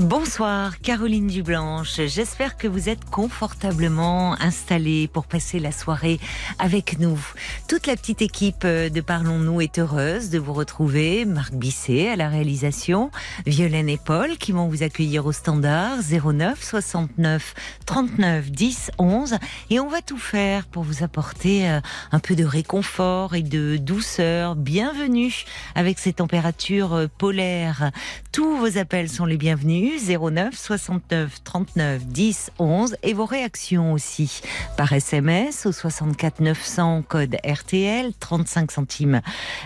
Bonsoir Caroline Dublanche, j'espère que vous êtes confortablement installée pour passer la soirée avec nous. Toute la petite équipe de Parlons-nous est heureuse de vous retrouver. Marc Bisset à la réalisation, Violaine et Paul qui vont vous accueillir au standard 09 69 39 10 11 et on va tout faire pour vous apporter euh, un peu de réconfort et de douceur. Bienvenue avec ces températures euh, polaires. Tous vos appels sont les bienvenus 09 69 39 10 11 et vos réactions aussi par SMS au 64 900 code RTL 35 centimes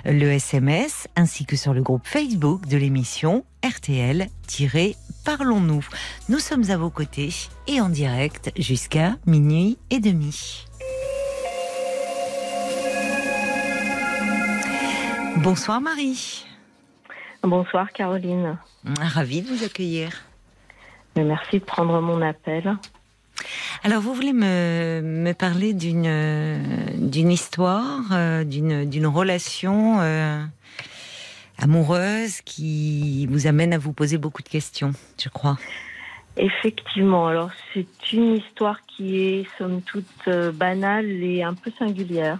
le SMS ainsi que sur le groupe Facebook de l'émission RTL-Parlons-nous. Nous sommes à vos côtés et en direct jusqu'à minuit et demi. Bonsoir Marie. Bonsoir Caroline. Ravie de vous accueillir. Merci de prendre mon appel. Alors, vous voulez me, me parler d'une d'une histoire, euh, d'une d'une relation euh, amoureuse qui vous amène à vous poser beaucoup de questions, je crois. Effectivement. Alors, c'est une histoire qui est somme toute euh, banale et un peu singulière.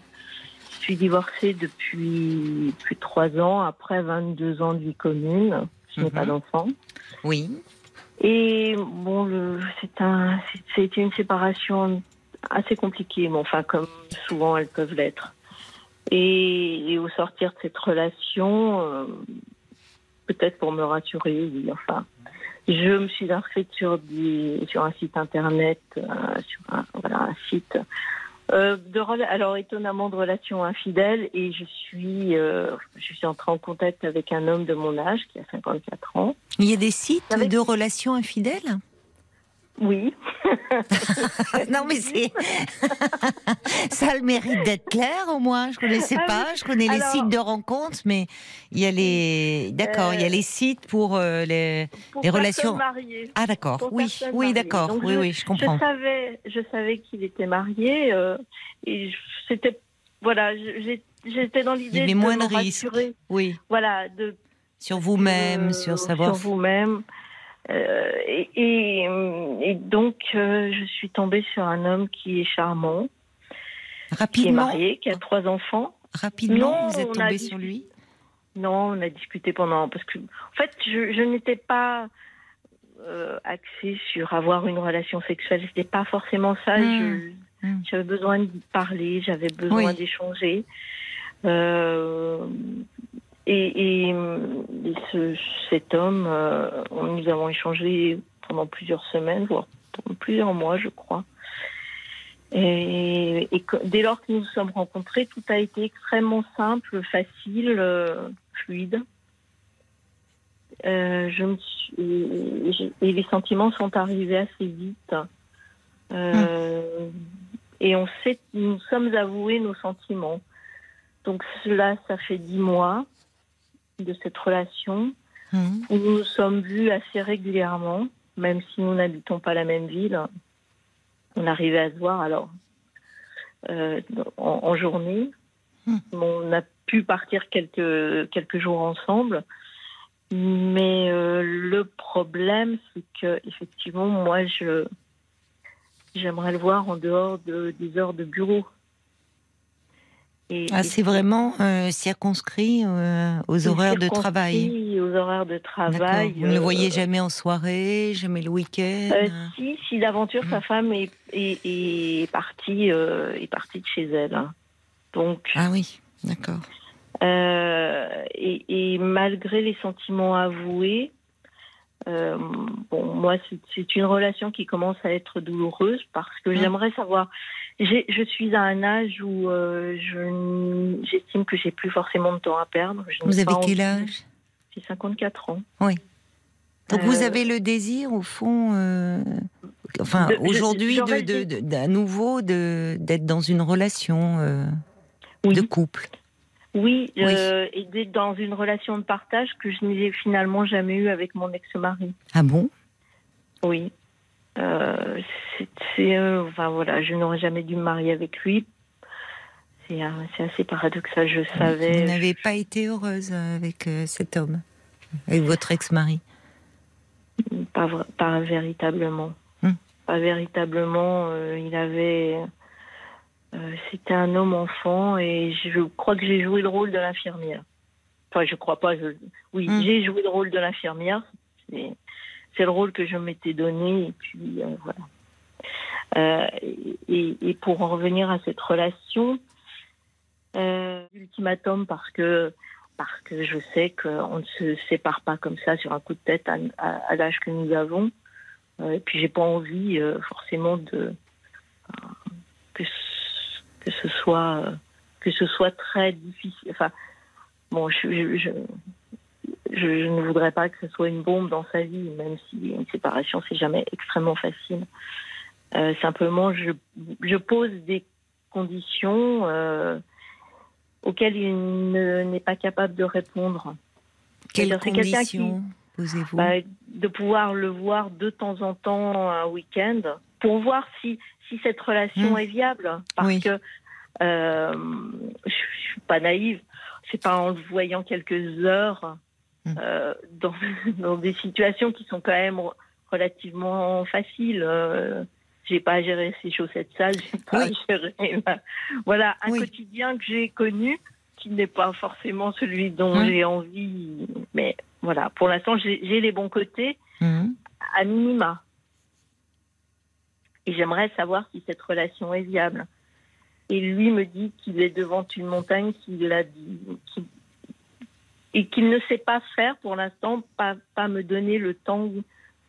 Suis divorcée depuis plus de trois ans, après 22 ans de vie commune. Je n'ai Mhm. pas d'enfant. Oui. Et bon, le- c'est un, c'était une séparation assez compliquée, mais enfin comme souvent elles peuvent l'être. Et, et au sortir de cette relation, euh, peut-être pour me rassurer, oui, enfin, je me suis inscrite sur des, sur un site internet, euh, sur un, voilà, un site. Euh, de, alors étonnamment de relations infidèles et je suis euh, je suis entrée en contact avec un homme de mon âge qui a 54 ans. Il y a des sites Avec- de relations infidèles? Oui Non, mais c'est. Ça a le mérite d'être clair, au moins. Je connaissais Ah pas. Je connais les sites de rencontres, mais il y a les. D'accord, il y a Euh, les sites pour euh, les. Pour Les relations- mariées. Ah, d'accord. Oui, oui, d'accord. Oui, je- oui, je comprends. Je savais, je savais qu'il était marié euh, et c'était voilà, j'étais dans Il y l'idée avait de moins de risques. rassurer, Oui. voilà, de Sur vous-même, euh, sur savoir. sur vous-même. Euh, et, et, et donc euh, je suis tombée sur un homme qui est charmant, qui est Rapidement. marié, qui a trois enfants. Rapidement, Non, vous êtes on a tombé discuté. sur lui? Non, on a discuté pendant parce que en fait je, je n'étais pas euh, axée sur avoir une relation sexuelle. C'était pas forcément ça. Hmm. Hmm. J'avais besoin de parler, j'avais besoin Oui. d'échanger. Euh, et et, et ce, cet homme, euh, nous avons échangé pendant plusieurs semaines, voire pendant plusieurs mois, je crois. Et, et dès lors que nous nous sommes rencontrés, tout a été extrêmement simple, facile, euh, fluide. Euh, je me suis- et les sentiments sont arrivés assez vite. Euh, Et on sait, nous sommes avoués nos sentiments. Donc cela, ça fait dix mois de cette relation Hum. où nous nous sommes vus assez régulièrement, même si nous n'habitons pas la même ville. On arrivait à se voir alors euh, en, en journée. Hmm. On a pu partir quelques, quelques jours ensemble. Mais euh, le problème, c'est que effectivement, moi, je j'aimerais le voir en dehors de, des heures de bureau. Et, Ah, c'est vraiment euh, circonscrit euh, aux horaires de travail. Aux horaires de travail. Vous ne le euh, voyez jamais en soirée, jamais le week-end? Si, si d'aventure sa femme est, est, est partie, est partie de chez elle. hein. Donc, Ah oui, d'accord. et, et malgré les sentiments avoués, euh, bon, moi, c'est- une relation qui commence à être douloureuse parce que Mm. j'aimerais savoir. Je suis à un âge où euh, je j'estime que j'ai plus forcément de temps à perdre. Je Vous avez quel âge? J'ai 54 ans. Donc vous Euh, avez le désir, au fond, euh, enfin je- aujourd'hui, de, de, de- d'à nouveau de- d'être dans une relation Oui. de couple. Oui, euh, et d'être dans une relation de partage que je n'ai finalement jamais eue avec mon ex-mari. Ah bon? Oui. Euh, c'est, euh, enfin voilà, je n'aurais jamais dû me marier avec lui. C'est, assez paradoxal, je savais. Vous n'avez pas été heureuse avec cet homme, avec votre ex-mari? Pas, véritablement. Hmm. Pas véritablement. il avait. Euh, c'était un homme enfant et je crois que j'ai joué le rôle de l'infirmière. Enfin, je crois pas. je- oui, Hmm. j'ai joué le rôle de l'infirmière. C'est, c'est le rôle que je m'étais donné et puis euh, voilà. Euh, et, et pour en revenir à cette relation, euh, ultimatum parce que parce que je sais qu'on ne se sépare pas comme ça sur un coup de tête à, à- à l'âge que nous avons. Et puis j'ai pas envie forcément de que ce, que ce soit euh, que ce soit très difficile. Enfin bon, je, je, je, je- je ne voudrais pas que ce soit une bombe dans sa vie, même si une séparation c'est jamais extrêmement facile. Euh, simplement, je, je pose des conditions euh, auxquelles il ne- n'est pas capable de répondre. Quelles conditions posez-vous? Bah, de pouvoir le voir de temps en temps un week-end pour voir si, si cette relation Mm. est viable. Parce Oui. que euh, je, je suis pas naïve. C'est pas en le voyant quelques heures Mm. euh, dans, dans des situations qui sont quand même relativement faciles. Euh, j'ai pas à gérer ces chaussettes sales, j'ai pas Oui. à gérer. Voilà, un Oui. quotidien que j'ai connu qui n'est pas forcément celui dont Mm. j'ai envie. Mais voilà, pour l'instant, j'ai les bons côtés à minima. Et j'aimerais savoir si cette relation est viable. Et lui me dit qu'il est devant une montagne qu'il a dit, et qu'il ne sait pas faire pour l'instant, pas, me donner le temps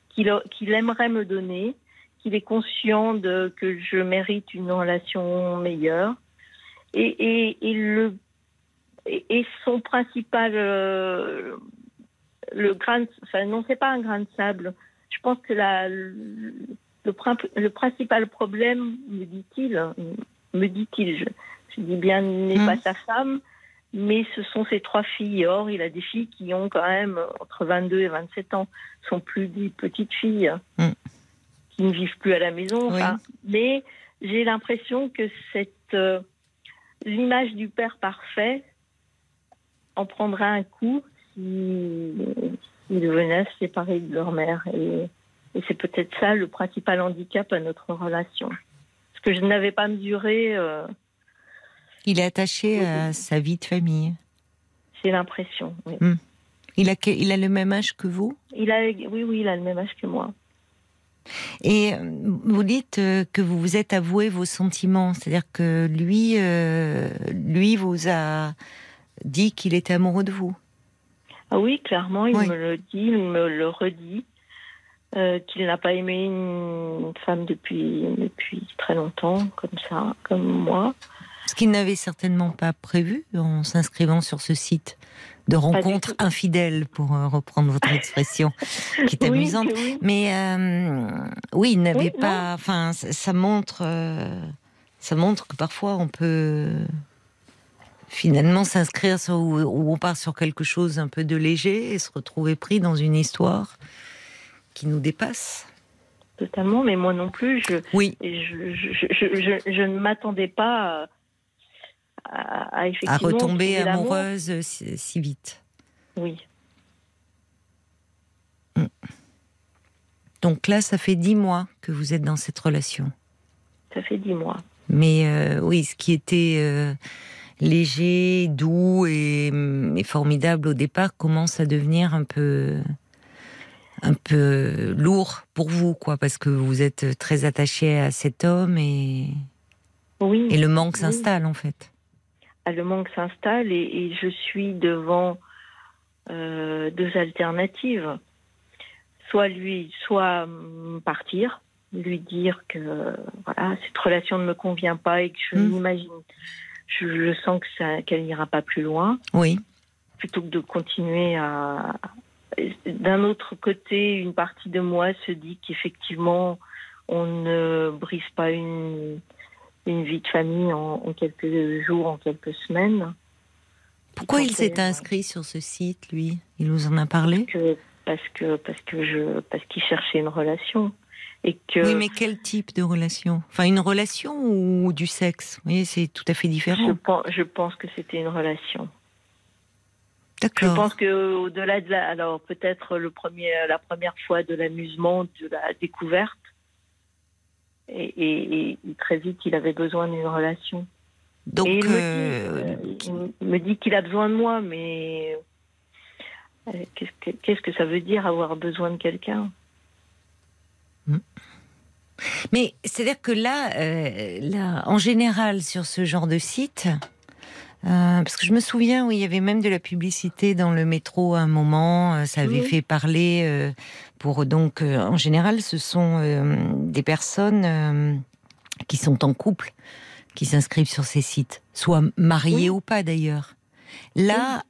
qu'il qu'il aimerait me donner, qu'il est conscient que je mérite une relation meilleure. Et, son principal, euh, le grain, enfin non, c'est pas un grain de sable. Je pense que la, le prin- le principal problème, me dit-il, me dit-il, je, je dis bien, n'est Mm. pas sa femme, mais ce sont ses trois filles. Or, il a des filles qui ont quand même entre 22 et 27 ans, Ce sont plus des petites filles Mm. qui ne vivent plus à la maison. Oui. enfin. Mais j'ai l'impression que cette euh, l'image du père parfait en prendra un coup s'ils venaient à se séparer de leur mère. Et, et c'est peut-être ça le principal handicap à notre relation. Ce que je n'avais pas mesuré, euh, Il est attaché à sa vie de famille. c'est l'impression. oui. Il a, il a le même âge que vous? Il a, oui, oui, il a le même âge que moi. Et euh, vous dites euh, que vous vous êtes avoué vos sentiments, c'est-à-dire que lui, euh, lui vous a dit qu'il était amoureux de vous. Ah oui, clairement, il Oui. me le dit, il me le redit, euh, qu'il n'a pas aimé une femme depuis, depuis très longtemps, comme ça, comme moi. Ce qu'il n'avait certainement pas prévu en s'inscrivant sur ce site de rencontres infidèles, pour euh, reprendre votre expression, qui est Oui, amusante. oui. Mais euh, oui, il n'avait Oui, pas. Enfin, ça, montre, euh, ça montre que parfois on peut finalement s'inscrire sur ou on part sur quelque chose un peu de léger et se retrouver pris dans une histoire qui nous dépasse. Totalement, mais moi non plus, je, Oui, je, je, ne m'attendais pas à, effectivement à retomber amoureuse si, si vite. Oui, Donc là, ça fait dix mois que vous êtes dans cette relation. ça fait dix mois. Mais euh, oui, ce qui était euh, léger, doux et, et formidable au départ commence à devenir un peu un peu lourd pour vous, quoi, parce que vous êtes très attaché à cet homme et, Oui, et le manque Oui. s'installe en fait. Ah, le manque s'installe et, et je suis devant euh, deux alternatives. Soit lui, soit partir, lui dire que voilà cette relation ne me convient pas et que je Mm. m'imagine, je, je sens que ça qu'elle n'ira pas plus loin, Oui, plutôt que de continuer à. D'un autre côté, une partie de moi se dit qu'effectivement, on ne brise pas une, une vie de famille en, en quelques jours, en quelques semaines. Pourquoi il s'est inscrit sur ce site, lui? Il nous en a parlé? Que, Parce que parce que je parce qu'il cherchait une relation et que. Oui, mais quel type de relation? Enfin, une relation ou du sexe? Voyez, c'est tout à fait différent. Je pense, je pense que c'était une relation. Je pense que au-delà de la, alors peut-être le premier, la première fois de l'amusement, de la découverte, et, et- et très vite il avait besoin d'une relation. Donc, et il me dit, euh, il me dit qu'il a besoin de moi, mais euh, qu'est-ce que, qu'est-ce que ça veut dire avoir besoin de quelqu'un? Mais c'est-à-dire que là, euh, là, en général, sur ce genre de site, euh, parce que je me souviens il y avait même de la publicité dans le métro à un moment, euh, ça avait Oui. fait parler euh, pour donc euh, en général, ce sont des personnes qui sont en couple qui s'inscrivent sur ces sites, soit mariées Oui. ou pas d'ailleurs. Là,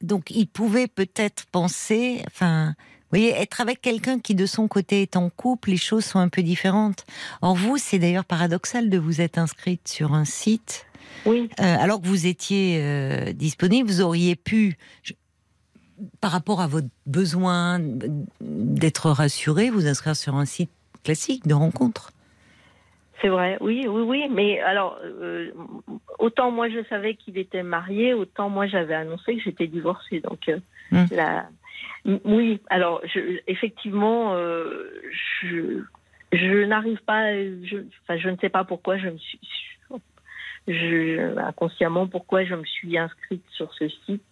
donc il pouvait peut-être penser, enfin, vous voyez, être avec quelqu'un qui de son côté est en couple, les choses sont un peu différentes. Or vous, c'est d'ailleurs paradoxal de vous être inscrite sur un site Oui, euh, alors que vous étiez euh, disponible, vous auriez pu, je- par rapport à votre besoin d'être rassuré, vous inscrire sur un site classique de rencontre. c'est vrai. Oui, oui, oui. Mais alors, euh, autant moi je savais qu'il était marié, autant moi j'avais annoncé que j'étais divorcée. Donc, euh, Hmm. la- M- oui. Alors, je, effectivement, euh, je, je n'arrive pas. Je, enfin, je ne sais pas pourquoi je me suis. Je, inconsciemment, pourquoi je me suis inscrite sur ce site.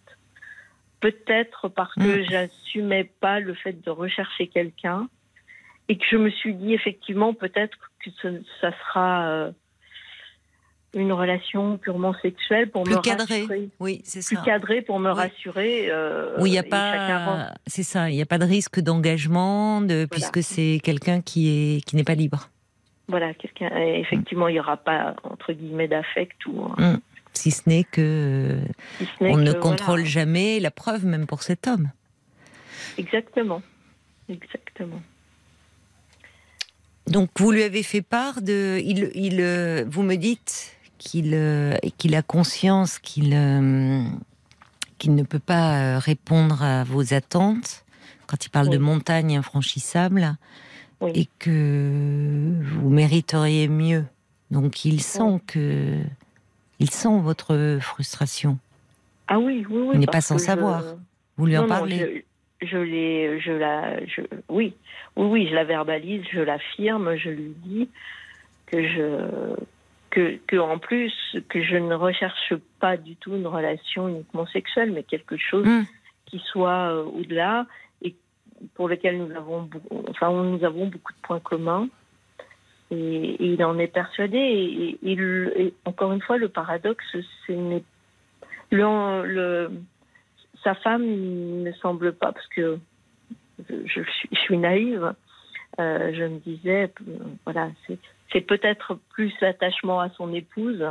Peut-être parce que Mm. j'assumais pas le fait de rechercher quelqu'un et que je me suis dit effectivement peut-être que ce- ça sera euh, une relation purement sexuelle pour Plus me cadré. rassurer, Oui, c'est plus ça. cadré pour me Oui. rassurer. euh, Où il n'y a pas, c'est ça, il n'y a pas de risque d'engagement, de, puisque c'est quelqu'un qui est qui n'est pas libre. Voilà, quelqu'un. Effectivement, il n'y aura pas entre guillemets d'affect ou. Mm. Si ce n'est que euh, si ce n'est on que, ne voilà. contrôle jamais la preuve, même pour cet homme. Exactement, exactement. Donc vous lui avez fait part de, il, il, euh, vous me dites qu'il euh, qu'il a conscience qu'il euh, qu'il ne peut pas euh, répondre à vos attentes quand il parle de montagnes infranchissables Oui. et que vous mériteriez mieux. Donc il sent Oui. que il sent votre frustration. Ah oui, oui, oui. Il n'est pas sans je- savoir. Vous lui en non, non, parlez. je, je l'ai, je la, je, oui, oui, oui, je la verbalise, je l'affirme, je lui dis que je, que, que en plus que je ne recherche pas du tout une relation uniquement sexuelle, mais quelque chose Mm. qui soit euh, au-delà pour lequel nous avons, enfin, nous avons beaucoup de points communs. Et, il en est persuadé. Et, encore une fois, le paradoxe, ce n'est le, le- sa femme ne semble pas, parce que je, suis, naïve, euh, je me disais, euh, voilà, c'est, c'est peut-être plus l'attachement à son épouse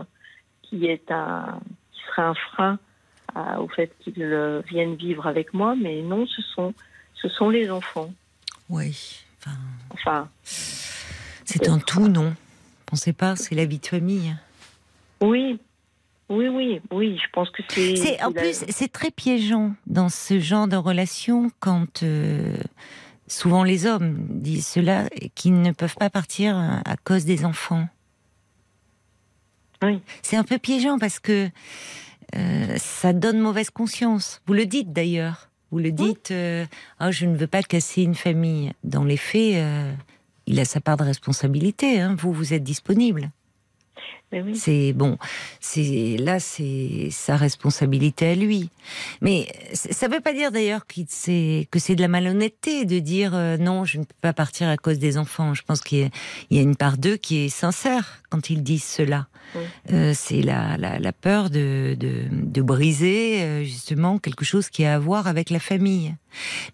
qui est un, qui serait un frein à- au fait qu'il euh, vienne vivre avec moi, mais non, ce sont, ce sont les enfants. Oui. Enfin, Enfin, c'est un tout, non? Pensez pas, c'est la vie de famille. oui, oui, oui, oui, je pense que c'est. En plus c'est très piégeant dans ce genre de relation quand euh, souvent les hommes disent cela qu'ils ne peuvent pas partir à à cause des enfants. Oui. C'est un peu piégeant parce que euh, ça donne mauvaise conscience. Vous le dites d'ailleurs. Vous le dites. euh, Ah, je ne veux pas casser une famille. Dans les faits, euh, il a sa part de responsabilité. hein. Vous, vous êtes disponible. Oui. C'est bon, c'est là, c'est sa responsabilité à lui. Mais ça ne veut pas dire d'ailleurs c'est- que c'est de la malhonnêteté de dire euh, non, je ne peux pas partir à cause des enfants. Je pense qu'il y, a- il y a une part d'eux qui est sincère quand ils disent cela. Oui. Euh, c'est la, la, la peur de, de, de briser euh, justement quelque chose qui a à voir avec la famille.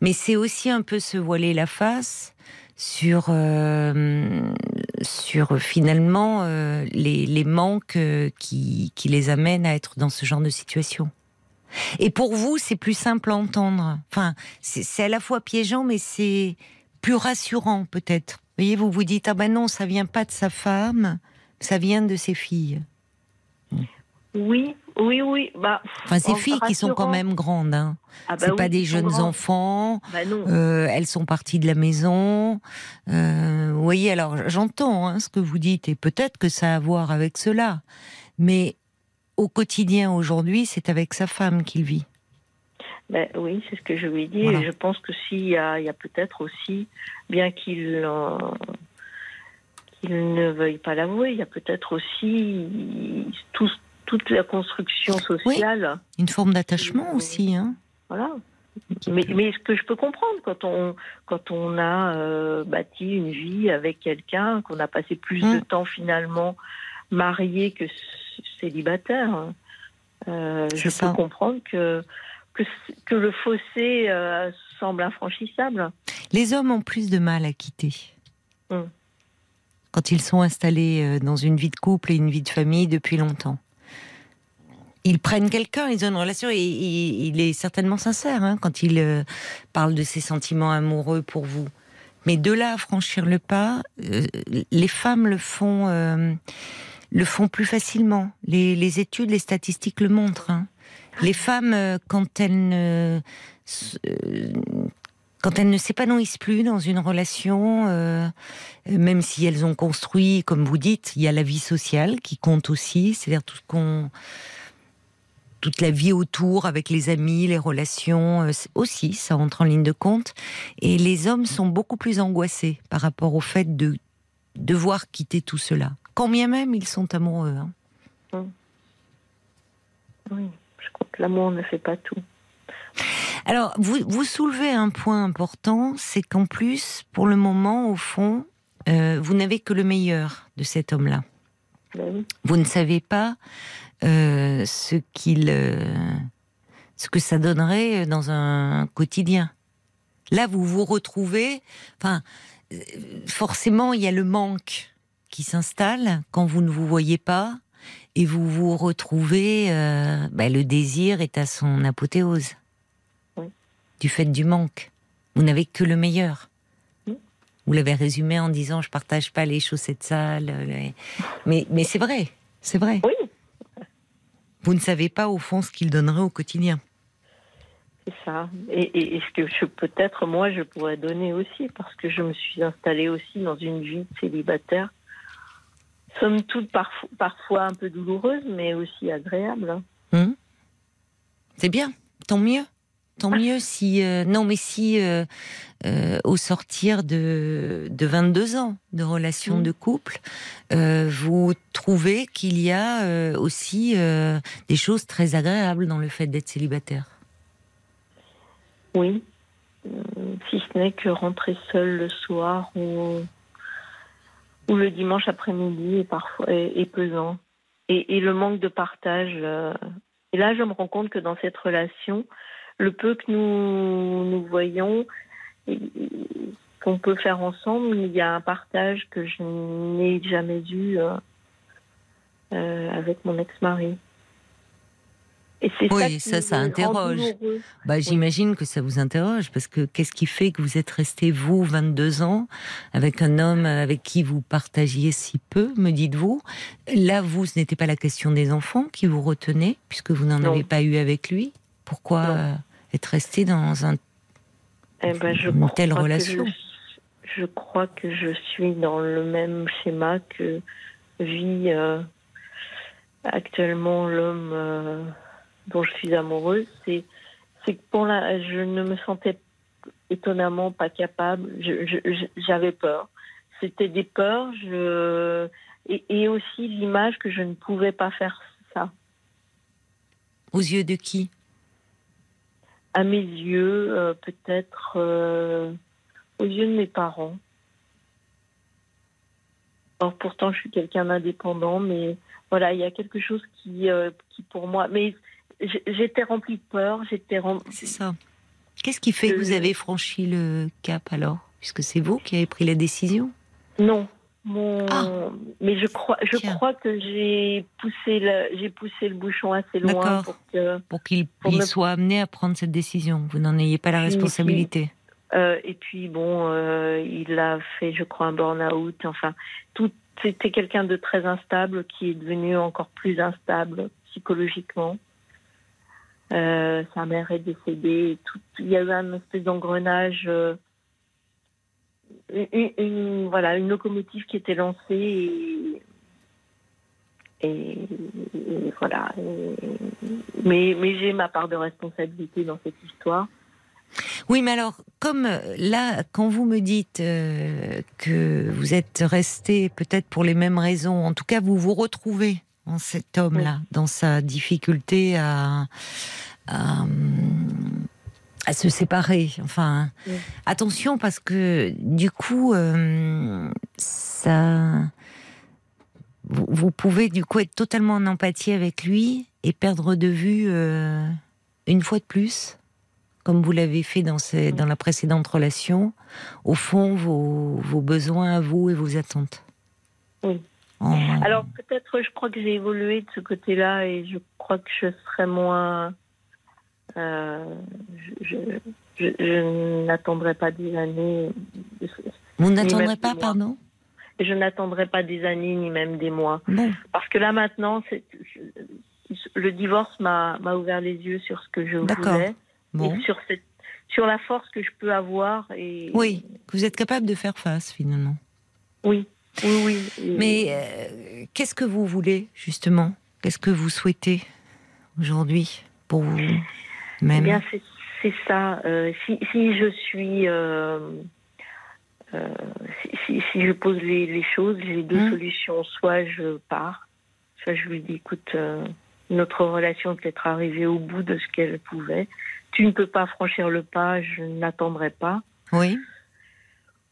Mais c'est aussi un peu se voiler la face sur euh, sur finalement euh, les, les manques euh, qui, qui les amènent à être dans ce genre de situation. Et pour vous, c'est plus simple à entendre. Enfin, c'est c'est à la fois piégeant, mais c'est plus rassurant peut-être. Vous voyez, vous vous dites ah ben non, ça vient pas de sa femme, ça vient de ses filles. Oui, oui, oui. Bah, Enfin, ces en filles qui sont quand même grandes. Hein. Ah bah c'est oui, pas des jeunes enfants. Bah non. Euh, elles sont parties de la maison. Euh, vous voyez, alors j'entends hein, ce que vous dites et peut-être que ça a à voir avec cela. Mais au quotidien aujourd'hui, c'est avec sa femme qu'il vit. Ben oui, c'est ce que je lui dit. Voilà. Et je pense que s'il y a, peut-être aussi, bien qu'il euh, ne veuille pas l'avouer, il y a peut-être aussi tout- toute la construction sociale. Une forme d'attachement Oui. aussi. Hein. Voilà. Mais, mais ce que je peux comprendre quand on quand on a euh, bâti une vie avec quelqu'un, qu'on a passé plus de temps finalement marié que célibataire, euh, C'est je ça. peux comprendre que que, le fossé euh, semble infranchissable. Les hommes ont plus de mal à quitter. Mm. Quand ils sont installés euh, dans une vie de couple et une vie de famille depuis longtemps. Ils prennent quelqu'un, ils ont une relation, et il, est certainement sincère hein, quand il euh, parle de ses sentiments amoureux pour vous. Mais de là à franchir le pas, euh, les femmes le font, euh, le font plus facilement. Les, études, les statistiques le montrent. hein. Les femmes, quand elles ne, quand elles ne s'épanouissent plus dans une relation, même si elles ont construit, comme vous dites, il y a la vie sociale qui compte aussi, c'est-à-dire tout ce qu'on, toute la vie autour avec les amis, les relations euh, aussi, ça entre en ligne de compte. Et les hommes sont beaucoup plus angoissés par rapport au fait de devoir quitter tout cela, quand bien même ils sont amoureux. hein. Oui, je crois que l'amour ne fait pas tout. Alors, vous, vous soulevez un point important, c'est qu'en plus, pour le moment, au fond, euh, vous n'avez que le meilleur de cet homme-là. Ben. Vous ne savez pas euh, ce qu'il, euh, ce que ça donnerait dans un quotidien. Là, vous vous retrouvez. Enfin, euh, forcément, il y a le manque qui s'installe quand vous ne vous voyez pas, et vous vous retrouvez. euh, ben, le désir est à son apothéose Oui. du fait du manque. Vous n'avez que le meilleur. Oui. Vous l'avez résumé en disant je partage pas les chaussettes sales, les- mais mais c'est vrai, c'est vrai. Oui, Vous ne savez pas au fond ce qu'il donnerait au quotidien. c'est ça. Et, et, et ce que je peut-être moi je pourrais donner aussi, parce que je me suis installée aussi dans une vie célibataire, somme toute parfois, parfois un peu douloureuse, mais aussi agréable. hein. Hum c'est bien, tant mieux. Tant mieux si euh, non mais si euh, euh, au sortir de, de 22 ans de relation Mhm. de couple, vous trouvez qu'il y a aussi des choses très agréables dans le fait d'être célibataire? Oui, si ce n'est que rentrer seule le soir ou, ou le dimanche après-midi est parfois est, est pesant. Et, et le manque de partage. Et là, je me rends compte que dans cette relation, le peu que nous nous voyons, qu'on peut faire ensemble, il y a un partage que je n'ai jamais eu euh, euh, avec mon ex-mari. Et c'est Oui, ça, ça rend interroge. Bah, j'imagine que ça vous interroge parce que qu'est-ce qui fait que vous êtes resté vous 22 ans avec un homme avec qui vous partagiez si peu, me dites-vous? Là, vous, ce n'était pas la question des enfants qui vous retenait puisque vous n'en avez pas eu avec lui. Pourquoi Non. Être resté dans un Eh ben, je Une telle relation. Je, je crois que je suis dans le même schéma que vit euh, actuellement l'homme euh, dont je suis amoureuse. C'est, que pour la, je ne me sentais étonnamment pas capable. J'avais peur. C'était des peurs. Je, et, et aussi l'image que je ne pouvais pas faire ça. aux yeux de qui? À mes yeux, euh, peut-être euh, aux yeux de mes parents. Or, pourtant, je suis quelqu'un d'indépendant, mais voilà, il y a quelque chose qui, euh, qui pour moi. Mais j'étais remplie de peur, j'étais rem- C'est ça. Qu'est-ce qui fait que vous avez franchi le cap alors? Puisque c'est vous qui avez pris la décision. Non. Mon... Ah. Mais je crois, je Tiens. crois que j'ai poussé le, j'ai poussé le bouchon assez loin pour que. Pour qu'il Pour il me- soit amené à prendre cette décision. Vous n'en ayez pas la responsabilité. Euh, et puis bon, euh, il a fait, je crois, un burn-out. Enfin, tout. C'était quelqu'un de très instable qui est devenu encore plus instable. psychologiquement. Euh, sa mère est décédée. Tout, il y a eu un espèce d'engrenage, une, une- voilà, une locomotive qui était lancée et, et- et voilà. Et- mais mais j'ai ma part de responsabilité dans cette histoire. Oui, mais alors, comme là, quand vous me dites euh, que vous êtes resté peut-être pour les mêmes raisons, en tout cas, vous vous retrouvez en cet homme-là, dans sa difficulté à, à, hum, à se séparer. Enfin, Oui. attention parce que du coup, euh, ça, vous, pouvez du coup être totalement en empathie avec lui et perdre de vue euh, une fois de plus comme vous l'avez fait dans, ces- dans la précédente relation, au fond, vos, vos besoins à vous et vos attentes. Oui. Alors peut-être, je crois que j'ai évolué de ce côté-là et je crois que je serai moins. Euh, je je, je- je n'attendrai pas des années. vous n'attendrez pas, pardon Je n'attendrai pas des années ni même des mois. Bon, Parce que là maintenant, le divorce m'a ouvert les yeux sur ce que je D'accord. voulais bon. et sur cette sur la force que je peux avoir et Oui, que vous êtes capable de faire face finalement. oui oui oui. Mais euh, qu'est-ce que vous voulez justement? Qu'est-ce que vous souhaitez aujourd'hui pour vous? Eh bien, c'est ça. Euh, si, si je suis. euh, euh, si, je pose les, les choses, j'ai deux Hmm. solutions. Soit je pars, soit je lui dis écoute, notre relation peut être arrivée au bout de ce qu'elle pouvait. Tu ne peux pas franchir le pas, je n'attendrai pas. Oui.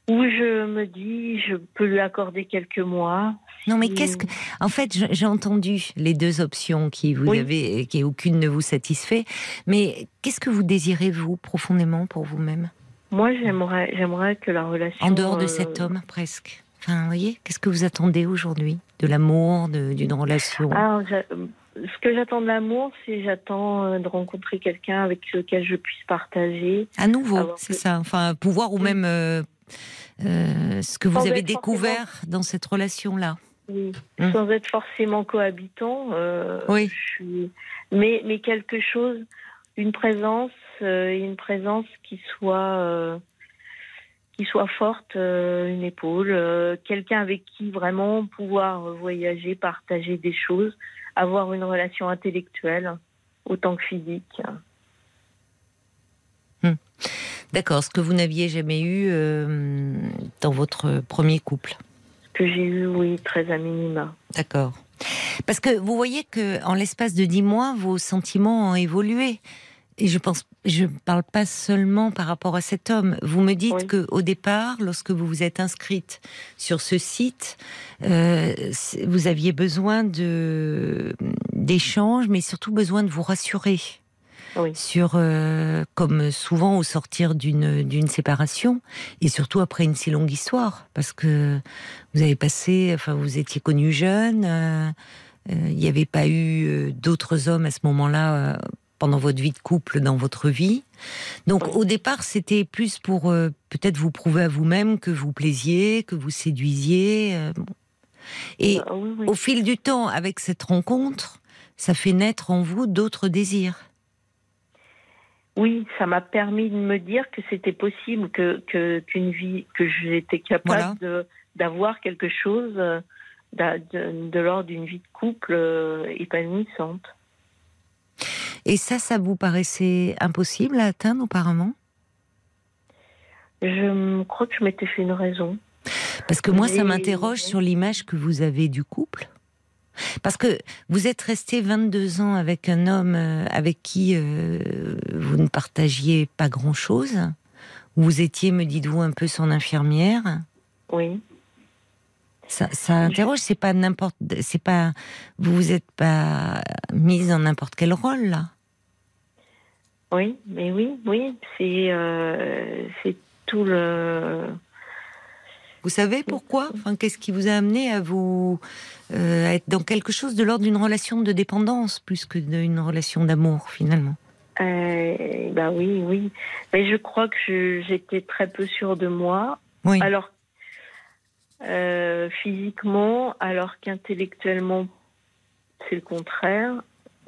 Ou je me dis, je peux lui accorder quelques mois. Non, mais qu'est-ce que. En fait, j'ai entendu les deux options qui vous Oui. avez, qui aucune ne vous satisfait. Mais qu'est-ce que vous désirez vous profondément pour vous-même? Moi, j'aimerais, j'aimerais que la relation. En dehors de euh, cet homme, presque. Enfin, vous voyez, qu'est-ce que vous attendez aujourd'hui? De l'amour, d'une relation? J'a- ce que j'attends de l'amour, c'est j'attends euh, de rencontrer quelqu'un avec lequel je puisse partager. À nouveau, c'est que- ça. Enfin, pouvoir ou même euh, euh, ce que vous Sans avez découvert dans cette relation-là. Oui. Hum. Sans être forcément cohabitant. euh, Oui. je suis- mais, mais quelque chose, une présence, euh, une présence qui soit, qui soit forte, euh, une épaule, euh, quelqu'un avec qui vraiment pouvoir voyager, partager des choses, avoir une relation intellectuelle autant que physique. D'accord, ce que vous n'aviez jamais eu euh, dans votre premier couple. Que j'ai eu, oui, très à minima. D'accord. Parce que vous voyez que en l'espace de dix mois, vos sentiments ont évolué. Et je pense, je ne parle pas seulement par rapport à cet homme. Vous me dites Oui. que au départ, lorsque vous vous êtes inscrite sur ce site, euh, vous aviez besoin de d'échanges, mais surtout besoin de vous rassurer Oui. sur, euh, comme souvent au sortir d'une d'une séparation, et surtout après une si longue histoire, parce que vous avez passé, enfin vous étiez connu jeune, euh, euh, il n'y avait pas eu d'autres hommes à ce moment-là pendant votre vie de couple, dans votre vie. Donc au départ, c'était plus pour euh, peut-être vous prouver à vous-même que vous plaisiez, que vous séduisiez. euh, bon. Et Ah, oui, oui. au fil du temps, avec cette rencontre, ça fait naître en vous d'autres désirs. Oui, ça m'a permis de me dire que c'était possible, que que- qu'une vie, que j'étais capable Voilà. d'avoir quelque chose euh, de, de l'ordre d'une vie de couple euh, épanouissante. Et ça, ça vous paraissait impossible à atteindre auparavant? Je crois que je m'étais fait une raison. Parce que moi, ça m'interroge sur l'image que vous avez du couple. Parce que vous êtes resté 22 ans avec un homme euh, avec qui euh, vous ne partagiez pas grand-chose. Vous étiez, me dites-vous, un peu son infirmière. Oui. Ça, ça interroge, c'est pas n'importe, c'est pas, vous vous êtes pas mise dans n'importe quel rôle là. Oui, mais oui, oui, c'est euh, c'est tout le. Vous savez pourquoi? Enfin, qu'est-ce qui vous a amené à vous euh, à être dans quelque chose de l'ordre d'une relation de dépendance plus que d'une relation d'amour finalement? Euh, bah oui, oui. Mais je crois que j'étais très peu sûre de moi. Oui. Alors, euh, physiquement, alors qu'intellectuellement, c'est le contraire.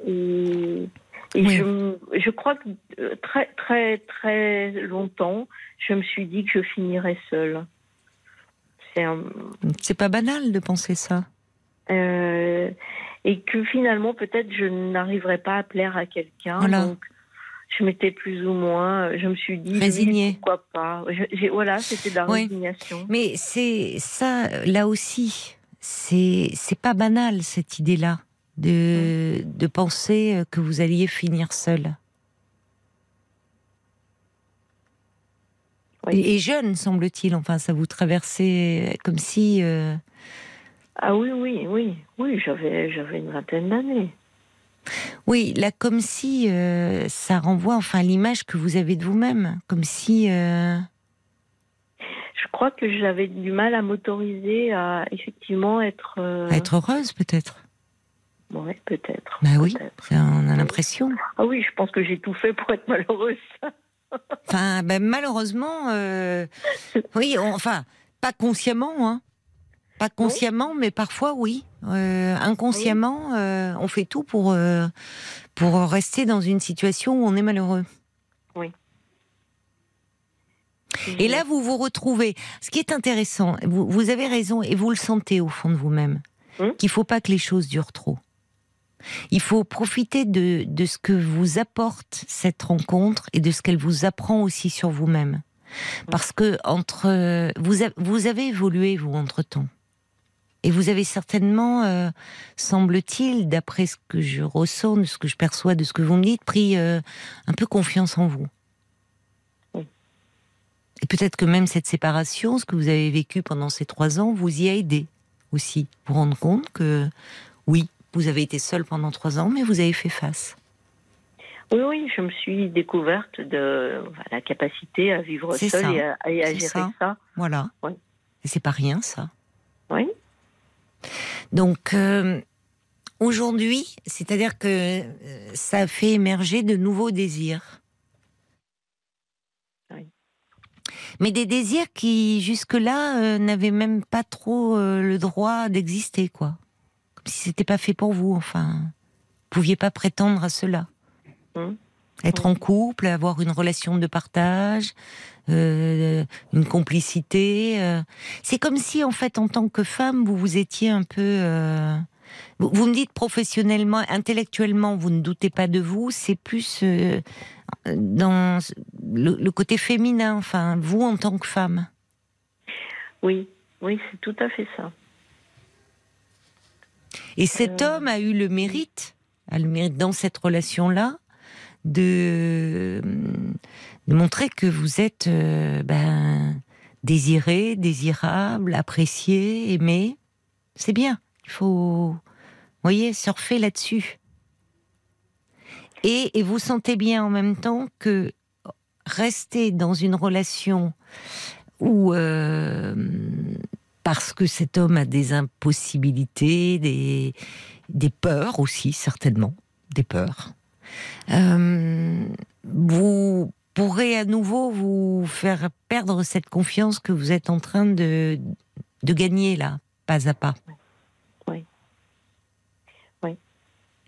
Et, et Oui. je, je crois que euh, très, très, très longtemps, je me suis dit que je finirais seule. C'est un, pas banal de penser ça. euh, et que finalement, peut-être, je n'arriverais pas à plaire à quelqu'un. Voilà. Donc, je m'étais plus ou moins, je me suis dit, Résignée. pourquoi pas. Je- voilà, c'était de la Oui. résignation. Mais c'est ça, là aussi, c'est c'est pas banal cette idée-là de de penser que vous alliez finir seul. Oui. Et, jeune, semble-t-il. Enfin, ça vous traversait comme si. euh, Ah oui, oui, oui, oui, j'avais, j'avais une vingtaine d'années. Oui, là, comme si euh, ça renvoie, enfin, l'image que vous avez de vous-même, comme si. euh, Je crois que j'avais du mal à m'autoriser à effectivement être. à être heureuse, peut-être. ouais, peut-être. Bah oui, on a l'impression. Ah oui, je pense que j'ai tout fait pour être malheureuse. Enfin, ben, malheureusement, euh, oui, on- enfin, pas consciemment, hein. Pas consciemment, mais parfois oui. Euh, inconsciemment, euh, on fait tout pour pour rester dans une situation où on est malheureux. Et là, vous vous retrouvez. Ce qui est intéressant, vous, vous avez raison et vous le sentez au fond de vous-même, Hum? qu'il faut pas que les choses durent trop. Il faut profiter de, de ce que vous apporte cette rencontre et de ce qu'elle vous apprend aussi sur vous-même. Parce que entre vous, a- vous avez évolué vous entre temps. Et vous avez certainement, euh, semble-t-il, d'après ce que je ressens, de ce que je perçois, de ce que vous me dites, pris euh, un peu confiance en vous. Et peut-être que même cette séparation, ce que vous avez vécu pendant ces trois ans, vous y a aidé aussi. Vous rendre compte que, oui, vous avez été seul pendant trois ans, mais vous avez fait face. Oui, oui, je me suis découverte de la capacité à vivre seule ça. et à, et à gérer ça. ça. Voilà. C'est pas rien, ça. Oui, Donc, euh, aujourd'hui, c'est-à-dire que euh, ça fait émerger de nouveaux désirs. Oui. Mais des désirs qui, jusque-là, euh, n'avaient même pas trop euh, le droit d'exister, quoi. Comme si c'était pas fait pour vous, enfin. Vous pouviez pas prétendre à cela. Mhm. Être en couple, avoir une relation de partage, euh, une complicité. euh. C'est comme si, en fait, en tant que femme, vous vous étiez un peu. euh, Vous, vous me dites professionnellement, intellectuellement, vous ne doutez pas de vous. C'est plus dans le, le côté féminin, enfin, vous en tant que femme. oui, oui, c'est tout à fait ça. Et cet Euh. homme a eu le mérite, a le mérite dans cette relation-là, de, de montrer que vous êtes euh, ben, désiré, désirable, apprécié, aimé. C'est bien. Il faut, voyez, surfer là-dessus. Et, et vous sentez bien en même temps que rester dans une relation où, euh, parce que cet homme a des impossibilités, des, des peurs aussi, certainement, des peurs, euh, vous pourrez à nouveau vous faire perdre cette confiance que vous êtes en train de, de gagner là, pas à pas. Oui. Oui.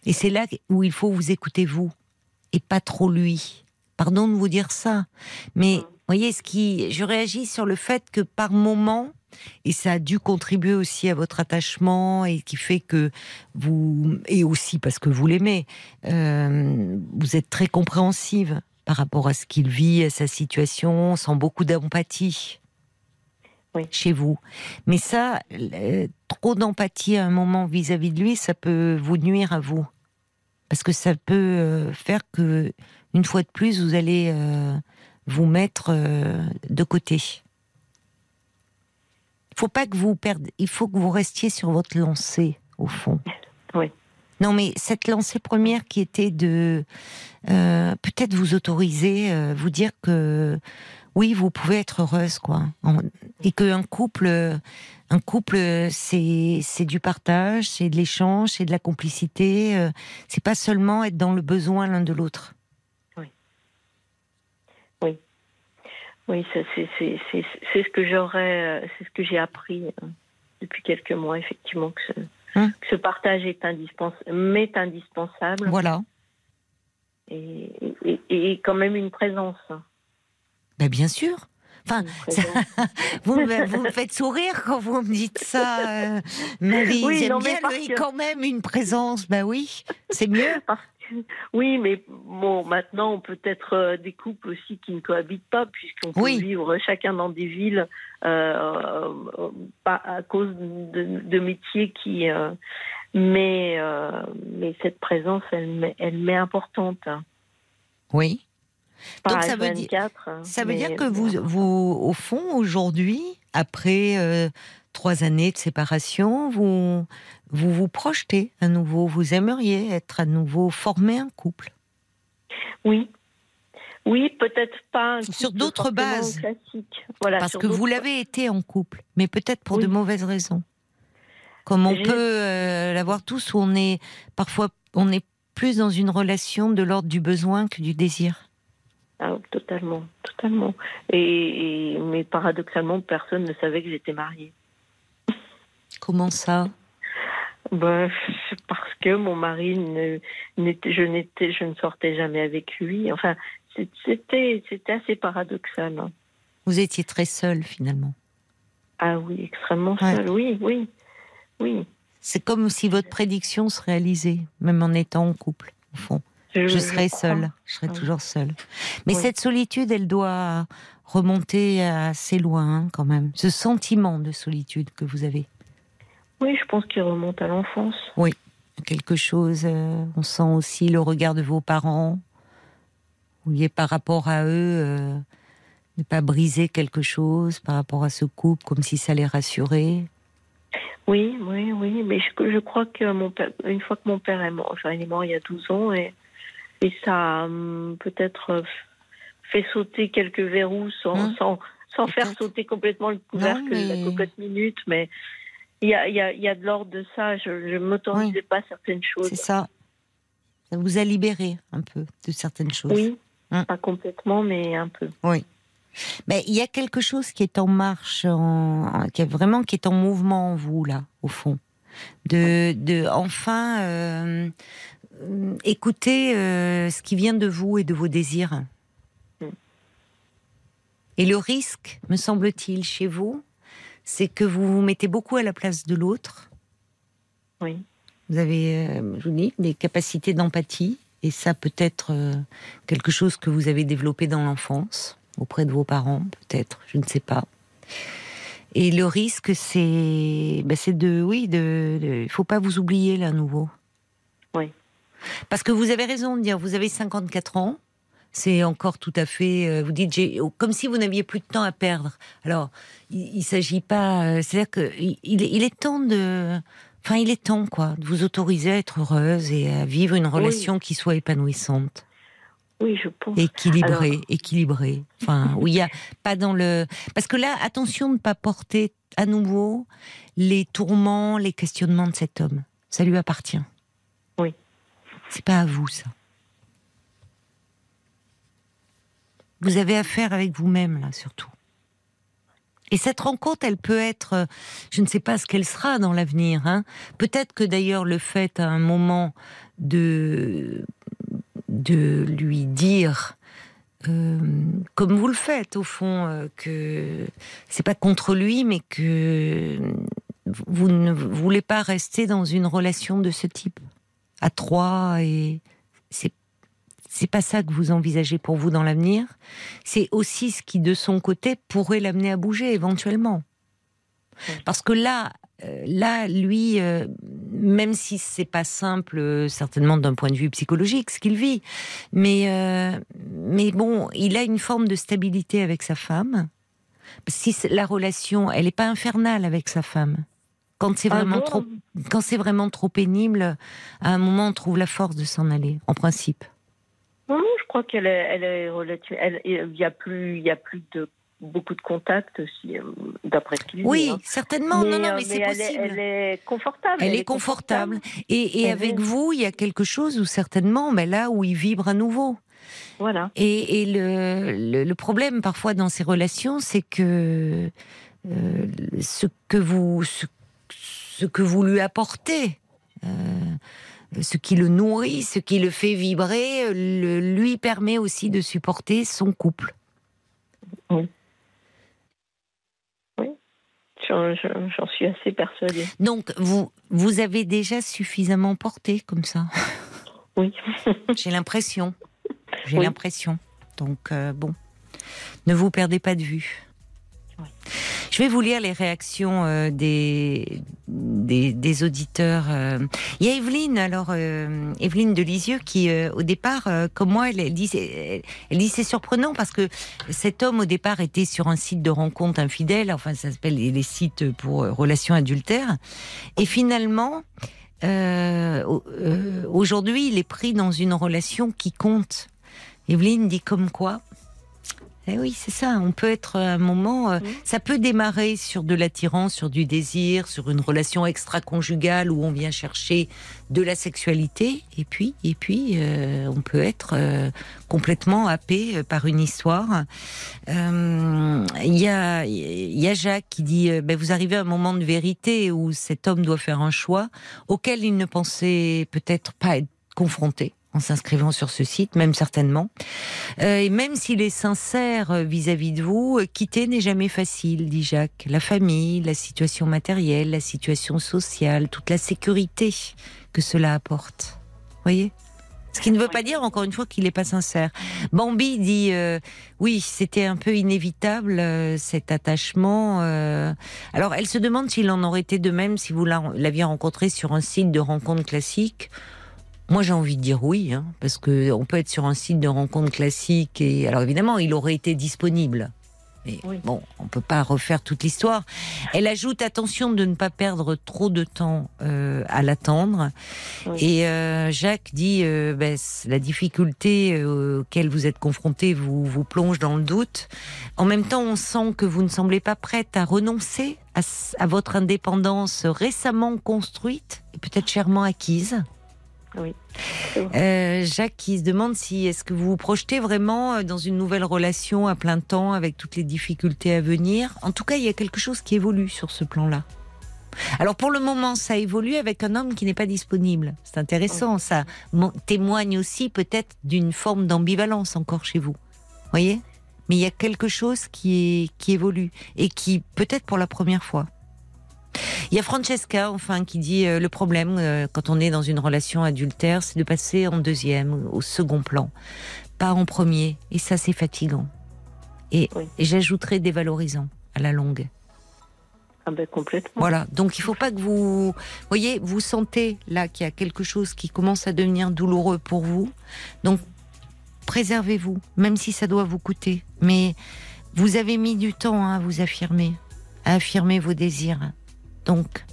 Et c'est là où il faut vous écouter vous et pas trop lui. Pardon de vous dire ça, mais voyez ce qui, je réagis sur le fait que par moment, et ça a dû contribuer aussi à votre attachement et qui fait que vous et aussi parce que vous l'aimez, euh, vous êtes très compréhensive par rapport à ce qu'il vit, à sa situation, sans beaucoup d'empathie Oui. chez vous. Mais ça, euh, trop d'empathie à un moment vis-à-vis de lui, ça peut vous nuire à vous, parce que ça peut euh, faire que une fois de plus, vous allez euh, vous mettre euh, de côté. Il faut pas que vous perdez. Il faut que vous restiez sur votre lancée, au fond. Oui. Non, mais cette lancée première qui était de euh, peut-être vous autoriser, euh, vous dire que oui, vous pouvez être heureuse, quoi, et qu'un couple, un couple, c'est c'est du partage, c'est de l'échange, c'est de la complicité. euh, c'est pas seulement être dans le besoin l'un de l'autre. Oui, c'est ce que j'aurais, euh, c'est ce que j'ai appris euh, depuis quelques mois, effectivement, que ce- Hum. que ce partage est indispensable, m'est indispensable. Voilà. Et, et, et quand même une présence. Ben, bien sûr. Enfin, vous me, vous me faites sourire quand vous me dites ça, euh, Marie. Oui, J'aime bien le- quand même une présence. Ben oui, c'est mieux. Parce oui, mais bon, maintenant, on peut être euh, des couples aussi qui ne cohabitent pas, puisqu'on peut vivre chacun dans des villes euh, euh, pas à cause de, de métiers qui. euh, mais, euh, mais cette présence, elle, elle m'est importante. hein. Oui. Pas Donc, ça à veut dire- 24, hein, Ça veut dire que vous, vous, au fond, aujourd'hui, après trois années de séparation, vous, vous vous projetez à nouveau. Vous aimeriez être à nouveau formé un couple? Oui. Oui, peut-être pas un Sur d'autres bases. Voilà, Parce que vous l'avez été en couple, mais peut-être pour Oui. de mauvaises raisons. Comme on peut euh, l'avoir tous, où on est parfois on est plus dans une relation de l'ordre du besoin que du désir. Ah, totalement, totalement. Et, et- mais paradoxalement, personne ne savait que j'étais mariée. Comment ça Ben, parce que mon mari, ne, je n'étais, je ne sortais jamais avec lui. Enfin, c'était, c'était assez paradoxal. hein. Vous étiez très seule finalement. Ah oui, extrêmement Ouais. seul. Oui, oui, oui. C'est comme si votre prédiction se réalisait, même en étant en couple, au fond. Je, serai crois. seule, je serai toujours seule. Mais cette solitude, elle doit remonter assez loin hein, quand même. Ce sentiment de solitude que vous avez. Oui, je pense qu'il remonte à l'enfance. quelque chose. euh, on sent aussi le regard de vos parents. Vous voyez, par rapport à eux, euh, ne pas briser quelque chose par rapport à ce couple, comme si ça les rassurait. Oui, oui, oui. Mais je, je crois que mon père, une fois que mon père est mort, enfin, il est mort il y a 12 ans, et, et ça a hum, peut-être euh, fait sauter quelques verrous sans, Hum. sans, sans faire sauter complètement le couvercle de mais- la cocotte minute. Mais il y a, il y, a, il y a de l'ordre de ça. Je ne m'autorisais pas certaines choses. C'est ça. Ça vous a libéré un peu de certaines choses. Oui, Hum. pas complètement, mais un peu. Mais il y a quelque chose qui est en marche, en, qui est vraiment qui est en mouvement en vous là, au fond, de, de enfin euh, euh, écouter euh, ce qui vient de vous et de vos désirs. Mm. Et le risque, me semble-t-il, chez vous, c'est que vous vous mettez beaucoup à la place de l'autre. Oui. Vous avez, euh, je vous dis, des capacités d'empathie, et ça peut être euh, quelque chose que vous avez développé dans l'enfance, auprès de vos parents, peut-être, je ne sais pas. Et le risque, c'est, ben, c'est de, oui, de, il faut pas vous oublier là, à nouveau. Oui. Parce que vous avez raison de dire, vous avez 54 ans. C'est encore tout à fait. euh, Vous dites, j'ai, comme si vous n'aviez plus de temps à perdre. Alors, il, il s'agit pas. euh, C'est-à-dire que il, il est- temps de. Enfin, il est temps, quoi, de vous autoriser à être heureuse et à vivre une relation qui soit épanouissante, Oui, je pense. équilibrée, Alors- équilibrée. Enfin, où il y a pas dans le. Parce que là, attention de ne pas porter à nouveau les tourments, les questionnements de cet homme. Ça lui appartient. Oui. C'est pas à vous, ça. Vous avez affaire avec vous-même, là, surtout. Et cette rencontre, elle peut être, euh, je ne sais pas ce qu'elle sera dans l'avenir. Hein. Peut-être que d'ailleurs le fait à un moment de de lui dire, euh, comme vous le faites au fond, euh, que c'est pas contre lui, mais que vous ne voulez pas rester dans une relation de ce type à trois et c'est pas ça que vous envisagez pour vous dans l'avenir. C'est aussi ce qui, de son côté, pourrait l'amener à bouger éventuellement. Parce que là, euh, là, lui, euh, même si c'est pas simple, euh, certainement d'un point de vue psychologique, ce qu'il vit, mais euh, mais bon, il a une forme de stabilité avec sa femme. Si la relation, elle n'est pas infernale avec sa femme. Quand c'est Ah vraiment bon trop, quand c'est vraiment trop pénible, à un moment, on trouve la force de s'en aller, en principe. Non, non, je crois qu'elle est, elle est relative. Il y a plus, il y a plus de beaucoup de contacts aussi, euh, d'après ce qu'il dit. Oui, hein. certainement. non, non, euh, mais, c'est elle est- possible. Elle est confortable. Elle est confortable. Et, et Elle avec est- vous, il y a quelque chose où certainement, ben là où il vibre à nouveau. Voilà. Et, et le, le, le problème parfois dans ces relations, c'est que euh, ce que vous ce, ce que vous lui apportez, euh, ce qui le nourrit, ce qui le fait vibrer, le- lui permet aussi de supporter son couple. J'en j'en- j'en suis assez persuadée. Donc, vous, vous avez déjà suffisamment porté comme ça? Oui. J'ai l'impression. J'ai Oui. l'impression. Donc, euh, bon, ne vous perdez pas de vue. Je vais vous lire les réactions euh, des, des, auditeurs. euh. Il y a Evelyne, alors euh, Evelyne de Lisieux, qui au départ, comme moi, elle, dit, elle dit c'est surprenant parce que cet homme au départ était sur un site de rencontre infidèle, enfin ça s'appelle les, sites pour relations adultères, et finalement, au- aujourd'hui, il est pris dans une relation qui compte. Evelyne dit comme quoi eh oui, c'est ça. On peut être à un moment. euh. Ça peut démarrer sur de l'attirance, sur du désir, sur une relation extra-conjugale où on vient chercher de la sexualité. Et puis, et puis, euh, on peut être euh, complètement happé euh, par une histoire. Euh, Il y a, y a Jacques qui dit euh, ben, vous arrivez à un moment de vérité où cet homme doit faire un choix auquel il ne pensait peut-être pas être confronté en s'inscrivant sur ce site, même certainement. Euh, et même s'il est sincère euh, vis-à-vis de vous, euh, quitter n'est jamais facile, dit Jacques. La famille, la situation matérielle, la situation sociale, toute la sécurité que cela apporte. Voyez? Ce qui ne veut pas dire, encore une fois, qu'il n'est pas sincère. Bambi dit euh, oui, c'était un peu inévitable euh, cet attachement. euh. Alors, elle se demande s'il en aurait été de même si vous la- l'aviez rencontré sur un site de rencontre classique. Moi, j'ai envie de dire oui, hein, parce que on peut être sur un site de rencontre classique et alors évidemment, il aurait été disponible. Mais Oui. bon, on peut pas refaire toute l'histoire. Elle ajoute attention de ne pas perdre trop de temps euh, à l'attendre. Oui. Et euh, Jacques dit euh, ben, la difficulté auquel vous êtes confronté vous vous plonge dans le doute. En même temps, on sent que vous ne semblez pas prête à renoncer à votre indépendance récemment construite et peut-être chèrement acquise. Oui. Euh, Jacques qui se demande si est-ce que vous vous projetez vraiment euh, dans une nouvelle relation à plein temps avec toutes les difficultés à venir. En tout cas, il y a quelque chose qui évolue sur ce plan-là. Alors pour le moment, ça évolue avec un homme qui n'est pas disponible. C'est intéressant, ça mo- témoigne aussi peut-être d'une forme d'ambivalence encore chez vous. Voyez? Mais il y a quelque chose qui, est, qui évolue et qui peut-être pour la première fois. Il y a Francesca, enfin, qui dit euh, le problème euh, quand on est dans une relation adultère, c'est de passer en deuxième, au second plan, pas en premier. Et ça, c'est fatigant. Et, Oui. et j'ajouterais dévalorisant à la longue. Ah ben complètement. Voilà. Donc il faut pas que vous, voyez, vous sentez là qu'il y a quelque chose qui commence à devenir douloureux pour vous. Donc préservez-vous, même si ça doit vous coûter. Mais vous avez mis du temps hein, à vous affirmer, à affirmer vos désirs. Donc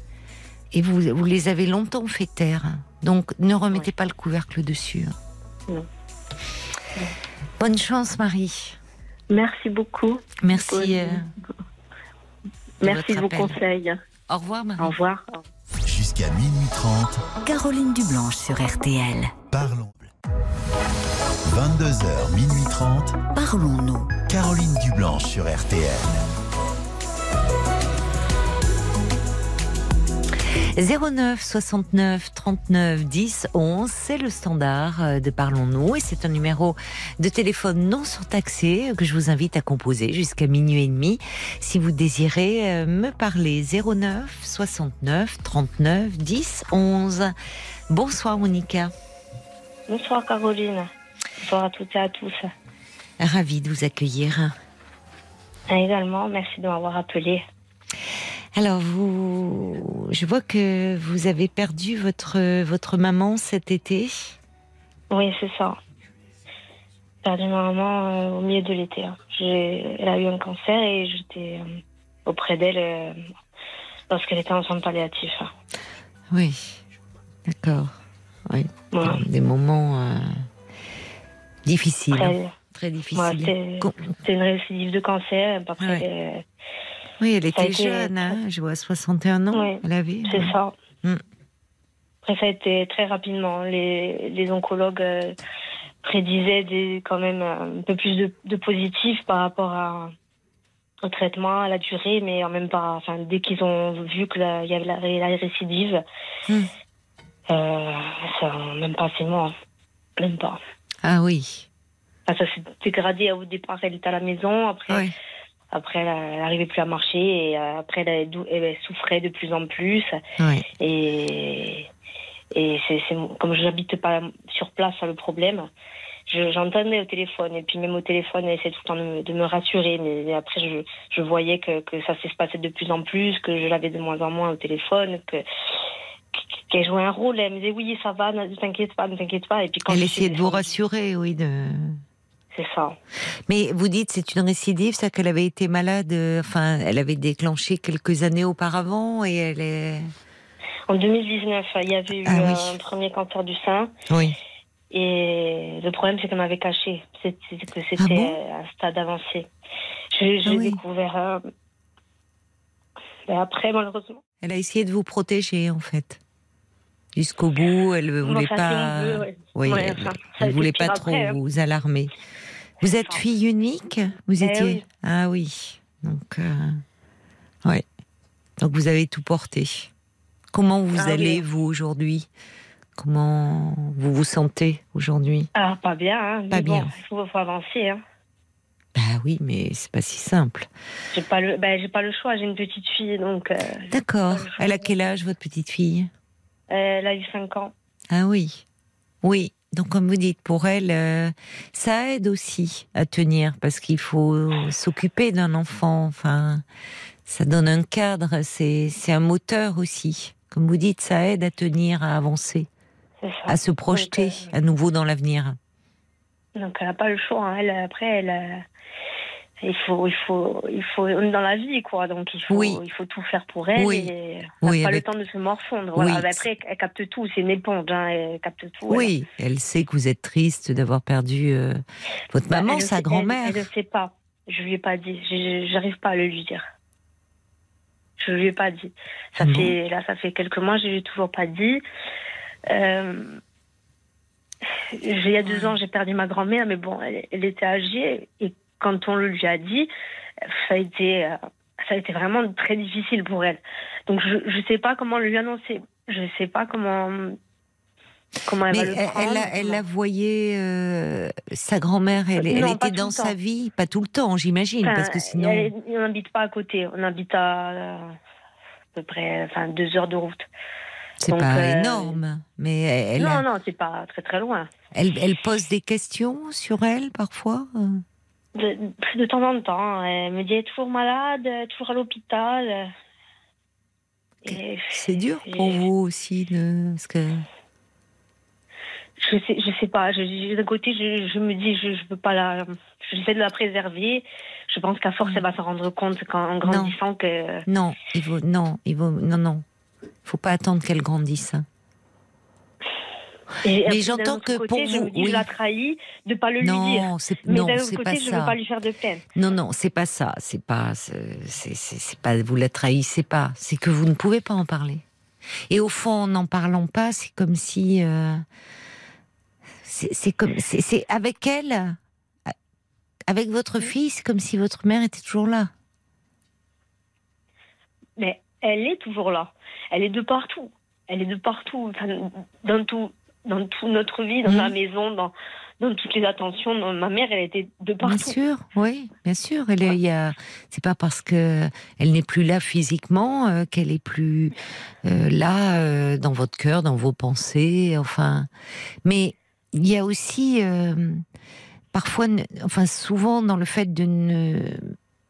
et vous, vous les avez longtemps fait taire. Donc ne remettez Oui. pas le couvercle dessus. Non. Bonne chance, Marie. Merci beaucoup. Merci. Bonne- euh, Merci de vos appel. conseils. au revoir, Marie. Au revoir. Jusqu'à minuit 30, Caroline Dublanche sur RTL. parlons. 22h, minuit 30, Parlons-nous. Caroline Dublanche sur RTL. 09 69 39 10 11, c'est le standard euh, de Parlons-nous et c'est un numéro de téléphone non surtaxé que je vous invite à composer jusqu'à minuit et demi si vous désirez euh, me parler 09 69 39 10 11. Bonsoir Monica, Bonsoir Caroline. Bonsoir à toutes et à tous. ravie de vous accueillir. Et également, merci de m'avoir appelé. Alors vous, je vois que vous avez perdu votre votre maman cet été. Oui, c'est ça. J'ai perdu ma maman euh, au milieu de l'été. hein. Elle a eu un cancer et j'étais euh, auprès d'elle euh, lorsqu'elle était en soins palliatifs. Oui, d'accord. Oui. Voilà. Des moments difficiles, hein, Après, très difficiles. c'était une récidive de cancer. Après, Ouais. Euh, oui, elle était été- jeune, hein, je vois 61 ans, Ouais, elle avait. c'est ça. Mm. Après, ça a été très rapidement. Les, les oncologues euh, prédisaient des, quand même un peu plus de, de positif par rapport à, au traitement, à la durée, mais en même pas. Enfin, dès qu'ils ont vu qu'il y avait la, la récidive, Hmm. euh, ça, même pas six mois. Même pas. Ah oui. Enfin, ça s'est dégradé au départ, elle était à la maison, après. Après elle n'arrivait plus à marcher, et euh, après elle, souffrait de plus en plus. Et, et c'est, comme je n'habite pas sur place, ça le problème. Je, j'entendais au téléphone, et puis même au téléphone, elle essayait tout le temps de me, de me rassurer, mais, mais après, je, je voyais que, que ça s'est passé de plus en plus, que je l'avais de moins en moins au téléphone, que qu'elle jouait un rôle, elle me disait oui, ça va, ne t'inquiète pas, ne t'inquiète pas. Et puis quand Elle essayait de vous rassurer, oui. De... C'est ça. Mais vous dites c'est une récidive, ça qu'elle avait été malade, euh, enfin, elle avait déclenché quelques années auparavant et elle est. En 2019, il y avait eu Ah oui. un premier cancer du sein. Oui. Et le problème, c'est qu'elle m'avait caché. C'est c'est que c'était Ah bon un stade avancé. Je, je Ah l'ai oui. découvert. euh, mais après, malheureusement. Elle a essayé de vous protéger en fait. Jusqu'au bout, elle ne voulait Enfin, pas. on veut, ouais. Oui, Ouais, elle, enfin, voulait pas trop après, hein. vous alarmer. Vous êtes fille unique Vous Eh étiez oui. Ah oui. Donc, euh, ouais. Donc vous avez tout porté. Comment vous Ah oui. allez vous aujourd'hui? Comment vous vous sentez aujourd'hui? Ah, pas bien. Hein. Pas bon, bien. Il faut, faut avancer. Hein. Bah oui, mais c'est pas si simple. J'ai pas le, ben, j'ai pas le choix. J'ai une petite fille, donc euh, D'accord. Elle a quel âge votre petite fille? Elle a eu 5 ans. Ah oui. Oui. Donc comme vous dites, pour elle, euh, ça aide aussi à tenir parce qu'il faut s'occuper d'un enfant. Enfin, ça donne un cadre. C'est un moteur aussi. Comme vous dites, ça aide à tenir, à avancer, à se projeter Donc, euh, à nouveau dans l'avenir. Donc elle n'a pas le choix. hein. Elle, après, elle, euh, il faut, il faut, il faut, on est dans la vie, quoi. Donc il faut, Oui. il faut tout faire pour elle. Oui. Et Oui, pas avec- le temps de se morfondre. Voilà. Après, elle, capte tout. C'est une éponge. Hein. Elle capte tout. Oui, elle sait que vous êtes triste d'avoir perdu euh, votre Bah, maman, sa grand-mère. Elle ne sait pas. Je lui ai pas dit. J'arrive pas à le lui dire. Je lui ai pas dit. Ça Ah bon fait là, ça fait quelques mois, je lui ai toujours pas dit. Euh, il y a deux ans, j'ai perdu ma grand-mère, mais bon, elle, elle était âgée et quand on le lui a dit, ça a été, euh, ça a été vraiment très difficile pour elle. Donc je je sais pas comment lui annoncer. Je sais pas comment comment elle Mais va le elle, prendre. elle, la- elle la voyait, euh, sa grand-mère, elle, Non, était dans sa temps. vie, pas tout le temps, j'imagine, Enfin, parce que sinon. on n'habite pas à côté. On habite à, euh, à peu près enfin, deux heures de route. C'est Donc, pas euh, énorme, mais elle, non, a- non, c'est pas très très loin. elle, elle pose des questions sur elle parfois. De, de temps en temps, elle me dit elle est toujours malade, toujours à l'hôpital. C'est dur pour vous aussi, de, parce que Je sais, je sais pas. D'un côté, je, je me dis, je, je peux pas la. J'essaie de la préserver. Je pense qu'à force, elle va se rendre compte qu'en en grandissant que. non, il vaut non, il vaut non non, faut pas attendre qu'elle grandisse. hein. Et Mais j'entends que côté, pour je vous, me dis, oui. je la trahis de pas le lui dire. Non, Mais non, d'un autre côté, pas je ne ça. veux pas lui faire de peine. Non, non, c'est pas ça. C'est pas, c'est, pas, vous la trahissez pas. C'est que vous ne pouvez pas en parler. Et au fond, en n'en parlant pas, c'est comme si, euh, c'est, comme, c'est avec elle, avec votre fille, c'est comme si votre mère était toujours là. Mais elle est toujours là. Elle est de partout. Elle est de partout. Enfin, dans tout, dans toute notre vie, dans la maison, dans, dans toutes les attentions. Dans- ma mère, elle était de Bien partout. sûr, oui, bien sûr. Elle, il y a, c'est pas parce que elle n'est plus là physiquement euh, qu'elle est plus euh, là euh, dans votre cœur, dans vos pensées. Enfin, mais il y a aussi parfois, enfin souvent dans le fait de ne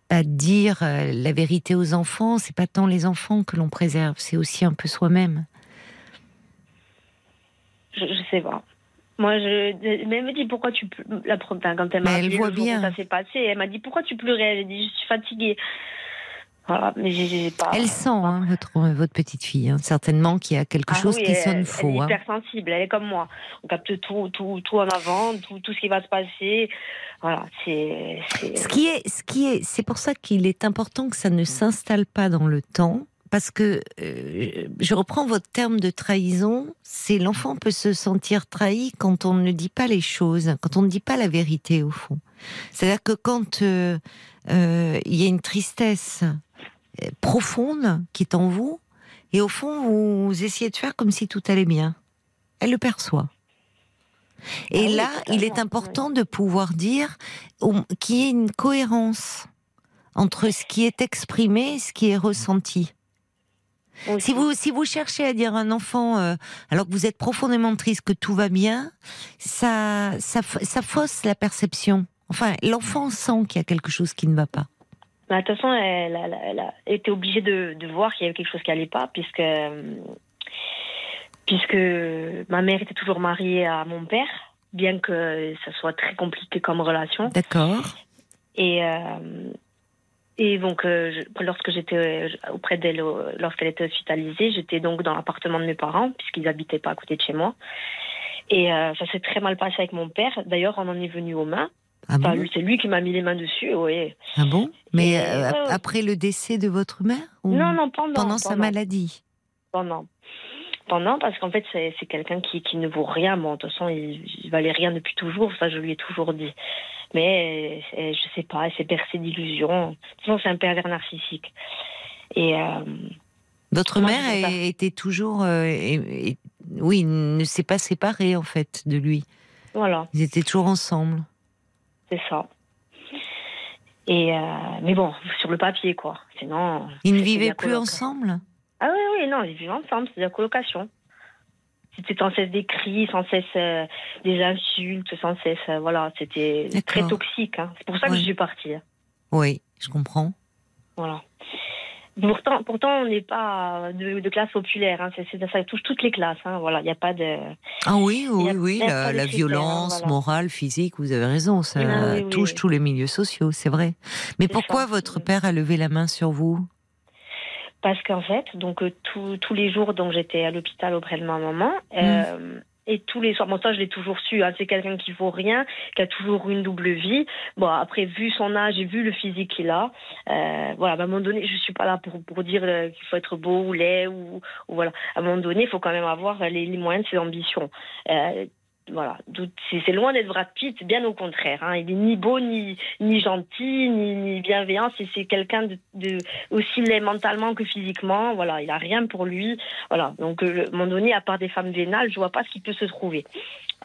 pas dire la vérité aux enfants, c'est pas tant les enfants que l'on préserve, c'est aussi un peu soi-même. Je, je sais pas. Moi, je, mais elle me dit pourquoi tu pleu- la enfin, quand elle m'a elle appelé voit le jour où bien. ça s'est passé, elle m'a dit pourquoi tu pleurais? Elle a dit je suis fatiguée. Voilà, mais j'ai- j'ai pas. Elle sent hein, votre votre petite fille, hein, certainement qu'il y a quelque Ah chose oui, qui elle- sonne Elle faux. est hein. hypersensible, elle est comme moi. On capte tout, tout, tout en avant, tout, tout ce qui va se passer. Voilà, c'est. c'est- Ce qui est, ce qui est, c'est pour ça qu'il est important que ça ne s'installe pas dans le temps, parce que euh, je reprends votre terme de trahison, c'est l'enfant peut se sentir trahi quand on ne dit pas les choses, quand on ne dit pas la vérité au fond. C'est-à-dire que quand euh, euh, il y a une tristesse profonde qui est en vous, et au fond vous essayez de faire comme si tout allait bien, elle le perçoit. Et Ah oui, là, il est important de pouvoir dire qu'il y ait une cohérence entre ce qui est exprimé et ce qui est ressenti. Aussi. Si vous, si vous cherchez à dire à un enfant, euh, alors que vous êtes profondément triste, que tout va bien, ça, ça, ça fausse la perception. Enfin, l'enfant sent qu'il y a quelque chose qui ne va pas. Bah, de toute façon, elle, a- elle a- elle a été obligée de, de voir qu'il y avait quelque chose qui allait pas, puisque, puisque ma mère était toujours mariée à mon père, bien que ça soit très compliqué comme relation. D'accord Et, euh, et donc, euh, je- lorsque j'étais euh, auprès d'elle, lorsqu'elle était hospitalisée, j'étais donc dans l'appartement de mes parents, puisqu'ils n'habitaient pas à côté de chez moi. Et euh, ça s'est très mal passé avec mon père. D'ailleurs, on en est venu aux mains. Ah Enfin, bon, lui, c'est lui qui m'a mis les mains dessus, oui. ah bon? Mais euh, après le décès de votre mère ou Non, non, pendant. pendant sa maladie? Pendant. Pendant, parce qu'en fait, c'est c'est quelqu'un qui, qui ne vaut rien. Bon, de toute façon, il, il valait rien depuis toujours, ça, je lui ai toujours dit. Mais euh, je sais pas, elle s'est bercée d'illusions. De toute façon, c'est un pervers narcissique. Et euh, Votre Moi, mère je était toujours, euh, et- et- oui, ne s'est pas séparée en fait de lui. voilà, Ils étaient toujours ensemble. c'est ça. Et euh, mais bon, sur le papier, quoi. Sinon. Ils ne vivaient plus ensemble? Ah oui, oui, non, ils vivaient ensemble, c'est de la colocation. C'était sans cesse des cris, sans cesse euh, des insultes, sans cesse. euh, voilà, c'était très toxique. hein. C'est pour ça que Oui. je suis partie. hein. Oui, je comprends. Voilà. Pourtant, pourtant on n'est pas de, de classe populaire. Hein. Ça touche toutes les classes. Hein. Voilà, il n'y a pas de. Ah oui, oui, oui, la, violence voilà. morale, physique, vous avez raison, ça Ah oui, oui, touche oui. tous les milieux sociaux, c'est vrai. Mais pourquoi ça. votre père a levé la main sur vous? Parce qu'en fait, donc euh, tous- tous les jours, donc j'étais à l'hôpital auprès de ma maman. Mm. euh, et tous les soirs, bon ça je l'ai toujours su, hein, c'est quelqu'un qui vaut rien, qui a toujours eu une double vie. Bon après, vu son âge et vu le physique qu'il a, euh, voilà, à un moment donné, je suis pas là pour, pour dire euh, qu'il faut être beau ou laid ou, ou voilà. À un moment donné, il faut quand même avoir les, les moyens de ses ambitions. Euh, voilà, c'est loin d'être Brad Pitt, bien au contraire. Hein. Il est ni beau, ni, ni gentil, ni, bienveillant. C'est quelqu'un de, aussi laid mentalement que physiquement. Voilà, il a rien pour lui. Voilà, donc euh, à un moment donné, à part des femmes vénales, je vois pas ce qui peut se trouver.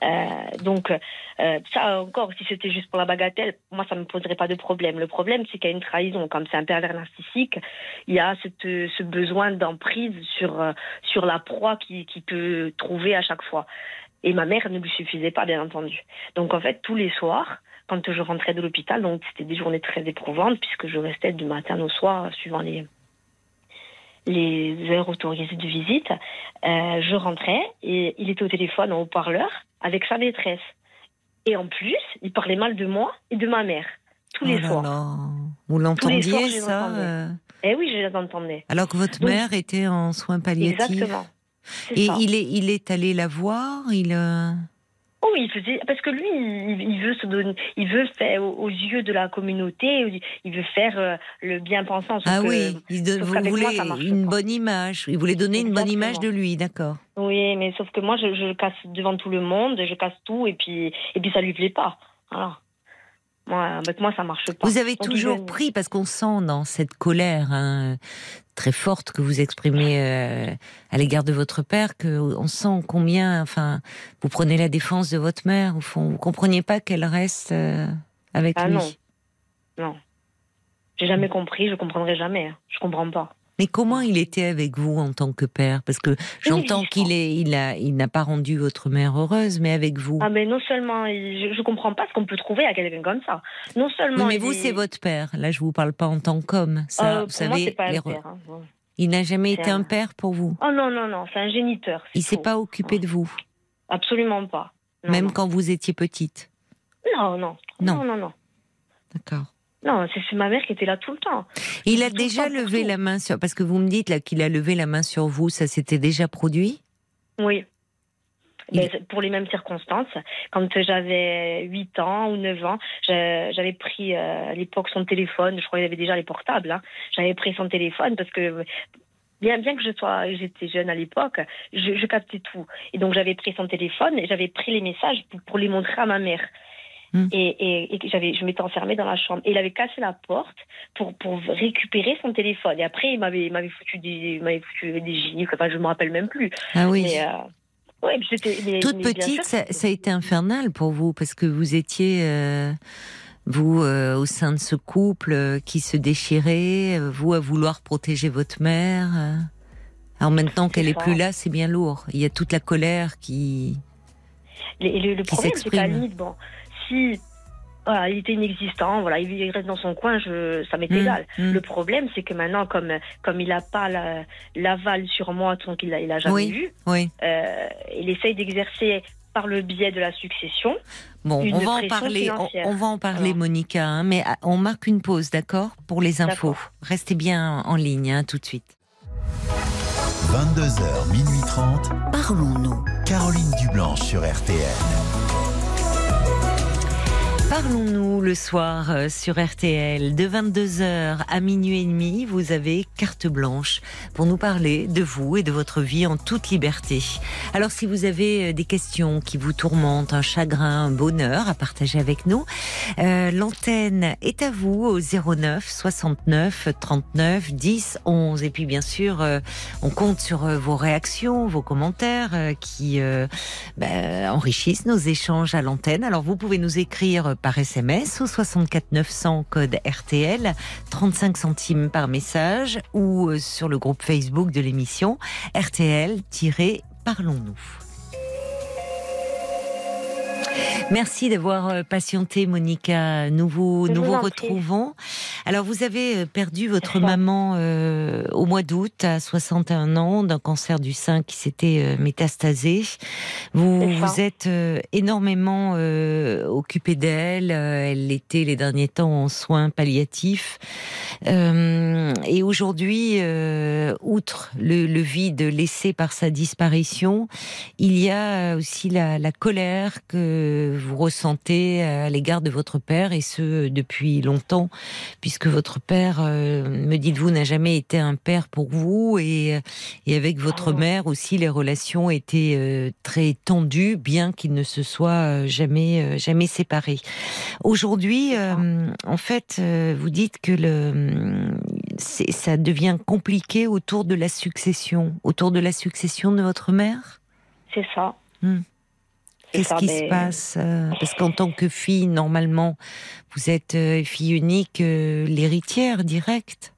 Euh, donc euh, ça encore, si c'était juste pour la bagatelle, moi ça me poserait pas de problème. Le problème, c'est qu'il y a une trahison. Comme c'est un pervers narcissique, il y a ce besoin d'emprise sur sur la proie qui, qui peut trouver à chaque fois. Et ma mère ne lui suffisait pas, bien entendu. Donc en fait, tous les soirs, quand je rentrais de l'hôpital, donc c'était des journées très éprouvantes puisque je restais du matin au soir suivant les les heures autorisées de visite. Euh, je rentrais et il était au téléphone en haut-parleur avec sa maîtresse. Et en plus, il parlait mal de moi et de ma mère tous les Oh là soirs. là. Vous l'entendiez ça l'entendais. euh, Eh oui, je les entendais. Alors que votre Donc- mère était en soins palliatifs. Exactement. Et ça. il est, il est allé la voir. Il. euh, Oh, il faisait parce que lui, il, il veut se donner, il veut faire aux aux yeux de la communauté, il veut faire euh, le bien pensant. Ah que- oui, il sauf vous moi, une pas. bonne image. Il voulait donner une bonne image de lui, d'accord. Oui, mais sauf que moi, je, je casse devant tout le monde, je casse tout, et puis, et puis ça lui plaît pas. Voilà. Moi, avec moi, ça marche pas. Vous avez toujours pris, parce qu'on sent dans cette colère hein, très forte que vous exprimez euh, à l'égard de votre père, que on sent combien, enfin, vous prenez la défense de votre mère. Au fond, vous compreniez pas qu'elle reste euh, avec Ah lui? non. Non. J'ai jamais compris, je comprendrai jamais. hein. Je comprends pas. Mais comment il était avec vous en tant que père? Parce que j'entends qu'il est, il a, il n'a pas rendu votre mère heureuse, mais avec vous. Ah, mais non seulement, je, je comprends pas ce qu'on peut trouver à quelqu'un comme ça. Non seulement. mais il vous, est- c'est votre père. Là, je vous parle pas en tant qu'homme. Ça, Euh, vous pour savez, moi, c'est pas les père. hein. Il n'a jamais été un- un père pour vous? Oh non, non, non, c'est un géniteur. Il s'est pas occupé de vous, Absolument pas. Non, même non. quand vous étiez petite? Non, non. Non. Non, non, non. D'accord. Non, c'est ma mère qui était là tout le temps. Il a Tout déjà temps levé la main sur. Parce que vous me dites là qu'il a levé la main sur vous. Ça s'était déjà produit? Oui. Il- c'est pour les mêmes circonstances. Quand j'avais 8 ans ou 9 ans, j'avais pris euh, à l'époque son téléphone. Je crois qu'il avait déjà les portables. hein. J'avais pris son téléphone parce que bien, bien que je sois, j'étais jeune à l'époque, je, je, captais tout. Et donc j'avais pris son téléphone et j'avais pris les messages pour, pour les montrer à ma mère. Mm. Et, et, et j'avais, je m'étais enfermée dans la chambre. Et il avait cassé la porte pour, pour récupérer son téléphone. Et après, il m'avait, m'avait foutu des, m'avait foutu des gifles. Enfin, je me rappelle même plus. Ah oui. Mais, euh, ouais, mais, Toute petite, ça, ça, a été infernal pour vous parce que vous étiez. Euh vous euh, au sein de ce couple euh, qui se déchirait, euh, vous à vouloir protéger votre mère. Alors maintenant qu'elle est, plus là, c'est bien lourd. Il y a toute la colère qui. Le, le, problème, c'est qu'à limite, bon, si voilà, il était inexistant, voilà, il reste dans son coin, je, ça m'est mmh, égal. Mmh. Le problème, c'est que maintenant, comme, comme il n'a pas l'aval sur moi, qu'il il a jamais vu, oui. Euh, il essaye d'exercer par le biais de la succession. Bon, on va, en parler, on, va en parler, Monica, hein, mais ah, on marque une pause, d'accord Pour les infos. Restez bien en ligne hein, tout de suite. 22h, minuit 30. Parlons-nous. Caroline Dublanche sur RTN. Parlons-nous le soir euh, sur RTL de 22h à minuit et demi. Vous avez carte blanche pour nous parler de vous et de votre vie en toute liberté. Alors si vous avez euh, des questions qui vous tourmentent, un chagrin, un bonheur à partager avec nous, euh, l'antenne est à vous au 09 69 39 10 11. Et puis bien sûr, on compte sur vos réactions, vos commentaires qui ben, enrichissent nos échanges à l'antenne. Alors vous pouvez nous écrire par SMS au 64 900 code RTL, 35 centimes par message ou euh, sur le groupe Facebook de l'émission RTL-Parlons-nous. Merci d'avoir euh, patienté, Monica. Nous vous, nous vous retrouvons. Alors, vous avez euh, perdu votre maman euh, au mois d'août à 61 ans d'un cancer du sein qui s'était métastasé. Vous vous êtes énormément occupé d'elle. Elle était les derniers temps en soins palliatifs. et aujourd'hui, outre le, le, vide laissé par sa disparition, il y a aussi la, la colère que vous ressentez à l'égard de votre père, et ce depuis longtemps, puisque votre père, euh, me dites-vous, n'a jamais été un père pour vous, et, et avec votre ah mère aussi, les relations étaient euh, très tendues, bien qu'ils ne se soient euh, jamais, jamais séparés. Aujourd'hui, en fait, vous dites que le, ça devient compliqué autour de la succession, autour de la succession de votre mère? C'est ça. Hmm. Qu'est-ce qui se passe euh, Parce qu'en tant que fille, normalement, vous êtes euh, fille unique, euh, l'héritière directe.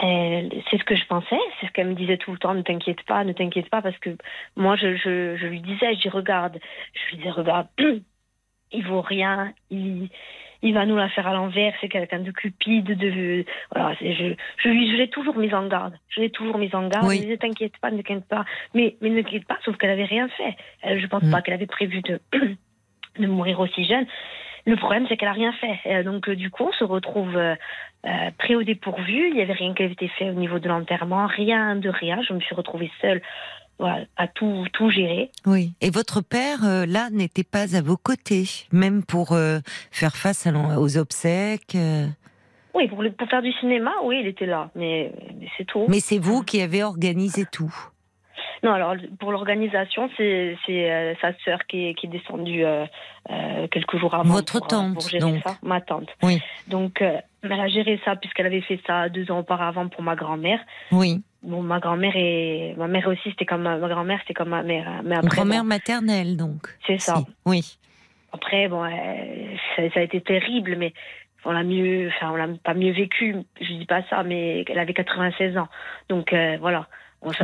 c'est ce que je pensais, c'est ce qu'elle me disait tout le temps, ne t'inquiète pas, ne t'inquiète pas, parce que moi, je, je, je lui disais, je dis, regarde, je lui disais, regarde, il vaut rien, il, il va nous la faire à l'envers, c'est quelqu'un de cupide, de voilà, je, je lui, je l'ai toujours mise en garde, je l'ai toujours mise en garde. Oui. Ne t'inquiète pas, ne t'inquiète pas, mais mais ne t'inquiète pas, sauf qu'elle avait rien fait. Je pense mm. pas qu'elle avait prévu de de mourir aussi jeune. Le problème, c'est qu'elle a rien fait. Donc, euh, du coup, on se retrouve euh, euh, prêt au dépourvu. Il n'y avait rien qui avait été fait au niveau de l'enterrement, rien de rien. Je me suis retrouvée seule voilà, à tout, tout gérer. Oui. Et votre père, euh, là, n'était pas à vos côtés, même pour euh, faire face aux obsèques euh Oui, pour, pour, faire du cinéma, oui, il était là, mais, mais c'est tout. Mais c'est vous qui avez organisé tout non, alors pour l'organisation, c'est sa sœur qui est, qui est descendue quelques jours avant. Votre tante, pour gérer donc. ça. Ma tante. Oui. Donc, elle a géré ça puisqu'elle avait fait ça deux ans auparavant pour ma grand-mère. Oui. Bon, ma grand-mère et ma mère aussi, c'était comme ma, grand-mère, c'était comme ma mère. Mais grand-mère maternelle, donc. C'est ça. Oui. Après, bon, ça, a été terrible, mais on l'a mieux, enfin, on l'a pas mieux vécu. Je dis pas ça, mais elle avait 96 ans, donc euh, voilà.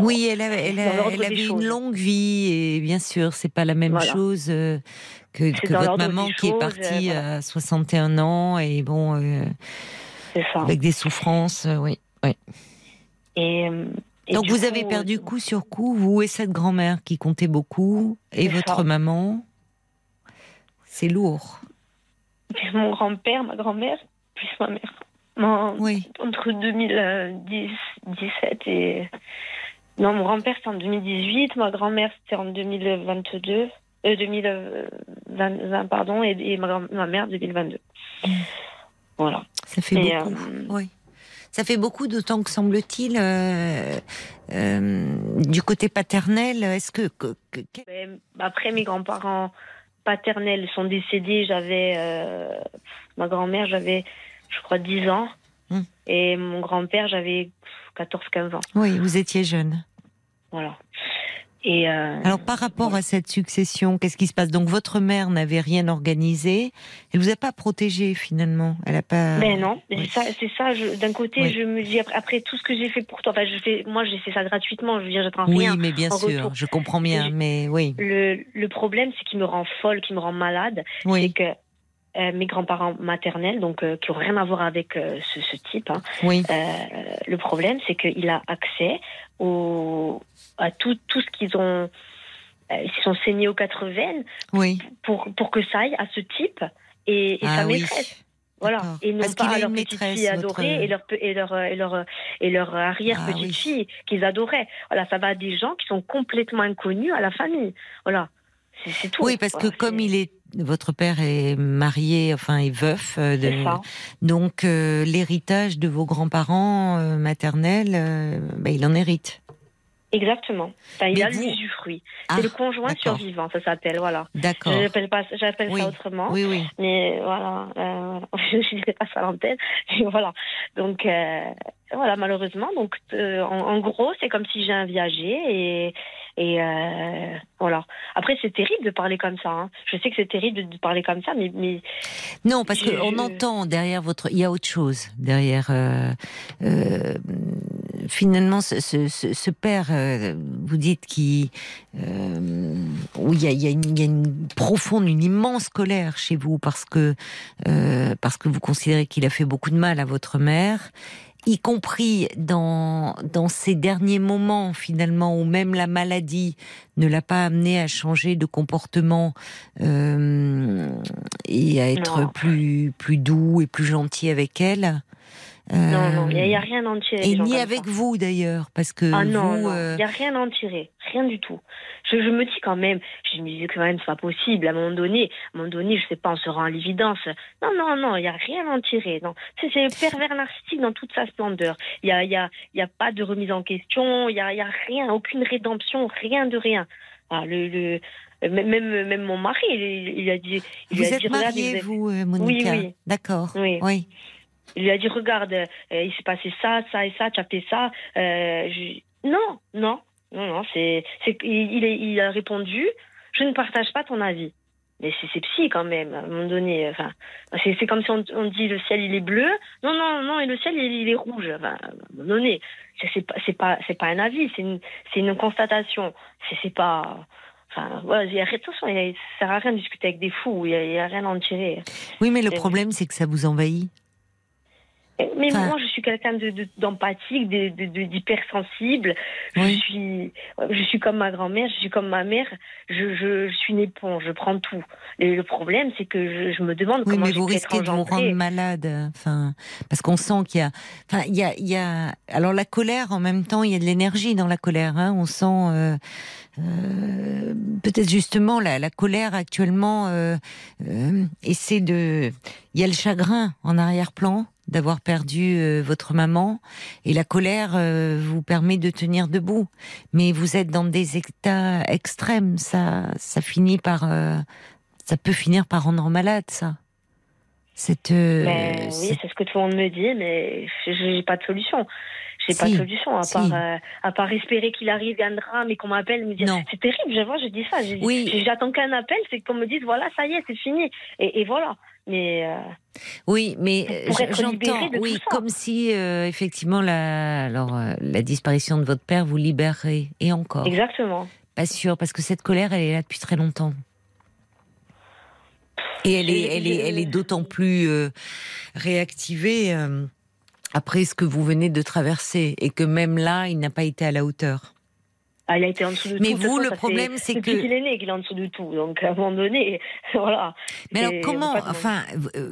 oui, elle, avait, elle, avait une longue vie et bien sûr, c'est pas la même chose euh, que, que votre maman qui est partie à 61 ans et bon, euh, ça. avec des souffrances, oui. oui. Et, Donc vous avez perdu coup sur coup, vous et cette grand-mère qui comptait beaucoup, et votre maman. C'est lourd. mon grand-père, ma grand-mère, plus ma mère. oui. Entre 2017 et. Non, mon grand-père c'était en 2018, ma grand-mère c'était en 2022, euh, 2020, pardon, et, ma, ma, mère 2022. Voilà. Ça fait beaucoup. Euh, oui. Ça fait beaucoup d'autant que semble-t-il euh, euh, du côté paternel. Est-ce que, que- que- Ben, Après, mes grands-parents paternels sont décédés. J'avais euh, ma grand-mère, j'avais, je crois, 10 ans. Hmm. Et mon grand-père, j'avais 14-15 ans. oui, vous étiez jeune. Voilà. Et euh, Alors par rapport à cette succession, qu'est-ce qui se passe? Donc votre mère n'avait rien organisé. Elle vous a pas protégé finalement? Elle a pas. Ben non, Oui. c'est ça. c'est ça D'un côté, Oui. je me dis après, après tout ce que j'ai fait pour toi, enfin, je fais, moi j'ai fait ça gratuitement. Je veux dire, j'attends Oui, rien. mais bien en sûr, retour. je comprends bien, mais oui, Le, le problème, c'est qui me rend folle, qui me rend malade, c'est oui, que euh, mes grands-parents maternels, donc euh, qui ont rien à voir avec euh, ce, ce type, hein, oui, le problème, c'est qu'il a accès au, à tout, tout ce qu'ils ont. ils sont saignés aux quatre veines oui. pour, pour que ça aille à ce type et, et ah sa oui. maîtresse. Voilà. Et non Parce pas à leur petite fille votre- adorée et leur, et leur, et leur, et leur arrière Ah petite oui. fille qu'ils adoraient. Voilà, ça va à des gens qui sont complètement inconnus à la famille. Voilà. C'est- tout. Oui, parce que comme il est, votre père est marié, enfin est veuf, euh, de- donc euh, l'héritage de vos grands-parents euh, maternels, euh, ben, il en hérite. Exactement. Enfin, il Mais a vous- l'usufruit. Ah, C'est le conjoint survivant, ça s'appelle. Voilà. D'accord. J'appelle pas, j'appelle Oui. ça autrement. Oui, oui. Mais voilà, euh, je ne pas ça à l'antenne. Voilà. Donc, euh, voilà, malheureusement. Donc, euh, en, en gros, c'est comme si j'ai un viager et, et euh, voilà. Après, c'est terrible de parler comme ça. hein. Je sais que c'est terrible de, parler comme ça, mais, mais Non, parce qu'on je- entend derrière votre, il y a autre chose derrière. euh, euh, finalement, ce, ce- père, vous dites qui, où il y a, il y a une, il y a une profonde, une immense colère chez vous parce que parce que vous considérez qu'il a fait beaucoup de mal à votre mère. Y compris dans dans ces derniers moments finalement où même la maladie ne l'a pas amené à changer de comportement euh, et à être Non. plus plus doux et plus gentil avec elle. Non, non, il n'y a, Euh, rien à en tirer. et ni avec ça. vous d'ailleurs, parce que Ah non, euh, il n'y a rien à en tirer, rien du tout. Je, je me dis quand même, je me dis quand même, c'est pas possible. À un moment donné, à un moment donné, je sais pas, on se rend à l'évidence. Non, non, non, il n'y a rien à en tirer. Non, c'est c'est le pervers narcissique dans toute sa splendeur. Il y a, y a, y a pas de remise en question. Il y a, y a rien, aucune rédemption, rien de rien. Ah, le, le, même, même mon mari, il, il a dit, il vous a êtes mariée, vous, euh, Monica. oui. D'accord. Oui. Oui. Il lui a dit regarde, euh, il s'est passé ça, ça et ça, tu as fait ça. Euh, je- Non, non, non, non. C'est, c'est, il, il a répondu, je ne partage pas ton avis. Mais c'est, c'est psy quand même. À un moment donné, enfin, c'est, c'est comme si on, on dit le ciel il est bleu. Non, non, non, et le ciel il, il est rouge. Enfin, à un moment donné, c'est, c'est pas, c'est pas, c'est pas un avis, c'est une, c'est une constatation. C'est, c'est pas. Enfin, voilà, il y a, attention, il ça sert à rien de discuter avec des fous. Il y a, rien à en tirer. Oui, mais le problème, c'est que ça vous envahit. Mais Enfin- moi, je suis quelqu'un de, de- d'empathique, de, de- de- d'hypersensible. Oui. Je suis, je suis comme ma grand-mère, je suis comme ma mère. Je, je, je suis une éponge, je prends tout. Et le problème, c'est que je, je me demande Oui, comment mais vous risquez de vous rendre malade. Enfin, parce qu'on sent qu'il y a, enfin, il y a, il y a. Alors la colère, en même temps, il y a de l'énergie dans la colère. Hein. On sent. euh, euh, peut-être justement la, la colère actuellement euh, euh, essaie de il y a le chagrin en arrière-plan d'avoir perdu euh, votre maman et la colère euh, vous permet de tenir debout. Mais vous êtes dans des états extrêmes. Ça ça finit par euh, ça peut finir par rendre malade ça. Cette euh, Mais oui, c'est ce que tout le monde me dit, mais je- j'ai pas de solution. J'ai pas Si, de solution à si. part, euh, à part espérer qu'il arrive, il y a un drame et qu'on m'appelle, me dire c'est terrible. Je vois, je dis ça. Oui. J'attends qu'un appel, c'est qu'on me dise voilà, ça y est, c'est fini. Et, et voilà. Mais euh, Oui, mais euh, j'entends, oui, comme si euh, effectivement la, alors la disparition de votre père vous libérerait et encore. exactement. Pas sûr, parce que cette colère, elle est là depuis très longtemps. Et elle est, elle est, elle est d'autant plus euh, réactivée euh, après ce que vous venez de traverser, et que même là, il n'a pas été à la hauteur. Ah, il a été en dessous de Mais tout. Toute vous, le problème, c'est que- qu'il est né qu'il est en dessous de tout. Donc, à un moment donné, voilà. Mais alors comment, enfin, euh,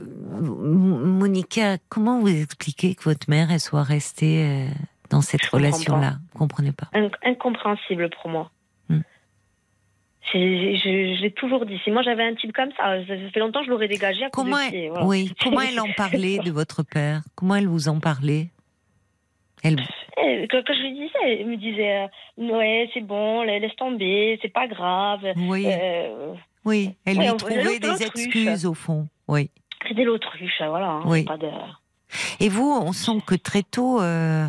Monica, comment vous expliquez que votre mère elle soit restée euh, dans cette relation-là? Vous comprenez pas? In- incompréhensible pour moi. Je, je l'ai toujours dit. Si moi j'avais un type comme ça, ça fait longtemps que je l'aurais dégagé à Comment, de elle, pied. voilà. oui, comment elle en parlait de votre père? Comment elle vous en parlait? Elle... Eh, Quand, quand je lui disais, elle me disait euh, Ouais, c'est bon, la- laisse tomber, c'est pas grave. Oui, Euh, oui. Elle ouais, lui trouvait des excuses au fond. Oui. C'était l'autruche, voilà. hein, Oui. Pas de... Et vous, on sent que très tôt, euh,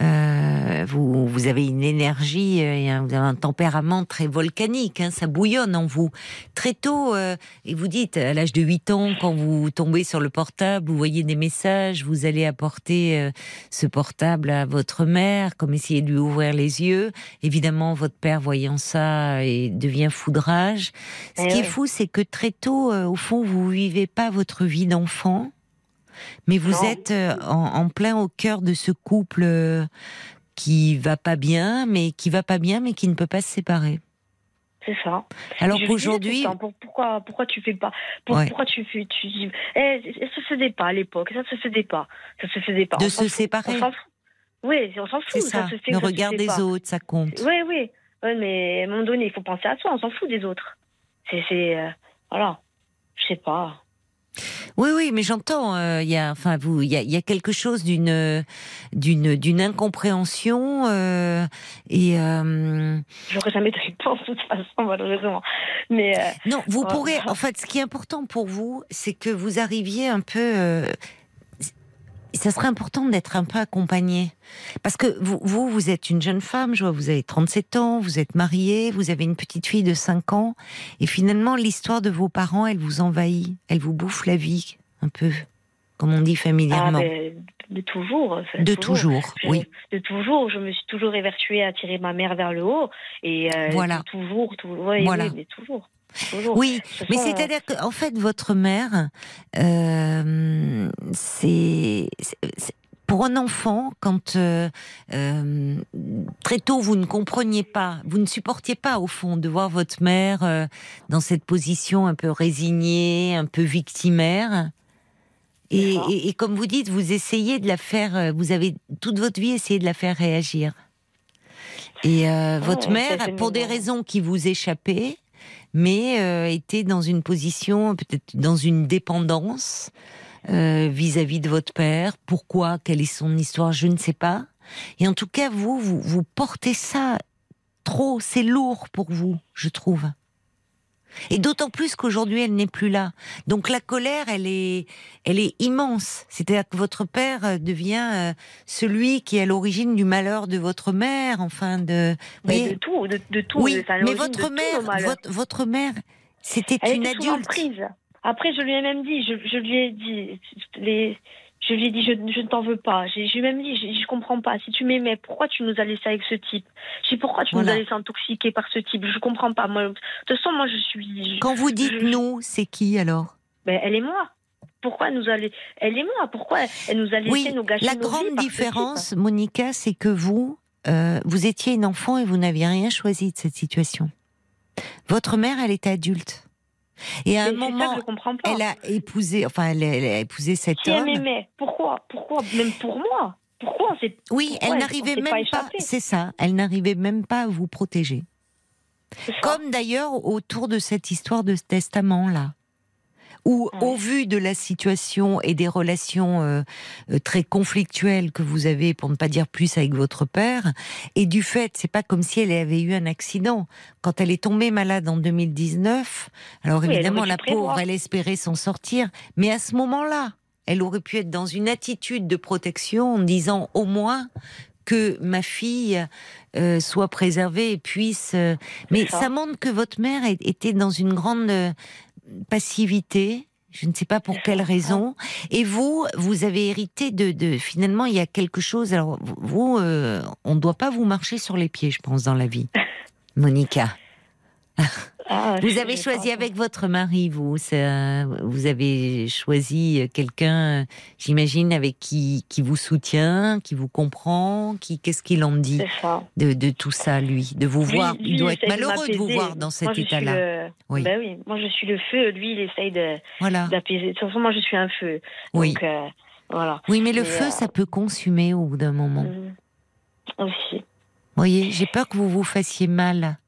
euh, vous, vous avez une énergie, euh, et un, vous avez un tempérament très volcanique, hein, ça bouillonne en vous. Très tôt, euh, et vous dites, à l'âge de 8 ans, quand vous tombez sur le portable, vous voyez des messages, vous allez apporter ce portable à votre mère, comme essayer de lui ouvrir les yeux. Évidemment, votre père, voyant ça, et devient foudrage. Ce Eh qui est fou, c'est que très tôt, au fond, vous vivez pas votre vie d'enfant. Mais vous Non. êtes euh, en, en plein au cœur de ce couple euh, qui va pas bien, mais qui va pas bien, mais qui ne peut pas se séparer. C'est ça. Alors qu'aujourd'hui, pourquoi, pourquoi tu fais pas pour- Ouais. Pourquoi tu fais. Tu, eh, ça se faisait pas à l'époque, ça se faisait pas. Ça se faisait pas. De On se séparer. on. Oui, on s'en fout. c'est ça, se fait, le ça se regard fait des pas. autres, ça compte. Oui, oui. Ouais, mais à un moment donné, il faut penser à soi, on s'en fout des autres. C'est. c'est, euh, voilà. Je sais pas. Oui, oui, mais j'entends. euh, Il y a, enfin, vous, il y y a quelque chose d'une, d'une, d'une incompréhension euh, et euh, J'aurais jamais de réponse de toute façon, malheureusement. Mais. euh, non, vous Ouais. pourrez. En fait, ce qui est important pour vous, c'est que vous arriviez un peu. Ça serait important d'être un peu accompagné. Parce que vous, vous, vous êtes une jeune femme, je vois, vous avez 37 ans, vous êtes mariée, vous avez une petite fille de 5 ans, et finalement, l'histoire de vos parents, elle vous envahit, elle vous bouffe la vie, un peu, comme on dit ah, familièrement. ben, de toujours. de toujours, Je- oui. De toujours, je me suis toujours évertuée à tirer ma mère vers le haut. Et euh, Voilà. toujours, toujours. Oui, Voilà. oui, mais toujours. Oui, Ce mais euh, c'est-à-dire qu'en fait, votre mère, euh, c'est pour un enfant, quand euh, euh, très tôt vous ne compreniez pas, vous ne supportiez pas au fond de voir votre mère euh, dans cette position un peu résignée, un peu victimaire. Et, D'accord. et- et comme vous dites, vous essayez de la faire, vous avez toute votre vie essayé de la faire réagir. Et euh, votre Ouais, mère, pour des raisons qui vous échappaient, mais euh, était dans une position, peut-être dans une dépendance euh, vis-à-vis de votre père. Pourquoi? Quelle est son histoire? Je ne sais pas. Et en tout cas, vous, vous, vous portez ça trop. C'est lourd pour vous, je trouve. Et d'autant plus qu'aujourd'hui, elle n'est plus là. Donc la colère, elle est, elle est immense. C'est-à-dire que votre père euh, devient euh, celui qui est à l'origine du malheur de votre mère. Enfin, de. mais de tout, de, de tout. oui, Enfin, mais votre mère, votre, votre mère, c'était une adulte. prise. Après, je lui ai même dit, je, je lui ai dit, les, je lui ai dit, je, je ne t'en veux pas. J'ai, je lui ai même dit, je, je comprends pas. Si tu m'aimais, pourquoi tu nous as laissé avec ce type? Je dis, pourquoi tu Voilà. nous as laissé intoxiquer par ce type? Je comprends pas. Moi, de toute façon, moi, je suis. je- Quand vous dites nous, c'est qui alors? Ben, elle et moi. Pourquoi elle nous elle et moi Pourquoi elle nous a laissé Oui, nous gâcher la nos vies grande ce différence, Monica, c'est que vous, euh, vous étiez une enfant et vous n'aviez rien choisi de cette situation. Votre mère, elle était adulte. Et à un ça moment, elle a épousé, enfin, elle, a- elle a épousé cet Si elle homme. m'aimait, pourquoi Pourquoi Même pour moi Pourquoi Oui, Pourquoi elle elle- n'arrivait même pas c'est ça, elle n'arrivait même pas à vous protéger. Comme d'ailleurs autour de cette histoire de ce testament-là. Ouais. au vu de la situation et des relations euh, euh, très conflictuelles que vous avez, pour ne pas dire plus, avec votre père, et du fait, c'est pas comme si elle avait eu un accident. Quand elle est tombée malade en 2019, alors Oui, évidemment, la prévoir. pauvre, elle espérait s'en sortir, mais à ce moment-là, elle aurait pu être dans une attitude de protection en disant au moins que ma fille euh, soit préservée et puisse. euh, Mais ça. ça. montre que votre mère était dans une grande euh, passivité. Je ne sais pas pour quelle raison. Et vous, vous avez hérité de, de finalement, il y a quelque chose. Alors vous, euh, on ne doit pas vous marcher sur les pieds, je pense, dans la vie, Monica. Ah, Vous avez choisi avec votre mari, vous. ça- vous avez choisi quelqu'un, j'imagine, avec qui, qui vous soutient, qui vous comprend, qui qu'est-ce qu'il en dit de, de tout ça, lui, de vous Lui- voir. lui, il doit être de malheureux de vous voir dans cet état-là. le- Oui. Ben oui, moi je suis le feu, lui il essaye de- Voilà. d'apaiser. De toute façon, moi je suis un feu. Oui. Donc euh, voilà. Oui, mais le feu, euh, ça peut consumer au bout d'un moment. Mm. Aussi. Vous voyez, j'ai peur que vous vous fassiez mal.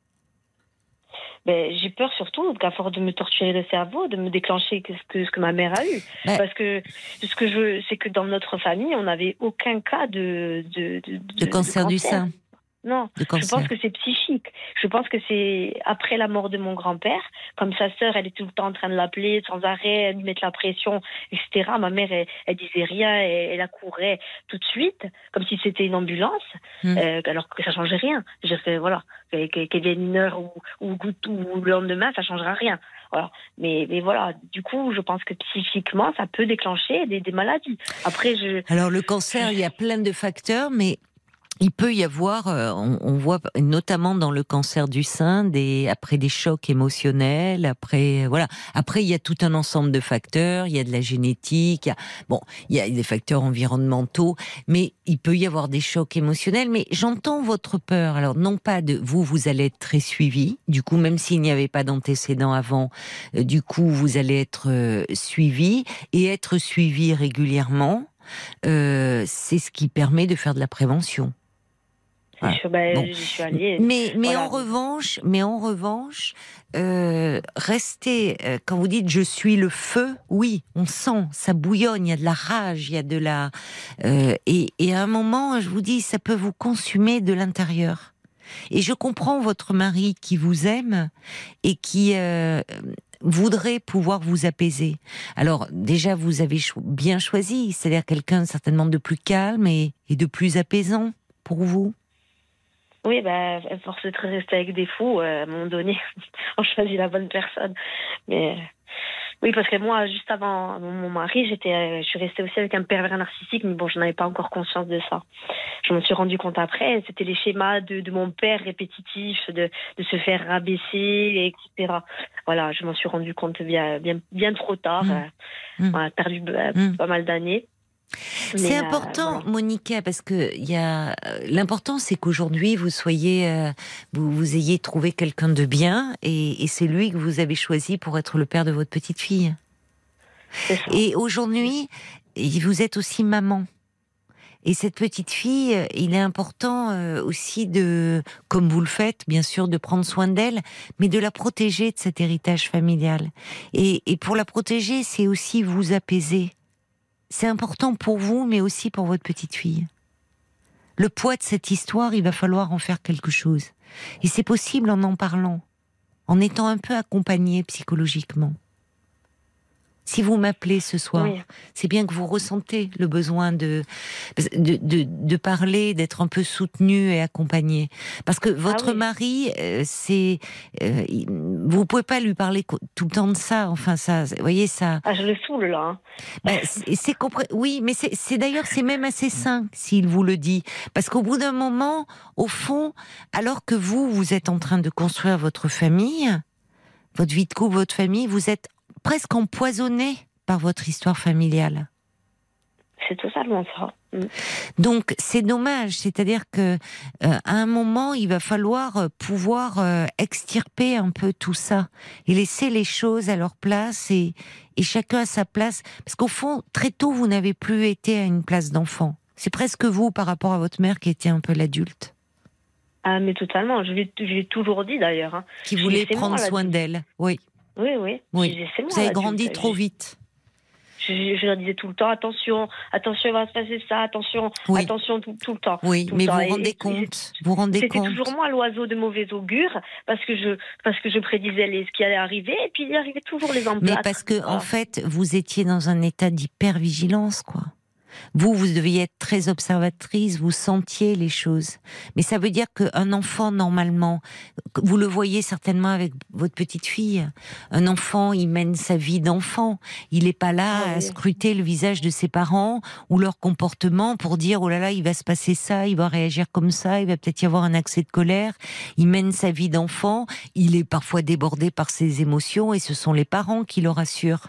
Ben, j'ai peur surtout qu'à force de me torturer le cerveau, de me déclencher ce que, ce que ma mère a eu. Ouais. Parce que ce que je veux, c'est que dans notre famille, on n'avait aucun cas de, de, de, De cancer du sein. Non, je pense que c'est psychique. Je pense que c'est après la mort de mon grand-père, comme sa sœur, elle est tout le temps en train de l'appeler sans arrêt, lui mettre la pression, etc. Ma mère, elle, elle disait rien, elle, elle accourait tout de suite, comme si c'était une ambulance, Hmm. euh, alors que ça changeait rien. Je que, voilà, qu'elle qu'elle vienne une heure ou, ou, ou le lendemain, ça changera rien. Voilà. Mais, mais voilà, du coup, je pense que psychiquement, ça peut déclencher des, des maladies. Après, je, Alors le cancer, il y a plein de facteurs, mais il peut y avoir, euh, on, voit notamment dans le cancer du sein, des, après des chocs émotionnels, après voilà, après il y a tout un ensemble de facteurs, il y a de la génétique, il y a, bon, il y a des facteurs environnementaux, mais il peut y avoir des chocs émotionnels. Mais j'entends votre peur. Alors non pas de vous, vous allez être très suivi. Du coup, même s'il n'y avait pas d'antécédents avant, euh, du coup vous allez être euh, suivi et être suivi régulièrement. Euh, c'est ce qui permet de faire de la prévention. C'est Ouais. sûr, ben, Bon. j'y suis allée. Mais, mais Voilà. en revanche, mais en revanche, euh, restez euh, quand vous dites je suis le feu, oui, on sent, ça bouillonne, il y a de la rage, il y a de la euh, et, et à un moment, je vous dis, ça peut vous consumer de l'intérieur. Et je comprends votre mari qui vous aime et qui euh, voudrait pouvoir vous apaiser. Alors déjà, vous avez cho- bien choisi, c'est-à-dire quelqu'un certainement de plus calme et, et de plus apaisant pour vous. Oui, bah, force de rester avec des fous, euh, à un moment donné, on choisit la bonne personne. Mais oui, parce que moi, juste avant mon mari, j'étais, euh, je suis restée aussi avec un pervers narcissique, mais bon, je n'avais pas encore conscience de ça. Je m'en suis rendu compte après. C'était les schémas de, de mon père répétitifs, de, de se faire rabaisser, etc. Voilà, je m'en suis rendu compte bien, bien, bien trop tard. Mm. euh, Mm. voilà, perdu euh, pas mal d'années. C'est euh, important, voilà. Monica, parce que y a euh, l'important, c'est qu'aujourd'hui vous soyez, euh, vous, vous ayez trouvé quelqu'un de bien, et, et c'est lui que vous avez choisi pour être le père de votre petite fille. Et aujourd'hui, vous êtes aussi maman. Et cette petite fille, euh, il est important euh, aussi de, comme vous le faites, bien sûr, de prendre soin d'elle, mais de la protéger de cet héritage familial. Et, et pour la protéger, c'est aussi vous apaiser. C'est important pour vous, mais aussi pour votre petite fille. Le poids de cette histoire, il va falloir en faire quelque chose. Et c'est possible en en parlant, en étant un peu accompagné psychologiquement. Si vous m'appelez ce soir, Oui. c'est bien que vous ressentez le besoin de, de, de, de parler, d'être un peu soutenu et accompagné. Parce que votre Ah oui. mari, euh, c'est, euh, vous pouvez pas lui parler tout le temps de ça. Enfin, ça, vous voyez ça. Ah, je le saoule, là. hein. Ben, c'est Oui, mais c'est d'ailleurs c'est même assez sain s'il vous le dit, parce qu'au bout d'un moment, au fond, alors que vous vous êtes en train de construire votre famille, votre vie de couple, votre famille, vous êtes presque empoisonné par votre histoire familiale. C'est totalement ça. Mm. Donc c'est dommage, c'est-à-dire que euh, à un moment il va falloir euh, pouvoir euh, extirper un peu tout ça et laisser les choses à leur place et, et chacun à sa place, parce qu'au fond très tôt vous n'avez plus été à une place d'enfant. C'est presque vous par rapport à votre mère qui était un peu l'adulte, Ah, mais totalement. Je lui je lui ai toujours dit, d'ailleurs. hein. qui voulait prendre soin d'elle. Oui, Oui, oui. Oui. Disais, vous avez grandi trop vite. Je, leur disais tout le temps, attention, attention, il va se passer ça, attention, Oui. attention tout, tout le temps. Oui, mais vous temps. vous rendez et- compte, vous vous rendez C'était compte. toujours moi l'oiseau de mauvais augure parce que je parce que je prédisais les, ce qui allait arriver et puis il arrivait toujours les Mais emplâtres. parce que en fait, vous étiez dans un état d'hypervigilance, quoi. Vous, vous deviez être très observatrice, vous sentiez les choses. Mais ça veut dire qu'un enfant, normalement, vous le voyez certainement avec votre petite fille, un enfant, il mène sa vie d'enfant. Il n'est pas là Ah à scruter le visage de ses parents ou leur comportement pour dire, oh là là, il va se passer ça, il va réagir comme ça, il va peut-être y avoir un accès de colère. Il mène sa vie d'enfant, il est parfois débordé par ses émotions et ce sont les parents qui le rassurent.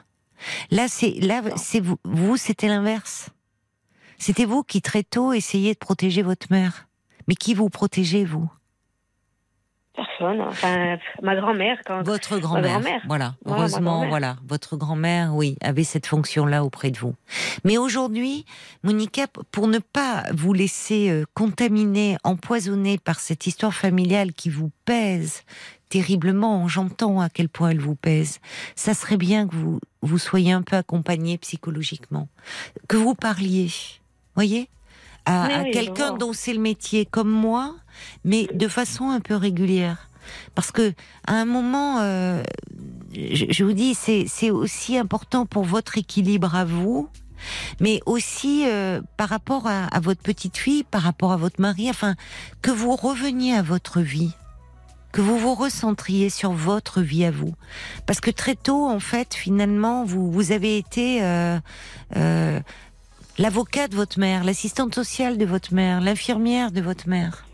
Là, c'est là, c'est vous, vous c'était l'inverse. C'était vous qui très tôt essayez de protéger votre mère. Mais qui vous protégez vous? Personne. Enfin, ma grand-mère. Quand... Votre grand-mère. voilà. Heureusement, voilà. Votre grand-mère, oui, avait cette fonction-là auprès de vous. Mais aujourd'hui, Monica, pour ne pas vous laisser euh, contaminer, empoisonner par cette histoire familiale qui vous pèse terriblement, j'entends à quel point elle vous pèse, ça serait bien que vous, vous soyez un peu accompagné psychologiquement, que vous parliez, voyez à, quelqu'un dont c'est le métier comme moi, mais de façon un peu régulière. Parce que à un moment, euh, je, vous dis, c'est aussi important pour votre équilibre à vous, mais aussi euh, par rapport à, à, votre petite fille, par rapport à votre mari, enfin, que vous reveniez à votre vie, que vous vous recentriez sur votre vie à vous. Parce que très tôt, en fait, finalement, vous, vous avez été euh, l'avocat de votre mère, l'assistante sociale de votre mère, l'infirmière de votre mère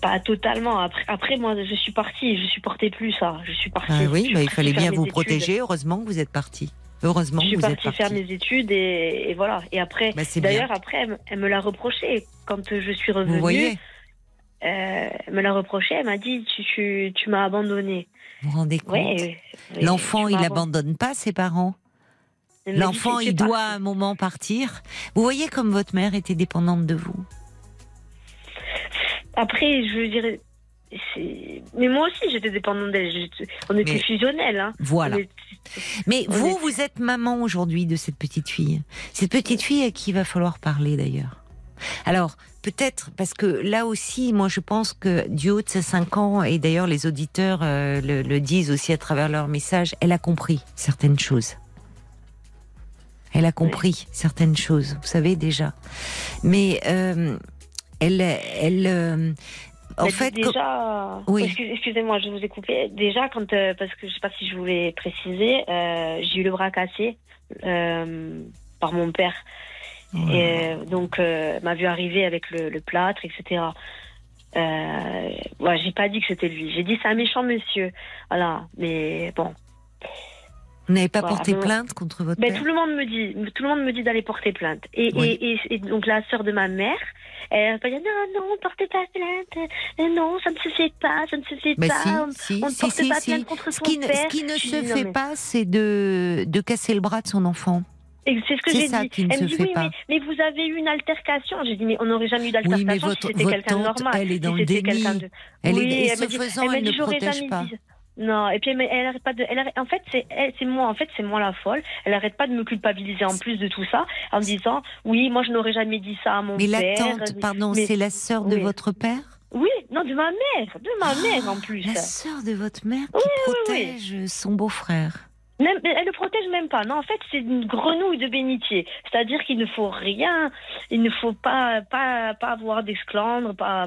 pas, totalement. Après, après, moi, je suis partie. Je supportais plus ça. Je suis partie. Ah oui, bah, il fallait bien vous protéger. Heureusement que vous êtes partie. Heureusement je suis vous partie êtes faire mes études et, voilà. Et après, bah, d'ailleurs, après, elle, me l'a reproché quand je suis revenue. Vous voyez euh, elle me l'a reproché. Elle m'a dit tu, tu, tu m'as abandonné. Vous vous rendez compte L'enfant, il n'abandonne pas ses parents. L'enfant, il doit à un moment partir. Vous voyez comme votre mère était dépendante de vous. Après, je veux dire, mais moi aussi, j'étais dépendante d'elle. On était fusionnels. Hein. Voilà. Mais vous, vous êtes maman aujourd'hui de cette petite fille. Cette petite fille à qui il va falloir parler d'ailleurs. Alors, peut-être, parce que là aussi, moi je pense que du haut de ses 5 ans, et d'ailleurs les auditeurs euh, le, disent aussi à travers leurs messages, elle a compris certaines choses. Elle a compris certaines choses, vous savez déjà. Mais euh, elle, elle, euh, en fait, déjà, oui. excusez-moi, je vous ai coupé. Déjà, quand euh, parce que je sais pas si je voulais préciser, j'ai eu le bras cassé par mon père. Et donc, m'a vu arriver avec le, plâtre, etc. Ouais, j'ai pas dit que c'était lui. J'ai dit c'est un méchant monsieur. Voilà, mais bon. Vous n'avez pas porté plainte contre votre ben, père Tout le monde me dit, tout le monde me dit d'aller porter plainte. Et, et, et, donc la sœur de ma mère, elle va dire non, non, portez pas plainte. Euh, non, ça ne se fait pas, ça ne se fait pas. Si, on ne porte pas plainte contre ce son qui, père. Ce qui ne se fait pas, c'est de, de casser le bras de son enfant. C'est ce que j'ai dit. Elle me dit oui, mais, mais, vous avez eu une altercation. J'ai dit mais on n'aurait jamais eu d'altercation si c'était quelqu'un de normal. Elle est dans le déni. De... Elle oui, est, et ce faisant, elle, elle ne protège pas. Dit, non, et puis elle, elle arrête pas de. Elle en fait, c'est c'est moi. En fait, c'est moi la folle. Elle arrête pas de me culpabiliser en plus de tout ça, en me disant oui, moi je n'aurais jamais dit ça à mon père. Mais la tante, pardon, c'est la sœur de votre père? Oui, non, de ma mère, de ma mère en plus. La sœur de votre mère qui protège son beau-frère elle ne protège même pas. Non, en fait, c'est une grenouille de bénitier. C'est-à-dire qu'il ne faut rien, il ne faut pas, pas, pas avoir d'esclandre, pas,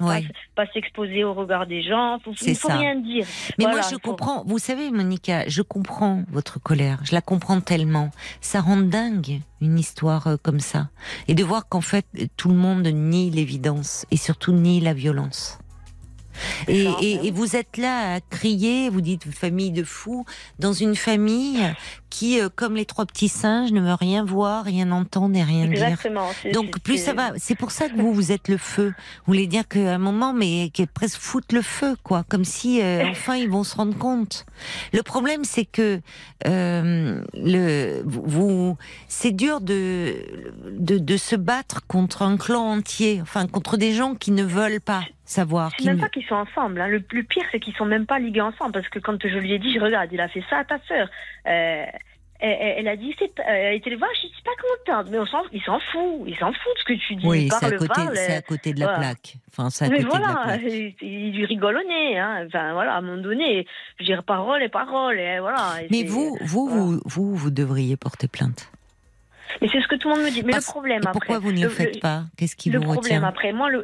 pas, s'exposer au regard des gens. il ne faut rien dire. Mais moi, je comprends. Vous savez, Monica, je comprends votre colère. Je la comprends tellement. Ça rend dingue une histoire euh, comme ça. Et de voir qu'en fait, tout le monde nie l'évidence et surtout nie la violence. Et, vous êtes là à crier, vous dites famille de fous, dans une famille qui, euh, comme les trois petits singes, ne veut rien voir, rien entendre et rien Exactement, dire. Donc plus ça va, c'est pour ça que vous, vous êtes le feu. Vous voulez dire qu'à un moment, mais qui presque foutre le feu, quoi, comme si euh, enfin ils vont se rendre compte. Le problème, c'est que euh, le, vous, c'est dur de, de, de se battre contre un clan entier, enfin contre des gens qui ne veulent pas savoir. C'est même pas qu'ils sont ensemble. Hein. Le plus pire, c'est qu'ils sont même pas ligués ensemble. Parce que quand je lui ai dit, je regarde, il a fait ça à ta sœur. Euh, elle, a dit, c'est, elle était le voir, je suis pas contente. Mais on il s'en fout. Il s'en fout de ce que tu dis. Oui, c'est à, côté, c'est à côté de la plaque. Enfin, à Mais côté voilà, de la plaque. Il, lui rigole au nez. Hein. Enfin, voilà, à un moment donné, je dire parole et parole. Et voilà. Mais vous, vous, vous, vous, vous devriez porter plainte. Mais c'est ce que tout le monde me dit. Mais le problème après. Pourquoi vous ne le, faites pas? Qu'est-ce qui vous retient? Le problème après, moi, le,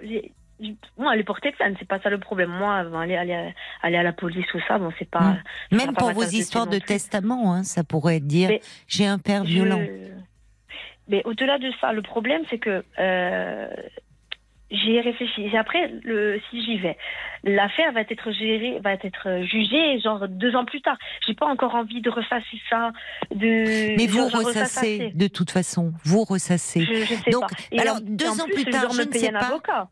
moi, aller porter plainte, c'est pas ça le problème. Moi, aller, aller, aller à la police ou ça, bon, c'est pas. Hmm. Même pour vos histoires de testament, hein, ça pourrait dire j'ai un père violent. Mais au-delà de ça, le problème, c'est que euh, j'y ai réfléchi. après, le, si j'y vais, l'affaire va être gérée, va être jugée, genre deux ans plus tard. J'ai pas encore envie de ressasser ça. De, Mais vous ressassez, de toute façon, vous ressassez. Je, sais Donc, pas. alors, deux ans plus tard, je, ne sais pas. Avocat.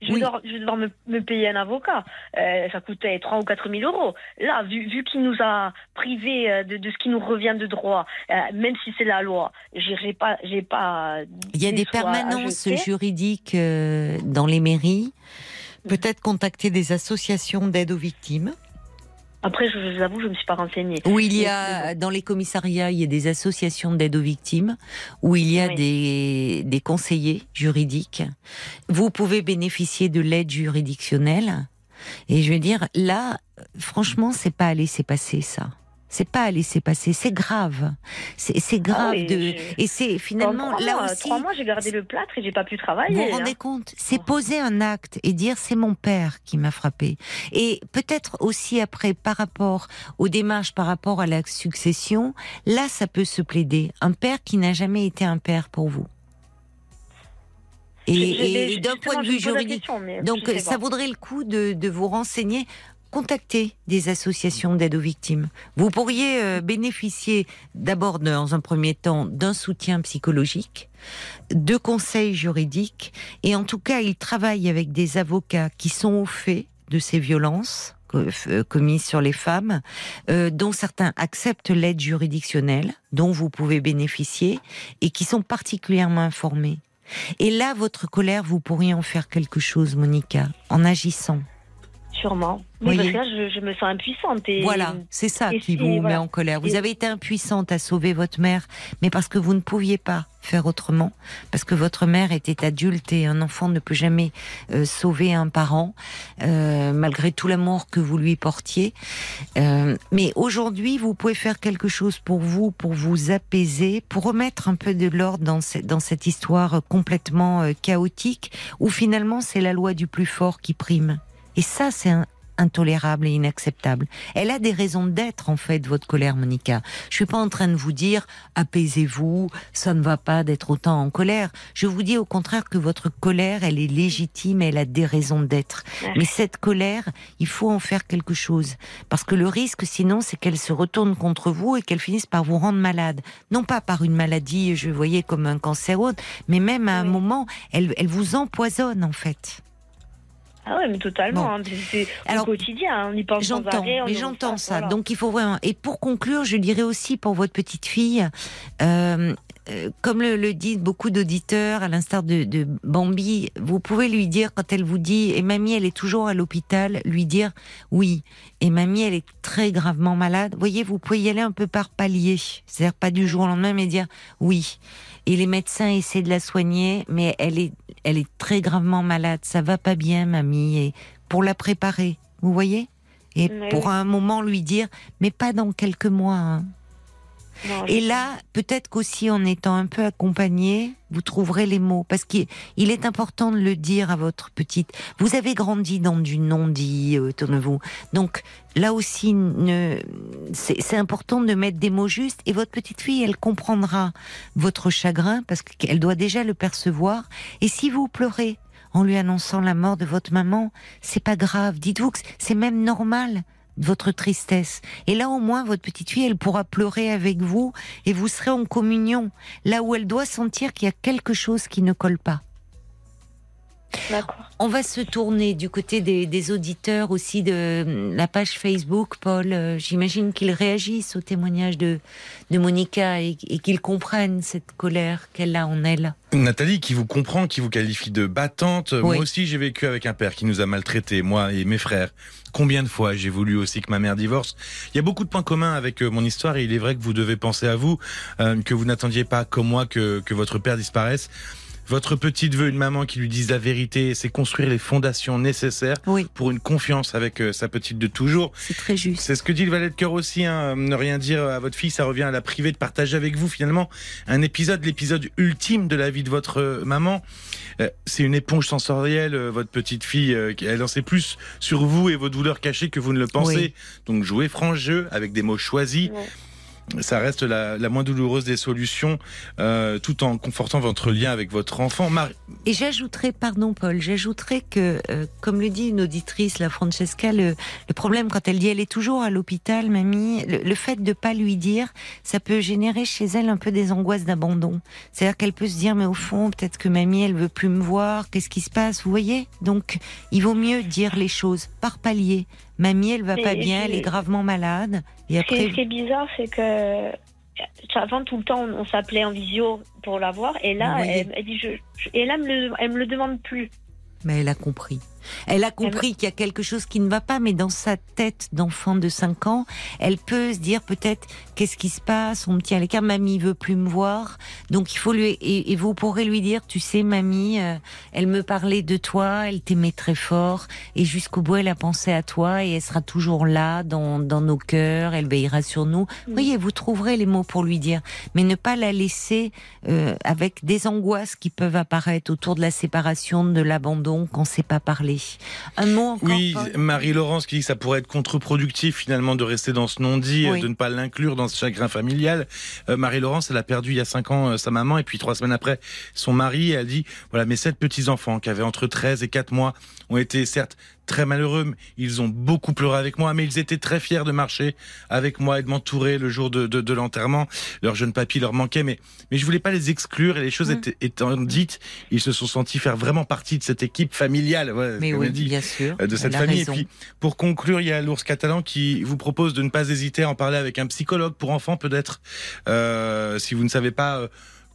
Je vais devoir, je vais devoir me, me payer un avocat. Euh, ça coûtait 3 ou 4 000 euros. Là, vu, vu qu'il nous a privés euh, de, de, ce qui nous revient de droit, euh, même si c'est la loi, j'ai pas, j'ai pas. Il y a des permanences juridiques dans les mairies. Peut-être contacter des associations d'aide aux victimes. Après, je vous avoue, je ne me suis pas renseignée. Où il y a, dans les commissariats, il y a des associations d'aide aux victimes, où il y a des, des conseillers juridiques. Vous pouvez bénéficier de l'aide juridictionnelle. Et je veux dire, là, franchement, c'est pas à laisser passer ça. C'est pas à laisser passer, c'est grave. C'est grave Ah oui, de je- et c'est finalement là mois, aussi. Trois mois, j'ai gardé le plâtre et j'ai pas pu Vous travailler. vous hein. rendez compte C'est poser un acte et dire c'est mon père qui m'a frappé. Et peut-être aussi après par rapport aux démarches, par rapport à la succession, là ça peut se plaider. Un père qui n'a jamais été un père pour vous. Et, d'un point de vue juridique, question, donc ça vaudrait le coup de, de vous renseigner. Contactez des associations d'aide aux victimes. Vous pourriez euh, bénéficier d'abord dans un premier temps d'un soutien psychologique, de conseils juridiques, et en tout cas ils travaillent avec des avocats qui sont au fait de ces violences euh, commises sur les femmes, euh, dont certains acceptent l'aide juridictionnelle, dont vous pouvez bénéficier, et qui sont particulièrement informés. Et là, votre colère, vous pourriez en faire quelque chose, Monica, en agissant. Sûrement. Mais parce que là, je, je me sens impuissante. Et... Voilà, c'est ça et qui vous met voilà. en colère. Vous avez été impuissante à sauver votre mère, mais parce que vous ne pouviez pas faire autrement, parce que votre mère était adulte et un enfant ne peut jamais euh, sauver un parent, euh, malgré tout l'amour que vous lui portiez. Euh, mais aujourd'hui, vous pouvez faire quelque chose pour vous, pour vous apaiser, pour remettre un peu de l'ordre dans, ce- dans cette histoire complètement chaotique, où finalement c'est la loi du plus fort qui prime. Et ça, c'est intolérable et inacceptable. Elle a des raisons d'être, en fait, votre colère, Monica. Je suis pas en train de vous dire, apaisez-vous, ça ne va pas d'être autant en colère. Je vous dis au contraire que votre colère, elle est légitime, elle a des raisons d'être. Mais cette colère, il faut en faire quelque chose. Parce que le risque, sinon, c'est qu'elle se retourne contre vous et qu'elle finisse par vous rendre malade. Non pas par une maladie, je voyais comme un cancer ou autre, mais même à un Oui. moment, elle, elle vous empoisonne, en fait. Ah ouais, mais totalement. Bon. hein. C'est au quotidien. hein. On y pense sans J'entends, arrêt. mais j'entends ça. voilà. Donc il faut vraiment. Et pour conclure, je dirais aussi pour votre petite fille, euh, euh, comme le, le disent beaucoup d'auditeurs, à l'instar de, de Bambi, vous pouvez lui dire quand elle vous dit et mamie elle est toujours à l'hôpital, lui dire oui. Et mamie elle est très gravement malade. Vous voyez, vous pouvez y aller un peu par palier, c'est-à-dire pas du jour au lendemain, mais dire oui. Et les médecins essaient de la soigner, mais elle est, elle est très gravement malade. Ça va pas bien, mamie. Et pour la préparer, vous voyez? Et Oui, pour un moment lui dire, mais pas dans quelques mois. hein. Non, Et là, peut-être qu'aussi en étant un peu accompagné, vous trouverez les mots. Parce qu'il il est important de le dire à votre petite. Vous avez grandi dans du non-dit euh, autour de vous. Donc là aussi, ne... c'est important de mettre des mots justes. Et votre petite fille, elle comprendra votre chagrin parce qu'elle doit déjà le percevoir. Et si vous pleurez en lui annonçant la mort de votre maman, c'est pas grave. Dites-vous que c'est même normal votre tristesse. Et là, au moins, votre petite fille, elle pourra pleurer avec vous et vous serez en communion, là où elle doit sentir qu'il y a quelque chose qui ne colle pas. D'accord. On va se tourner du côté des, des auditeurs aussi de la page Facebook, Paul. Euh, J'imagine qu'ils réagissent au témoignage de, de Monica et, et qu'ils comprennent cette colère qu'elle a en elle. Nathalie, qui vous comprend, qui vous qualifie de battante. Oui. Moi aussi, j'ai vécu avec un père qui nous a maltraités, moi et mes frères. Combien de fois j'ai voulu aussi que ma mère divorce? Il y a beaucoup de points communs avec euh, mon histoire et il est vrai que vous devez penser à vous, euh, que vous n'attendiez pas comme moi que, que votre père disparaisse. Votre petite veut une maman qui lui dise la vérité, c'est construire les fondations nécessaires Oui, pour une confiance avec euh, sa petite de toujours. c'est très juste. C'est ce que dit le valet de cœur aussi. Hein. Ne rien dire à votre fille, ça revient à la priver de partager avec vous finalement un épisode, l'épisode ultime de la vie de votre euh, maman. Euh, c'est une éponge sensorielle, euh, votre petite fille. euh, qui- elle en sait plus sur vous et vos douleurs cachées que vous ne le pensez. Oui. Donc jouez franc jeu avec des mots choisis. Ouais. Ça reste la, moins douloureuse des solutions, euh, tout en confortant votre lien avec votre enfant. Et j'ajouterais, pardon Paul, j'ajouterais que, euh, comme le dit une auditrice, la Francesca, le, le problème quand elle dit elle est toujours à l'hôpital, mamie, le, le fait de pas lui dire, ça peut générer chez elle un peu des angoisses d'abandon. C'est-à-dire qu'elle peut se dire, mais au fond, peut-être que mamie, elle veut plus me voir, qu'est-ce qui se passe, vous voyez? Donc, il vaut mieux dire les choses par palier. Mamie, elle va pas bien, elle est gravement malade. Et Ce qui est- après, ce qui est bizarre, c'est que avant tout le temps, on, on s'appelait en visio pour la voir, et là, elle, elle dit, je, je- et là, elle me, le- elle me le demande plus. Mais elle a compris. Elle a compris qu'il y a quelque chose qui ne va pas, mais dans sa tête d'enfant de 5 ans, elle peut se dire peut-être qu'est-ce qui se passe, on me tient à l'écart, mamie veut plus me voir. Donc il faut lui et, et vous pourrez lui dire, tu sais mamie, euh, elle me parlait de toi, elle t'aimait très fort et jusqu'au bout elle a pensé à toi et elle sera toujours là dans, dans nos cœurs, elle veillera sur nous. Vous voyez, vous trouverez les mots pour lui dire, mais ne pas la laisser euh, avec des angoisses qui peuvent apparaître autour de la séparation, de l'abandon, qu'on ne sait pas parler. Un mot encore Oui, Marie-Laurence qui dit que ça pourrait être contre-productif finalement de rester dans ce non-dit, Oui. euh, de ne pas l'inclure dans ce chagrin familial. Euh, Marie-Laurence, elle a perdu il y a cinq ans euh, sa maman et puis trois semaines après son mari. Elle dit, voilà, mes sept petits-enfants qui avaient entre 13 et 4 mois ont été certes très malheureux, ils ont beaucoup pleuré avec moi, mais ils étaient très fiers de marcher avec moi et de m'entourer le jour de, de, de l'enterrement. Leur jeune papy leur manquait, mais, mais je voulais pas les exclure et les choses Mm. étaient, étant dites, ils se sont sentis faire vraiment partie de cette équipe familiale. Ouais, Mais oui, dit bien sûr. euh, de cette famille. raison. Et puis, pour conclure, il y a l'ours catalan qui vous propose de ne pas hésiter à en parler avec un psychologue pour enfants, peut-être, euh, si vous ne savez pas euh,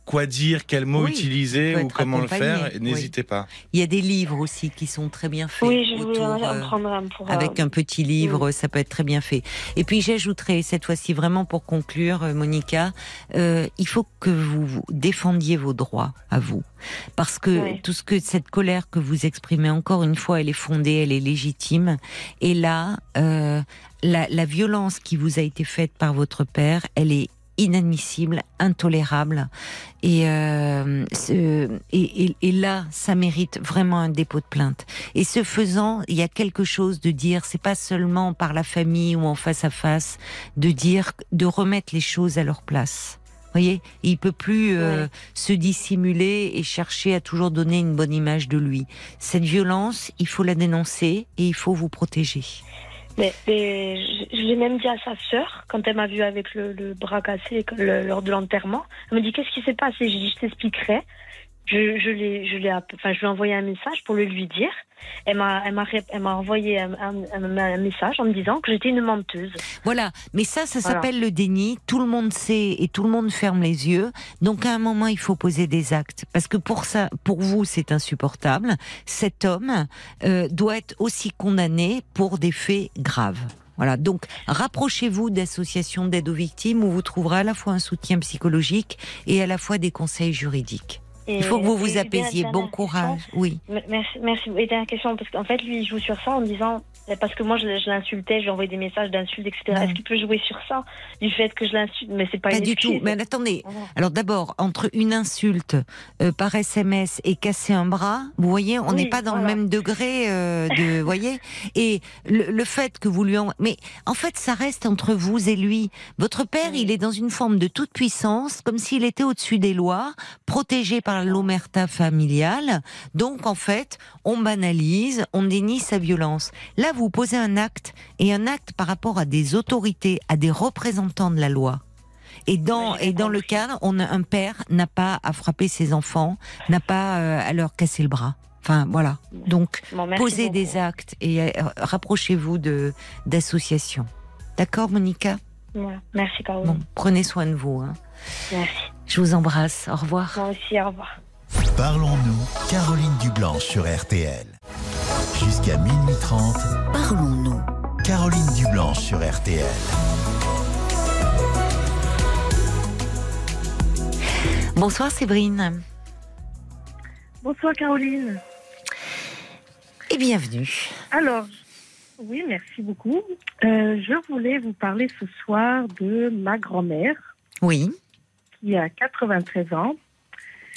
quoi dire, quel mot Oui, utiliser ou comment le faire, oui. n'hésitez pas. Il y a des livres aussi qui sont très bien faits. Oui, je voulais autour, en euh, prendre un pour. Avec euh, un petit livre, ça peut être très bien fait. Et puis j'ajouterai cette fois-ci vraiment pour conclure, euh, Monica, euh, il faut que vous vous défendiez vos droits à vous, parce que Oui. tout ce que cette colère que vous exprimez encore une fois, elle est fondée, elle est légitime. Et là, euh, la, la violence qui vous a été faite par votre père, elle est inadmissible, intolérable. Et, euh, ce- et, et- et là, ça mérite vraiment un dépôt de plainte. Et ce faisant, il y a quelque chose de dire, c'est pas seulement par la famille ou en face à face, de dire, de remettre les choses à leur place. Vous voyez, il peut plus euh, Ouais. se dissimuler et chercher à toujours donner une bonne image de lui. Cette violence, il faut la dénoncer et il faut vous protéger. Mais, mais je, l'ai même dit à sa sœur quand elle m'a vu avec le, le bras cassé le- lors de l'enterrement. Elle me dit qu'est-ce qui s'est passé? J'ai dit je t'expliquerai. Je, je l'ai, je l'ai, enfin je lui ai envoyé un message pour le lui dire. Elle m'a, elle m'a, elle m'a envoyé un, un- un- un message en me disant que j'étais une menteuse. Voilà, mais ça, ça Voilà. s'appelle le déni. Tout le monde sait et tout le monde ferme les yeux. Donc à un moment, il faut poser des actes, parce que pour ça, pour vous, c'est insupportable. Cet homme euh, doit être aussi condamné pour des faits graves. Voilà, donc rapprochez-vous d'associations d'aide aux victimes où vous trouverez à la fois un soutien psychologique et à la fois des conseils juridiques. Il faut que vous vous apaisiez. Bon courage. Oui. Merci, merci. Et dernière question, parce qu'en fait, lui, il joue sur ça en disant, parce que moi, je, je l'insultais, je lui envoyais des messages d'insultes, etc. Est-ce qu'il peut jouer sur ça, du fait que je l'insulte? Mais c'est pas, Pas une du excuse. tout. Mais attendez. Alors d'abord, entre une insulte euh, par SMS et casser un bras, vous voyez, on n'est Oui, pas dans le même degré euh, de, vous voyez. Et le, le fait que vous lui en... mais en fait, ça reste entre vous et lui. Votre père, Oui. il est dans une forme de toute puissance, comme s'il était au-dessus des lois, protégé par l'omerta familiale. Donc en fait, on banalise, on dénie sa violence. Là, vous posez un acte et un acte par rapport à des autorités, à des représentants de la loi. Et dans, et dans le cadre, on a, un père n'a pas à frapper ses enfants, n'a pas euh, à leur casser le bras. Enfin, voilà. Donc, Bon, posez beaucoup. des actes et euh, rapprochez-vous de d'associations. D'accord, Monica? Ouais. Merci, Caroline. Bon, prenez soin de vous. hein. Merci. Je vous embrasse. Au revoir. Moi aussi, au revoir. Parlons-nous, Caroline Dublanche sur RTL. Jusqu'à minuit 30, Parlons-nous. Caroline Dublanche sur RTL. Bonsoir, Séverine. Bonsoir Caroline. Et bienvenue. Alors, oui, merci beaucoup. Euh, je voulais vous parler ce soir de ma grand-mère Oui, qui a 93 ans,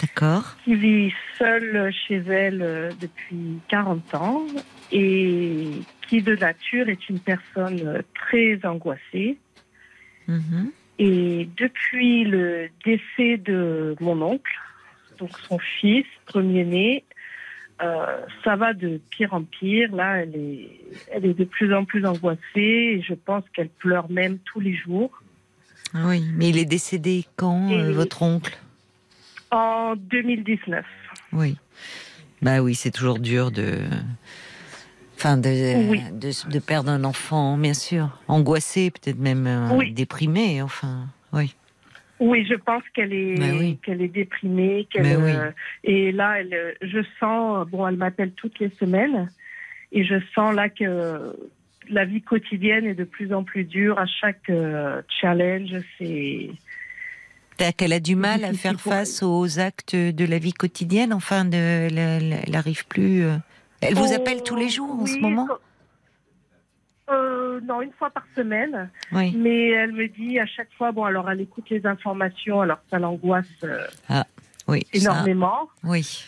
d'accord. qui vit seule chez elle euh, depuis 40 ans et qui de nature est une personne euh, très angoissée. Mhm. Et depuis le décès de mon oncle, donc son fils, premier-né, euh, ça va de pire en pire. Là, elle est, elle est de plus en plus angoissée et je pense qu'elle pleure même tous les jours. Oui, mais il est décédé quand, Et- votre oncle? En 2019. Oui. Bah oui, c'est toujours dur de. Enfin, de, Oui. de, de perdre un enfant, bien sûr. Angoissé, peut-être même euh, Oui. déprimé, enfin. Oui. Oui, je pense qu'elle est, oui. qu'elle est déprimée. qu'elle, Mais oui. euh, et là, elle, je sens, bon, elle m'appelle toutes les semaines, et je sens là que la vie quotidienne est de plus en plus dure. À chaque euh, challenge, c'est C'est-à-dire qu'elle a du mal à faire face aux actes de la vie quotidienne. Enfin, de, elle- elle elle arrive plus. euh. Elle vous Oh, appelle tous les jours en ce moment? euh, Non, une fois par semaine. Oui. Mais elle me dit à chaque fois, bon, alors elle écoute les informations, alors ça l'angoisse euh, Oui. ça, énormément. oui.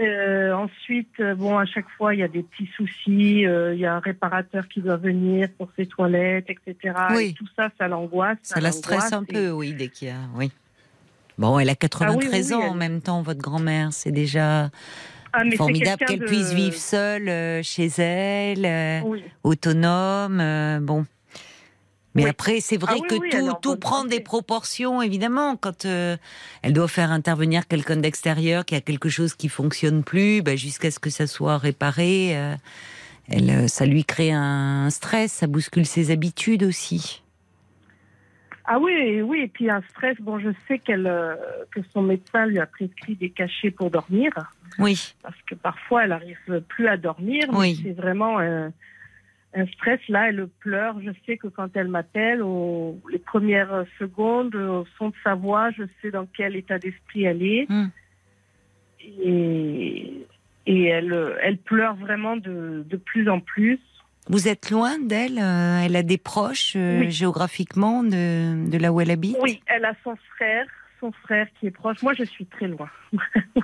Euh, ensuite, euh, bon, à chaque fois, il y a des petits soucis. euh, Il y a un réparateur qui doit venir pour ses toilettes, etc. Oui. Et tout ça, ça l'angoisse. Ça la stresse un peu, oui, dès qu'il y a. Oui. Bon, elle a 93 Ah oui, oui, ans en même temps, votre grand-mère. C'est déjà Ah, formidable qu'elle de- puisse vivre seule euh, chez elle, autonome. bon. Mais Oui. après, c'est vrai Ah oui, que oui, tout, prend des proportions, évidemment. Quand euh, elle doit faire intervenir quelqu'un d'extérieur, qui a quelque chose qui fonctionne plus, bah, jusqu'à ce que ça soit réparé, euh, elle, euh, ça lui crée un stress, ça bouscule ses habitudes aussi. Ah oui, oui. Et puis un stress. Bon, je sais qu'elle, euh, que son médecin lui a prescrit des cachets pour dormir, Oui, parce que parfois, elle n'arrive plus à dormir. Oui. C'est vraiment un, stress. Là, elle pleure. Je sais que quand elle m'appelle, les premières secondes, au son de sa voix, je sais dans quel état d'esprit elle est. Hmm. Et, et elle, elle pleure vraiment de, de plus en plus. Vous êtes loin d'elle euh, Elle a des proches euh, Oui. géographiquement de, de là où elle habite? Oui, elle a son frère, son frère qui est proche. Moi, je suis très loin.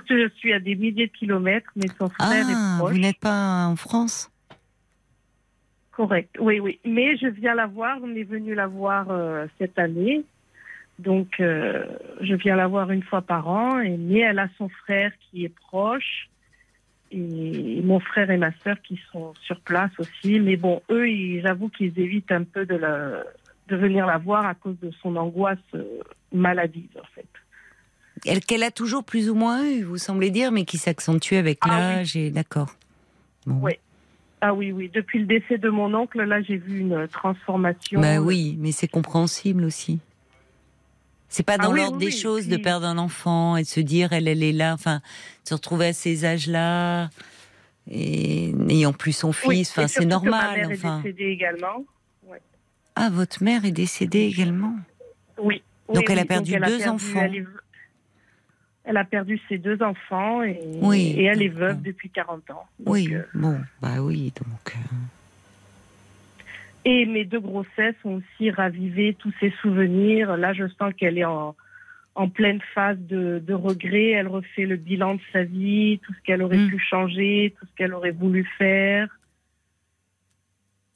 je suis à des milliers de kilomètres, mais son frère Ah, est proche. vous n'êtes pas en France? Correct. Oui, oui. Mais je viens la voir. On est venu la voir euh, cette année. Donc, euh, je viens la voir une fois par an. Et, mais elle a son frère qui est proche. Et mon frère et ma sœur qui sont sur place aussi. Mais bon, eux, j'avoue qu'ils évitent un peu de, la, de venir la voir à cause de son angoisse euh, maladive, en fait. Elle qu'elle a toujours plus ou moins eu, vous semblez dire, mais qui s'accentue avec Ah oui. l'âge et d'accord. Bon. Oui. Ah oui, oui. Depuis le décès de mon oncle, là, j'ai vu une transformation. Bah oui, mais c'est compréhensible aussi. C'est pas Ah dans oui, l'ordre oui, des oui, choses de perdre un enfant et de se dire elle, elle est là, enfin, de se retrouver à ces âges-là et ayant plus son fils, enfin, c'est surtout que Ma normal, mère enfin. est décédée également. Ah, votre mère est décédée également? Oui. Donc elle a perdu deux perdu- enfants. Elle, est- elle a perdu ses deux enfants et, Oui, et elle est veuve bon. depuis 40 ans. Donc, Oui, euh, bon, bah oui, donc. euh, et mes deux grossesses ont aussi ravivé tous ses souvenirs. Là, je sens qu'elle est en, en pleine phase de, de regret. Elle refait le bilan de sa vie, tout ce qu'elle aurait Mm. pu changer, tout ce qu'elle aurait voulu faire.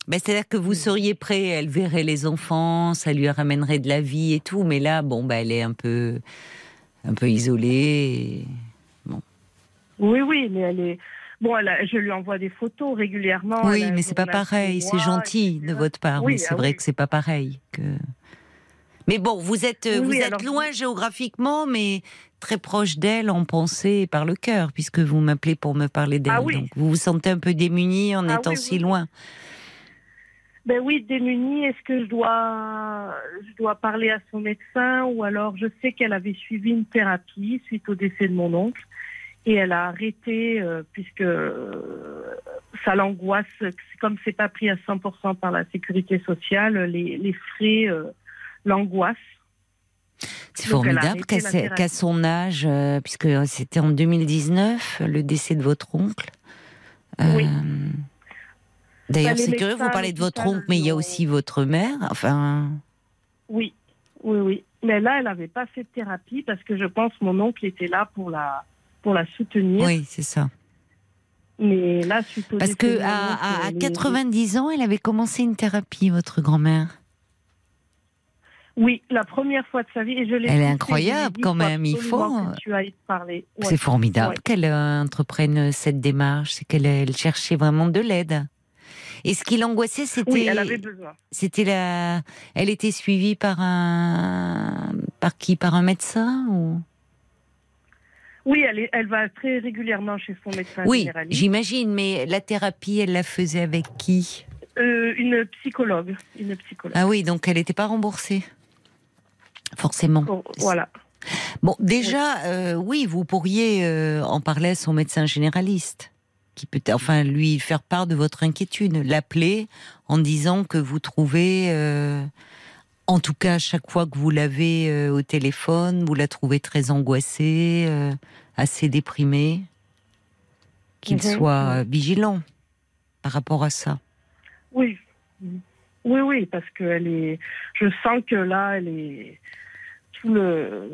Ben, C'est-à-dire que vous seriez prêt, elle verrait les enfants, ça lui ramènerait de la vie et tout, mais là, bon, ben, elle est un peu, un peu isolée. et- Oui, oui, mais elle est. Bon, elle a- je lui envoie des photos régulièrement. oui, a mais c'est pas pareil, c'est gentil etc. de votre part, Oui, mais c'est ah vrai oui. que c'est pas pareil. Que... Mais bon, vous êtes, Oui, vous êtes alors- loin géographiquement, mais très proche d'elle en pensée et par le cœur, puisque vous m'appelez pour me parler d'elle. Ah oui. Donc vous vous sentez un peu démuni en Ah étant si loin. Ben oui, démunie. Est-ce que je dois, je dois parler à son médecin ou alors je sais qu'elle avait suivi une thérapie suite au décès de mon oncle et elle a arrêté euh, puisque euh, ça l'angoisse. Comme c'est pas pris à 100% par la sécurité sociale, les, les frais euh, l'angoissent. C'est formidable qu'à son âge, euh, puisque c'était en 2019, le décès de votre oncle. Oui. D'ailleurs, c'est curieux, vous parlez de votre oncle, mais il y a aussi votre mère. Enfin, Oui, oui, oui. Mais là, elle n'avait pas fait de thérapie parce que je pense que mon oncle était là pour la pour la soutenir. oui, c'est ça. Mais là, suite Parce que à, oncle, à- à elle est- 90 ans, elle avait commencé une thérapie, votre grand-mère. Oui, la première fois de sa vie. Et je l'ai Elle est incroyable, dit, quand même, il faut- absolument que Tu ailles parler. Ouais. C'est formidable Ouais. qu'elle euh, entreprenne cette démarche, c'est qu'elle elle cherchait vraiment de l'aide. Et ce qui l'angoissait, c'était, Oui, elle avait besoin. c'était la, elle était suivie par un, par qui, par un médecin ou? Oui, elle, est, elle va très régulièrement chez son médecin Oui, généraliste. j'imagine, mais la thérapie, elle la faisait avec qui? Euh, une psychologue. Une psychologue. Ah oui, donc elle n'était pas remboursée, forcément. Bon, voilà. Bon, déjà, euh, oui, vous pourriez euh, en parler à son médecin généraliste, qui peut, enfin, lui faire part de votre inquiétude, l'appeler en disant que vous trouvez, euh, en tout cas, chaque fois que vous l'avez euh, au téléphone, vous la trouvez très angoissée, euh, assez déprimée, qu'il Mhm. soit vigilant par rapport à ça. Oui. Oui, oui, parce que elle est. Je sens que là, elle est. Tout le.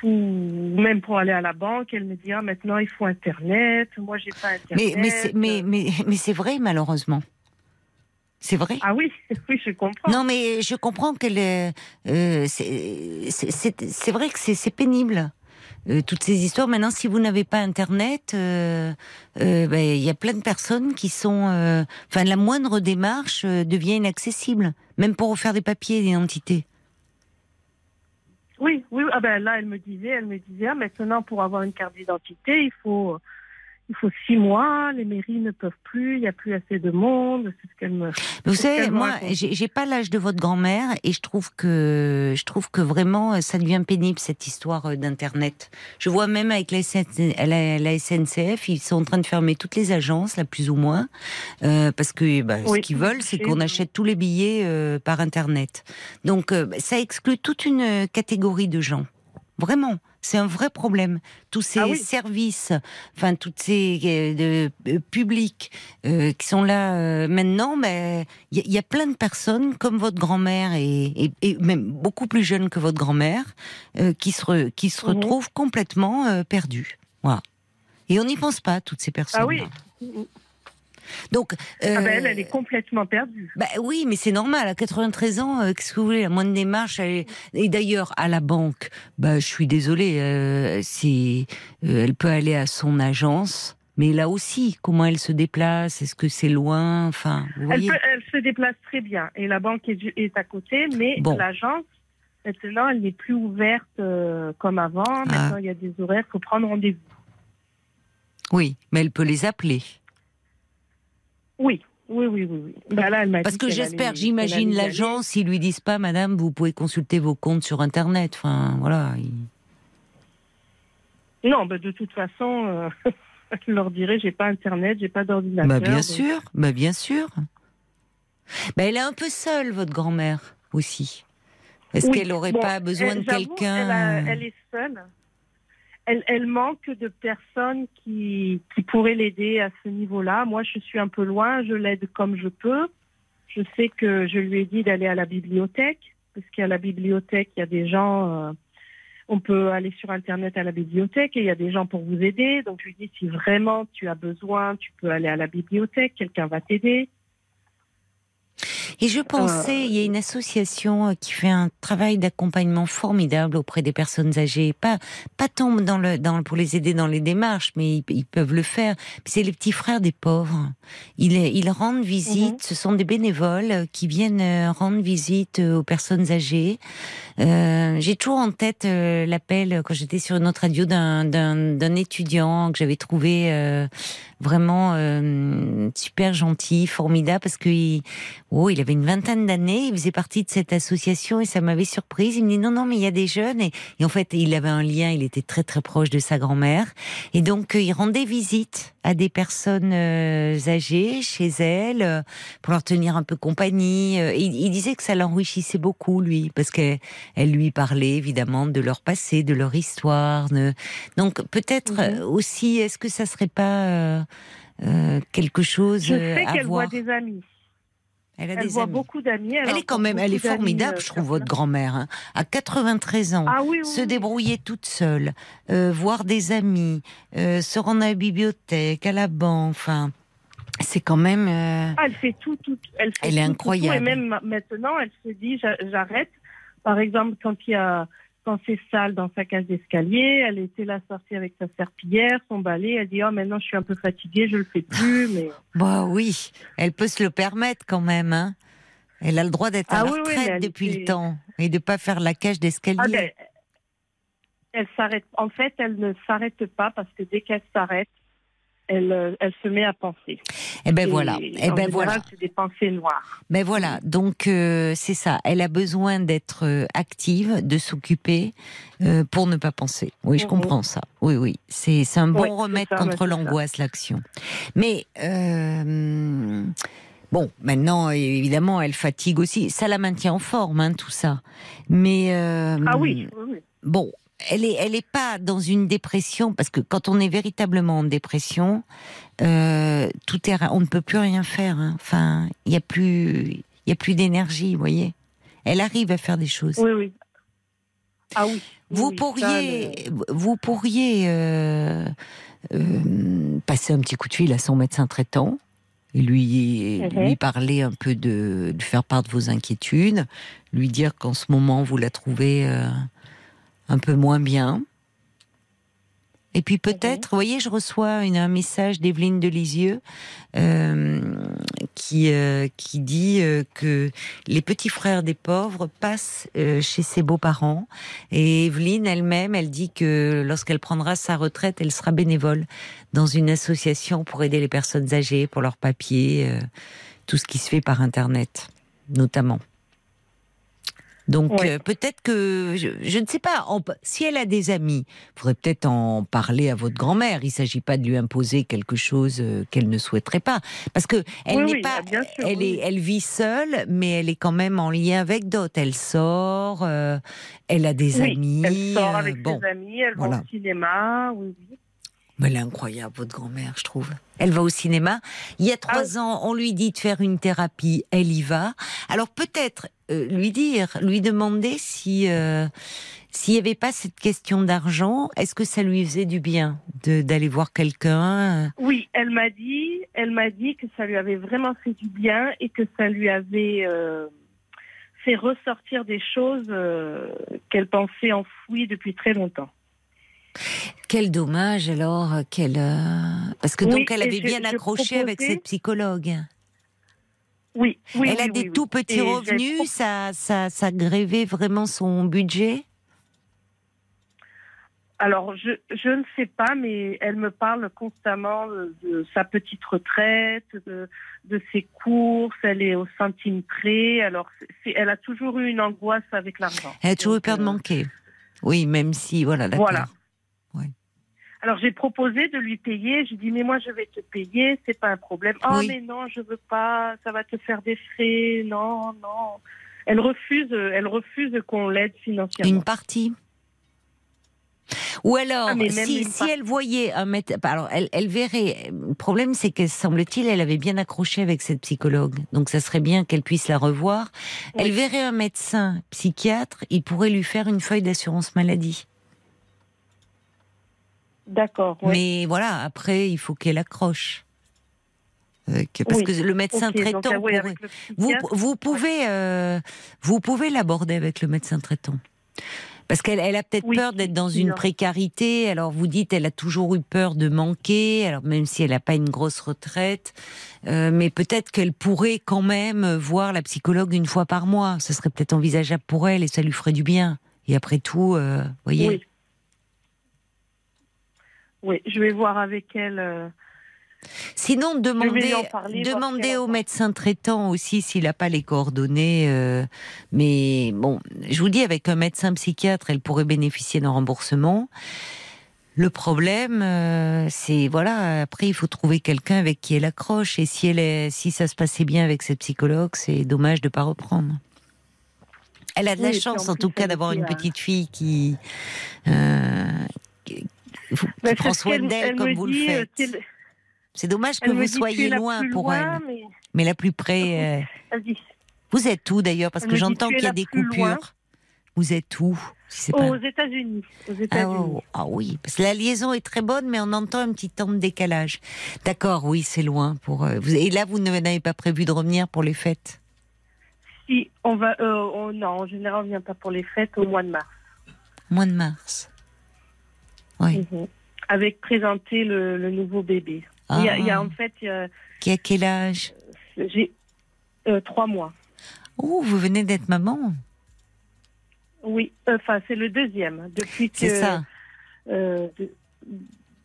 Tout. Même pour aller à la banque, elle me dit ah, maintenant il faut Internet. Moi, j'ai pas Internet. Mais, mais, c'est- mais, mais, mais c'est vrai, malheureusement. C'est vrai. Ah oui, oui, je comprends. Non, mais je comprends qu'elle. est- euh, c'est c'est- vrai que c'est c'est pénible. euh, toutes ces histoires. Maintenant, si vous n'avez pas Internet, euh, euh, ben, il y a plein de personnes qui sont. euh, Enfin, la moindre démarche euh, devient inaccessible, même pour refaire des papiers d'identité. Oui, oui. Ah ben là, elle me disait, elle me disait, ah, maintenant pour avoir une carte d'identité, il faut, il faut six mois. Les mairies ne peuvent plus, il n'y a plus assez de monde. C'est ce qu'elle me. Vous savez, moi, j'ai pas l'âge de votre grand-mère et je trouve que je trouve que vraiment euh, ça devient pénible cette histoire euh, d'internet. Je vois même avec la, SN la- la SNCF, ils sont en train de fermer toutes les agences, là plus ou moins, euh, parce que bah, Oui, ce qu'ils veulent, c'est qu'on achète tous les billets euh, par internet. Donc euh, ça exclut toute une catégorie de gens. Vraiment, c'est un vrai problème. Tous ces Ah oui. services, enfin toutes ces euh, de, euh, publics euh, qui sont là euh, maintenant, mais il y, a- il y a plein de personnes comme votre grand-mère et, et- et même beaucoup plus jeunes que votre grand-mère qui se re- qui se Mhm. retrouvent complètement perdues. Voilà. Et on n'y pense pas toutes ces personnes. Ah oui. Donc Ah ben, euh, elle, elle est complètement perdue. bah oui, mais c'est normal. À 93 ans, euh, qu'est-ce que vous voulez La moindre démarche. elle est- Et d'ailleurs, à la banque, bah, je suis désolée. euh, c'est, euh, elle peut aller à son agence, mais là aussi, comment elle se déplace Est-ce que c'est loin Enfin, vous Elle, voyez. peut- elle se déplace très bien et la banque est, à côté, mais Bon. l'agence, maintenant, elle n'est plus ouverte euh, comme avant. Ah. Maintenant, il y a des horaires, il faut prendre rendez-vous. Oui, mais elle peut les appeler. Oui, oui, oui, oui. Bah là, elle Parce que j'espère, j'imagine l'agence, ils lui disent pas, Madame, vous pouvez consulter vos comptes sur Internet. Enfin, voilà. Non, bah, de toute façon, euh, je leur dirais, j'ai pas Internet, j'ai pas d'ordinateur. Bah bien donc- sûr, bah bien sûr. Bah elle est un peu seule, votre grand-mère aussi. Est-ce Oui, qu'elle aurait bon, pas besoin elle- de quelqu'un Elle, euh, elle est seule. Elle, elle manque de personnes qui, pourraient l'aider à ce niveau-là. Moi, je suis un peu loin, je l'aide comme je peux. Je sais que je lui ai dit d'aller à la bibliothèque, parce qu'à la bibliothèque, il y a des gens. euh, on peut aller sur Internet à la bibliothèque et il y a des gens pour vous aider. Donc, je lui dis si vraiment tu as besoin, tu peux aller à la bibliothèque, quelqu'un va t'aider. Et je pensais, il y a une association euh, qui fait un travail d'accompagnement formidable auprès des personnes âgées. Pas, pas tant dans le, dans, pour les aider dans les démarches, mais ils, ils peuvent le faire. C'est les petits frères des pauvres. Ils, ils rendent visite. Mhm. Ce sont des bénévoles euh, qui viennent euh, rendre visite euh, aux personnes âgées. Euh, J'ai toujours en tête euh, l'appel euh, quand j'étais sur une autre radio d'un- étudiant que j'avais trouvé euh, vraiment euh, super gentil, formidable, parce qu'il oh, il avait une vingtaine d'années, il faisait partie de cette association et ça m'avait surprise. Il me dit non, non, mais il y a des jeunes. Et, et en fait, il avait un lien, il était très très proche de sa grand-mère. Et donc, euh, il rendait visite à des personnes euh, âgées chez elle euh, pour leur tenir un peu compagnie. Il, disait que ça l'enrichissait beaucoup, lui, parce qu'elle elle lui parlait évidemment de leur passé, de leur histoire. de- Donc, peut-être Mhm. aussi, est-ce que ça serait pas euh, quelque chose Je sais à qu'elle voit des amis. Elle a Elle des voit amis. beaucoup d'amis. Elle est quand même, elle est formidable, je trouve, votre grand-mère. hein. À 93 ans, Ah oui, oui, se oui. débrouiller toute seule, euh, voir des amis, euh, se rendre à la bibliothèque, à la banque, enfin, c'est quand même. euh, Ah, elle fait tout, tout. Elle, fait Elle est tout, tout, tout. incroyable. et même ma- maintenant, elle se dit, j'a- j'arrête Par exemple, quand il y a quand c'est sale dans sa cage d'escalier, elle était là sortie avec sa serpillière, son balai, elle dit oh maintenant je suis un peu fatiguée, je le fais plus mais Bah oui, elle peut se le permettre quand même hein. Elle a le droit d'être à Ah la oui, retraite depuis était- le temps et de pas faire la cage d'escalier. Ah ben, elle s'arrête. En fait, elle ne s'arrête pas parce que dès qu'elle s'arrête, elle, euh, elle se met à penser. Eh ben Et voilà. Eh ben général, voilà. C'est des pensées noires. Mais voilà, donc euh, c'est ça. Elle a besoin d'être euh, active, de s'occuper euh, pour ne pas penser. Oui, je Mhm. comprends ça. Oui, oui, c'est c'est un bon Oui, remède ça, contre l'angoisse, l'action. Mais euh, bon, maintenant évidemment, elle fatigue aussi. Ça la maintient en forme, hein, tout ça. Mais Ah oui, oui, oui. bon, elle est, elle est pas dans une dépression parce que quand on est véritablement en dépression, euh, tout est, on ne peut plus rien faire. hein. Enfin, il y a plus, il y a plus d'énergie, vous voyez. Elle arrive à faire des choses. oui, oui. Ah oui. Vous oui, ça, pourriez, vous pourriez euh, euh, passer un petit coup de fil à son médecin traitant et lui, Mhm. lui parler un peu de, de faire part de vos inquiétudes, lui dire qu'en ce moment vous la trouvez euh, un peu moins bien. Et puis peut-être, vous voyez, je reçois une, un message d'Evelyne de Lisieux euh, qui, euh, qui dit euh, que les petits frères des pauvres passent chez ses beaux-parents. Et Evelyne elle-même, elle dit que lorsqu'elle prendra sa retraite, elle sera bénévole dans une association pour aider les personnes âgées, pour leurs papiers, tout ce qui se fait par Internet, notamment. Donc euh, peut-être que je, je ne sais pas. on si elle a des amis, faudrait peut-être en parler à votre grand-mère. Il s'agit pas de lui imposer quelque chose euh, qu'elle ne souhaiterait pas, parce que elle Oui, n'est oui, pas. sûr, elle est, vit seule, mais elle est quand même en lien avec d'autres. Elle sort, euh, elle a des amis. Elle sort avec bon, ses amis, elle voilà. va au cinéma. Oui, oui. mais elle est incroyable, votre grand-mère, je trouve. Elle va au cinéma. Il y a trois ans, on lui dit de faire une thérapie, elle y va. Alors peut-être lui dire, lui demander si euh, s'il n'y avait pas cette question d'argent, est-ce que ça lui faisait du bien d'aller voir quelqu'un euh, Oui, elle m'a dit, elle m'a dit que ça lui avait vraiment fait du bien et que ça lui avait euh, fait ressortir des choses euh, qu'elle pensait enfouies depuis très longtemps. Quel dommage alors, euh, quel euh, parce que Oui, donc elle avait je- bien accroché avec cette psychologue. Oui, oui. elle a oui, des oui, oui. tout petits Et revenus, ça, ça, ça grévait vraiment son budget? Alors, je, je ne sais pas, mais elle me parle constamment de, de sa petite retraite, de, de ses courses, elle est au centime près. Alors, elle a toujours eu une angoisse avec l'argent. Elle a toujours eu peur de euh, manquer. Oui, même si, voilà. Voilà. Ouais. Alors j'ai proposé de lui payer. J'ai dit mais moi je vais te payer, c'est pas un problème. Oh Oui. mais non, je veux pas, ça va te faire des frais. Non, non. Elle refuse, elle refuse qu'on l'aide financièrement. Une partie. Ou alors, Ah, si, si elle voyait un médecin, alors elle, elle verrait. Le problème, c'est que semble-t-il, elle avait bien accroché avec cette psychologue. Donc, ça serait bien qu'elle puisse la revoir. Oui. Elle verrait un médecin psychiatre, il pourrait lui faire une feuille d'assurance maladie. D'accord. ouais. Mais voilà, après, il faut qu'elle accroche. Euh, que- parce Oui. que le médecin traitant ah oui, pourrait- Vous, pouvez, euh, vous pouvez l'aborder avec le médecin traitant. Parce qu'elle elle a peut-être Oui, peur d'être dans une non. précarité. Alors vous dites, elle a toujours eu peur de manquer. Alors même si elle n'a pas une grosse retraite, euh, mais peut-être qu'elle pourrait quand même voir la psychologue une fois par mois. Ce serait peut-être envisageable pour elle et ça lui ferait du bien. Et après tout, euh, voyez. Oui. Oui, je vais voir avec elle. euh, Sinon, demandez, parler, au médecin traitant aussi s'il n'a pas les coordonnées. euh, mais bon, je vous dis, avec un médecin psychiatre, elle pourrait bénéficier d'un remboursement. Le problème, euh, c'est voilà. Après, il faut trouver quelqu'un avec qui elle accroche. Et si elle est, si ça se passait bien avec cette psychologue, c'est dommage de pas reprendre. Elle a de Oui, la chance, en tout cas, d'avoir une petite fille qui, euh, qui bah, soin d'elle elle comme me vous dit, le euh, faites. t'es- C'est dommage que vous soyez loin pour loin, elle. mais Mais la plus près. euh, Vous êtes où d'ailleurs? Parce Elle que j'entends qu'il y a des loin. coupures. Vous êtes où Si c'est pas- aux États-Unis. Ah, oh, ah oui, parce que la liaison est très bonne, mais on entend un petit temps de décalage. D'accord, oui, c'est loin. Pour euh, vous- et là, vous n'avez pas prévu de revenir pour les fêtes? Si, on va. euh, on- non, en général, on vient pas pour les fêtes au mois de mars. Mois de mars. Oui. Mhm. Avec présenter le, le nouveau bébé. Il, y a, il y a, Ah. en fait, a- Qui a quel âge? J'ai euh, trois mois. Oh, vous venez d'être maman. Oui, enfin, c'est le deuxième. Depuis que C'est ça. euh, de-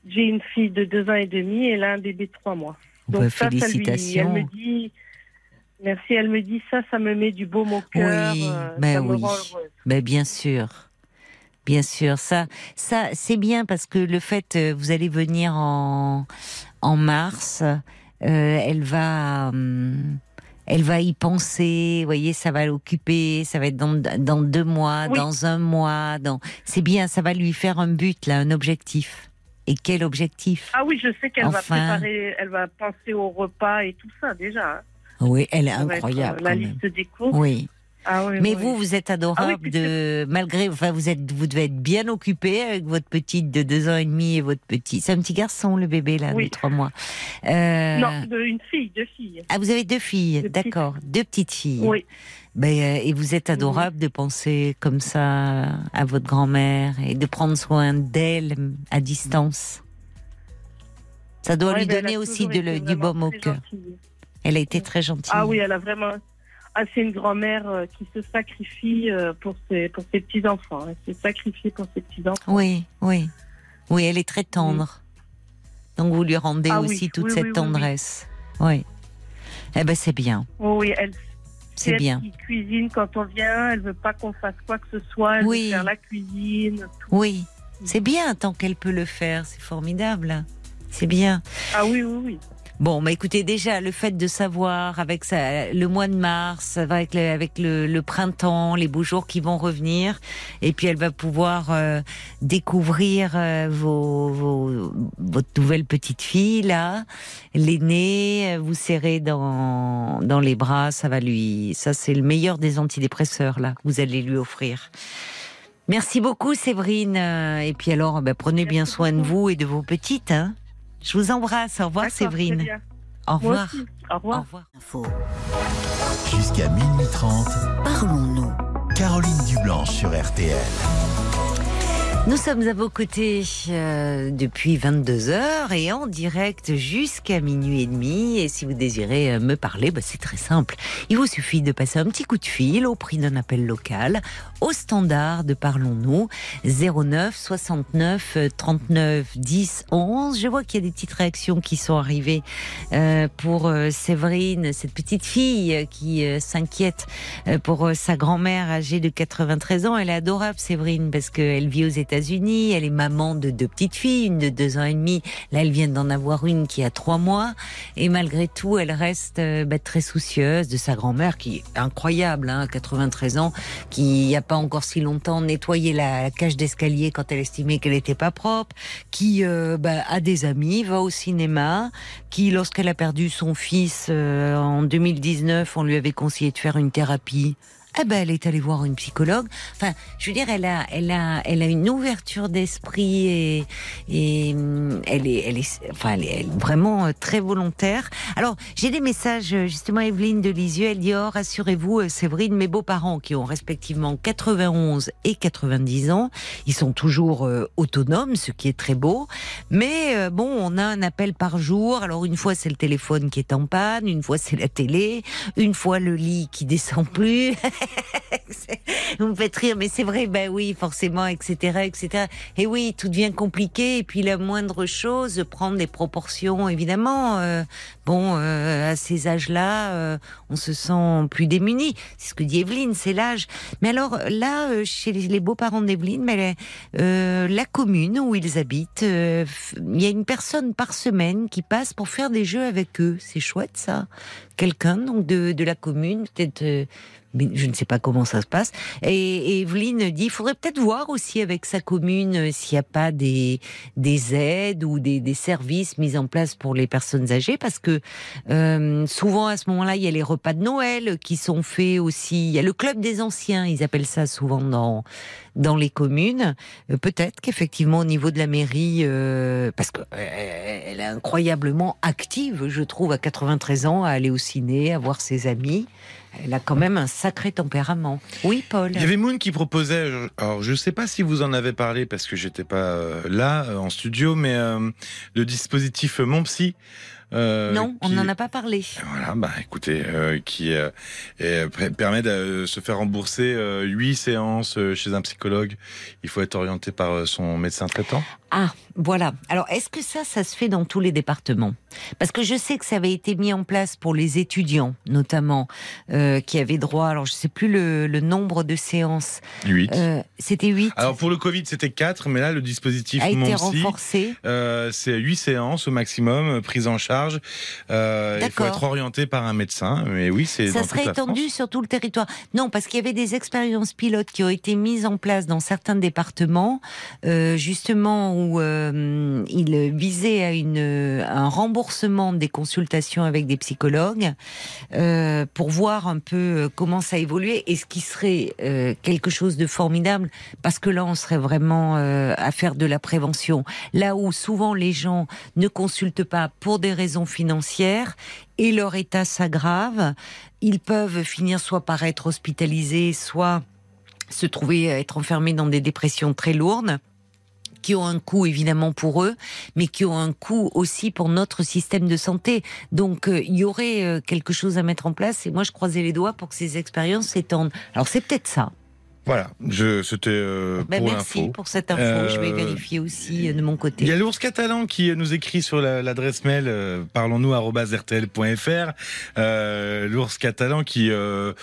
j'ai une fille de deux ans et demi et là un bébé de trois mois. Bah, ça, ça lui, félicitations. elle me dit, merci, elle me dit ça, ça me met du baume au cœur. Oui, euh, ça me oui. rend heureuse. Ben, bien sûr. Bien sûr, ça, ça c'est bien parce que le fait, euh, vous allez venir en, en mars, euh, elle va, hum, elle va y penser. Vous voyez, ça va l'occuper. Ça va être dans, dans deux mois, Oui. dans un mois. Dans, c'est bien. Ça va lui faire un but là, un objectif. Et quel objectif? Ah oui, je sais qu'elle va préparer, elle va penser au repas et tout ça déjà. Oui, elle est Ça va être, incroyable. euh, la liste des cours. Oui. Ah oui, Mais oui. vous, vous êtes Ah adorable oui, de malgré, enfin vous êtes, vous devez être bien occupé avec votre petite de deux ans et demi et votre petit. C'est un petit garçon le bébé là, de trois mois. Euh, Non, de, une fille, deux filles. Ah, vous avez deux filles, Deux petites. d'accord, deux petites filles. Oui. Ben, euh, et vous êtes adorable de penser comme ça à votre grand-mère et de prendre soin d'elle à distance. Ça doit Ouais, lui ben, donner aussi de le- du baume au cœur. Elle a été très gentille. Ah oui, elle a vraiment. Ah, c'est une grand-mère euh, qui se sacrifie euh, pour ses, pour ses petits-enfants. Elle s'est sacrifiée pour ses petits-enfants. Oui, oui. Oui, elle est très tendre. Donc vous lui rendez Ah oui, aussi toute oui, cette oui, tendresse. Oui. Eh ben c'est bien, Oh oui, elle, c'est elle bien. qui cuisine quand on vient. Elle veut pas qu'on fasse quoi que ce soit. Elle Oui. veut faire la cuisine. tout. Oui, c'est bien tant qu'elle peut le faire, c'est formidable. C'est bien. Ah oui, oui, oui. Bon, bah écoutez, déjà le fait de savoir avec ça, le mois de mars, avec le, avec le, le printemps, les beaux jours qui vont revenir, et puis elle va pouvoir euh, découvrir euh, vos, vos, votre nouvelle petite fille là, l'aînée, euh, vous serrez dans dans les bras, ça va lui, ça c'est le meilleur des antidépresseurs là, que vous allez lui offrir. Merci beaucoup Séverine, euh, et puis alors, bah, prenez bien soin de vous et de vos petites. Hein. Je vous embrasse. Au revoir Séverine. Au revoir. Au Au revoir. revoir. Info. Jusqu'à minuit 30, Parlons-nous. Caroline Dublanche sur RTL. Nous sommes à vos côtés euh, depuis 22 heures et en direct jusqu'à minuit et demi. Et si vous désirez euh, me parler, bah, c'est très simple. Il vous suffit de passer un petit coup de fil au prix d'un appel local au standard de Parlons-nous 09 69 euh, 39 10 11. Je vois qu'il y a des petites réactions qui sont arrivées euh, pour euh, Séverine, cette petite fille qui euh, s'inquiète pour sa grand-mère âgée de 93 ans. Elle est adorable, Séverine, parce qu'elle vit aux États-Unis. Elle est maman de deux petites filles, une de deux ans et demi. Là, elle vient d'en avoir une qui a trois mois. Et malgré tout, elle reste euh, bah, très soucieuse de sa grand-mère, qui est incroyable, hein, 93 ans, qui il y a pas encore si longtemps nettoyait la, la cage d'escalier quand elle estimait qu'elle n'était pas propre, qui euh, bah, a des amis, va au cinéma, qui, lorsqu'elle a perdu son fils euh, en 2019, on lui avait conseillé de faire une thérapie. Eh ben, elle est allée voir une psychologue. Enfin, je veux dire, elle a, elle a, elle a une ouverture d'esprit et, et hum, elle est, elle est, enfin, elle est, vraiment euh, très volontaire. Alors, j'ai des messages, euh, justement, Evelyne de Lisieux, elle dit, oh, rassurez-vous, euh, Séverine, mes beaux-parents qui ont respectivement 91 et 90 ans, ils sont toujours autonomes, ce qui est très beau. Mais bon, on a un appel par jour. Alors, une fois, c'est le téléphone qui est en panne, une fois, c'est la télé, une fois, le lit qui descend plus. Vous me faites rire, mais c'est vrai, ben oui, forcément, etc., etc. Et oui, tout devient compliqué, et puis la moindre chose prend des proportions, évidemment. euh, bon, euh, à ces âges-là, euh, on se sent plus démuni. C'est ce que dit Evelyne, c'est l'âge. Mais alors là, euh, chez les, beaux-parents d'Evelyne, mais euh, la commune où ils habitent, euh, il y a une personne par semaine qui passe pour faire des jeux avec eux. C'est chouette, ça. Quelqu'un donc de, de la commune, peut-être. Mais je ne sais pas comment ça se passe. Et, Evelyne dit, il faudrait peut-être voir aussi avec sa commune euh, s'il n'y a pas des, des aides ou des, services mis en place pour les personnes âgées, parce que euh, souvent à ce moment-là, il y a les repas de Noël qui sont faits aussi. Il y a le club des anciens, ils appellent ça souvent dans dans les communes. Euh, peut-être qu'effectivement au niveau de la mairie, euh, parce que euh, est incroyablement active, je trouve, à 93 ans, à aller au ciné, à voir ses amis. Elle a quand même un sacré tempérament. Oui, Paul. Il y avait Moon qui proposait, alors je sais pas si vous en avez parlé parce que j'étais pas euh, là euh, en studio, mais euh, le dispositif Mon Psy. Euh, non, on n'en a pas parlé. Voilà, bah écoutez, euh, qui euh, permet de se faire rembourser huit séances chez un psychologue. Il faut être orienté par son médecin traitant. Ah, voilà. Alors, est-ce que ça, ça se fait dans tous les départements? Parce que je sais que ça avait été mis en place pour les étudiants, notamment, qui avaient droit, alors je sais plus le, le nombre de séances. Huit. C'était 8 Alors pour le Covid, c'était 4, mais là le dispositif a été renforcé. c'est 8 séances au maximum, prise en charge. Euh, il faut être orienté par un médecin, mais oui, c'est Ça serait étendu sur tout le territoire. Non, parce qu'il y avait des expériences pilotes qui ont été mises en place dans certains départements, euh, justement où euh, ils visaient à une, un remboursement des consultations avec des psychologues euh, pour voir un peu comment ça évoluait et ce qui serait quelque chose de formidable parce que là on serait vraiment à faire de la prévention. Là où souvent les gens ne consultent pas pour des raisons financières et leur état s'aggrave, ils peuvent finir soit par être hospitalisés, soit se trouver à être enfermés dans des dépressions très lourdes qui ont un coût évidemment pour eux, mais qui ont un coût aussi pour notre système de santé. Donc euh, il y aurait euh, quelque chose à mettre en place et moi je croisais les doigts pour que ces expériences s'étendent. Alors c'est peut-être ça. Voilà, je, c'était euh, Ben, pour merci pour cette info. Je vais Euh, vérifier aussi euh, de mon côté. Il y a l'ours catalan qui nous écrit sur la- l'adresse mail euh, parlons-nous@rtl.fr. Euh, l'ours catalan qui euh,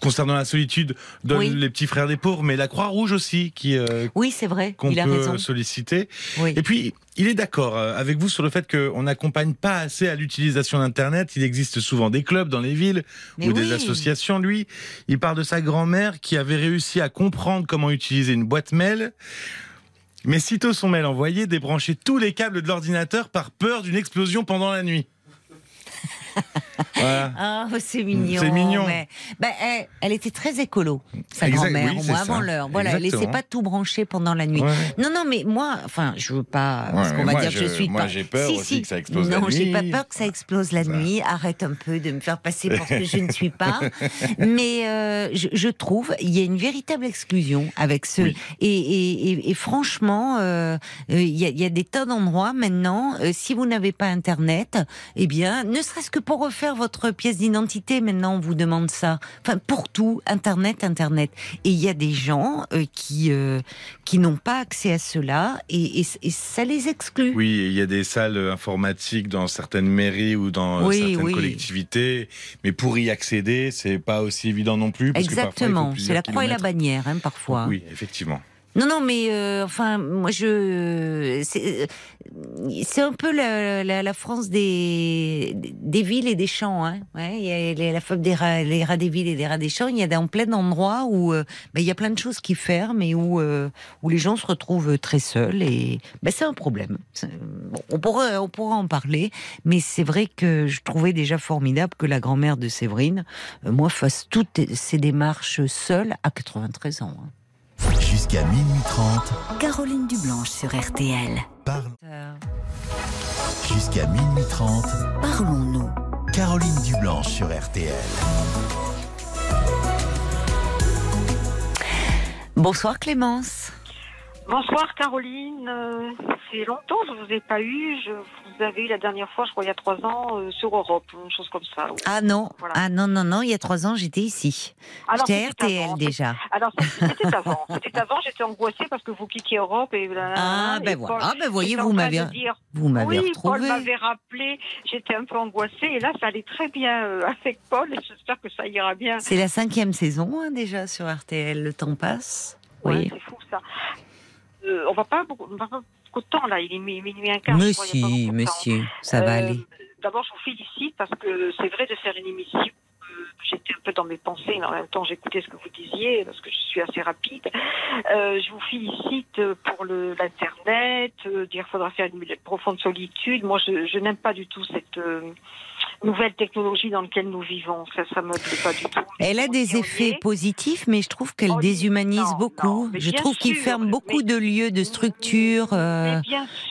concernant la solitude donne Oui. les petits frères des pauvres, mais la Croix-Rouge aussi qui euh, Oui, c'est vrai. qu'on peut raison. solliciter. Oui. Et puis, il est d'accord euh, avec vous sur le fait qu'on n'accompagne pas assez à l'utilisation d'Internet. Il existe souvent des clubs dans les villes Mais ou des associations. Lui, il parle de sa grand-mère qui avait réussi à comprendre comment utiliser une boîte mail. Mais sitôt son mail envoyé, débrancher tous les câbles de l'ordinateur par peur d'une explosion pendant la nuit. voilà. Ah, c'est mignon. C'est mignon. mais- Ben, elle, elle était très écolo, sa grand-mère, oui, au c'est moins ça. avant l'heure. Voilà, elle laissait Exactement. pas tout brancher pendant la nuit. Ouais. Non, non, mais moi, enfin, je veux pas, parce Ouais, qu'on va moi, dire que je je- suis moi, pas. j'ai peur Si, aussi si. que ça explose la Non, j'ai nuit. pas peur que ça explose la Ça. nuit. Arrête un peu de me faire passer pour ce que je ne suis pas. Mais euh, je, je trouve il y a une véritable exclusion avec ce. Oui. Et, et, et, et franchement, euh, euh, il y, a, il y a des tas d'endroits maintenant. euh, si vous n'avez pas Internet, eh bien, ne serait-ce que pour refaire votre pièce d'identité, maintenant on vous demande ça. Enfin, pour tout, Internet, Internet. Et il y a des gens euh, qui euh, qui n'ont pas accès à cela et, et, et ça les exclut. Oui, il y a des salles informatiques dans certaines mairies ou dans euh, Oui, certaines oui. collectivités, mais pour y accéder, c'est pas aussi évident non plus. parce Exactement. C'est la croix et la bannière, hein, parfois. Oui, effectivement. Non, non, mais euh, enfin, moi, je, c'est un peu la, France des des villes et des champs. Hein. Il y a les- la femme des rats, des villes et des rats des champs. Il y a dans plein d'endroits où euh, ben, il y a plein de choses qui ferment et où euh, où les gens se retrouvent très seuls et ben, c'est un problème. On pourrait on pourra en parler, mais c'est vrai que je trouvais déjà formidable que la grand-mère de Séverine, moi, fasse toutes ces démarches seule à 93 ans. hein. Jusqu'à minuit 30, Caroline Dublanche sur RTL. parlons. Euh, Jusqu'à minuit 30, Parlons-nous. Caroline Dublanche sur RTL. Bonsoir Clémence. Bonsoir Caroline, Euh, c'est longtemps que je vous ai pas eu. Je vous avais eu la dernière fois, je crois il y a trois ans, euh, sur Europe, une chose comme ça. Ah non, Voilà. ah non, non, non, il y a trois ans j'étais ici. J'étais RTL avant. déjà. Alors c'était avant. C'était avant, j'étais angoissée parce que vous quittiez Europe et Ah et ben Paul voilà, ah ben voyez, vous m'avez vous m'avez oui, Paul m'avait rappelé, j'étais un peu angoissée et là ça allait très bien euh, avec Paul et j'espère que ça ira bien. C'est la cinquième saison hein, déjà sur RTL, le temps passe. Ouais, Oui. c'est fou ça. Euh, on va pas beaucoup, on va pas beaucoup de temps là, il est mi- minuit un quart. je crois, il Monsieur, monsieur, ça va Euh, aller. D'abord, je vous félicite parce que c'est vrai de faire une émission. euh, J'étais un peu dans mes pensées, mais en même temps, j'écoutais ce que vous disiez parce que je suis assez rapide. Euh, je vous félicite pour l'Internet, euh, dire qu'il faudra faire une profonde solitude. Moi, je, je n'aime pas du tout cette, euh, nouvelle technologie dans laquelle nous vivons. Ça, ça me plaît pas du tout. Elle a des effets positifs, mais je trouve qu'elle Oh, déshumanise non, beaucoup. non, je trouve qu'il ferme beaucoup mais- de lieux, de structures. euh,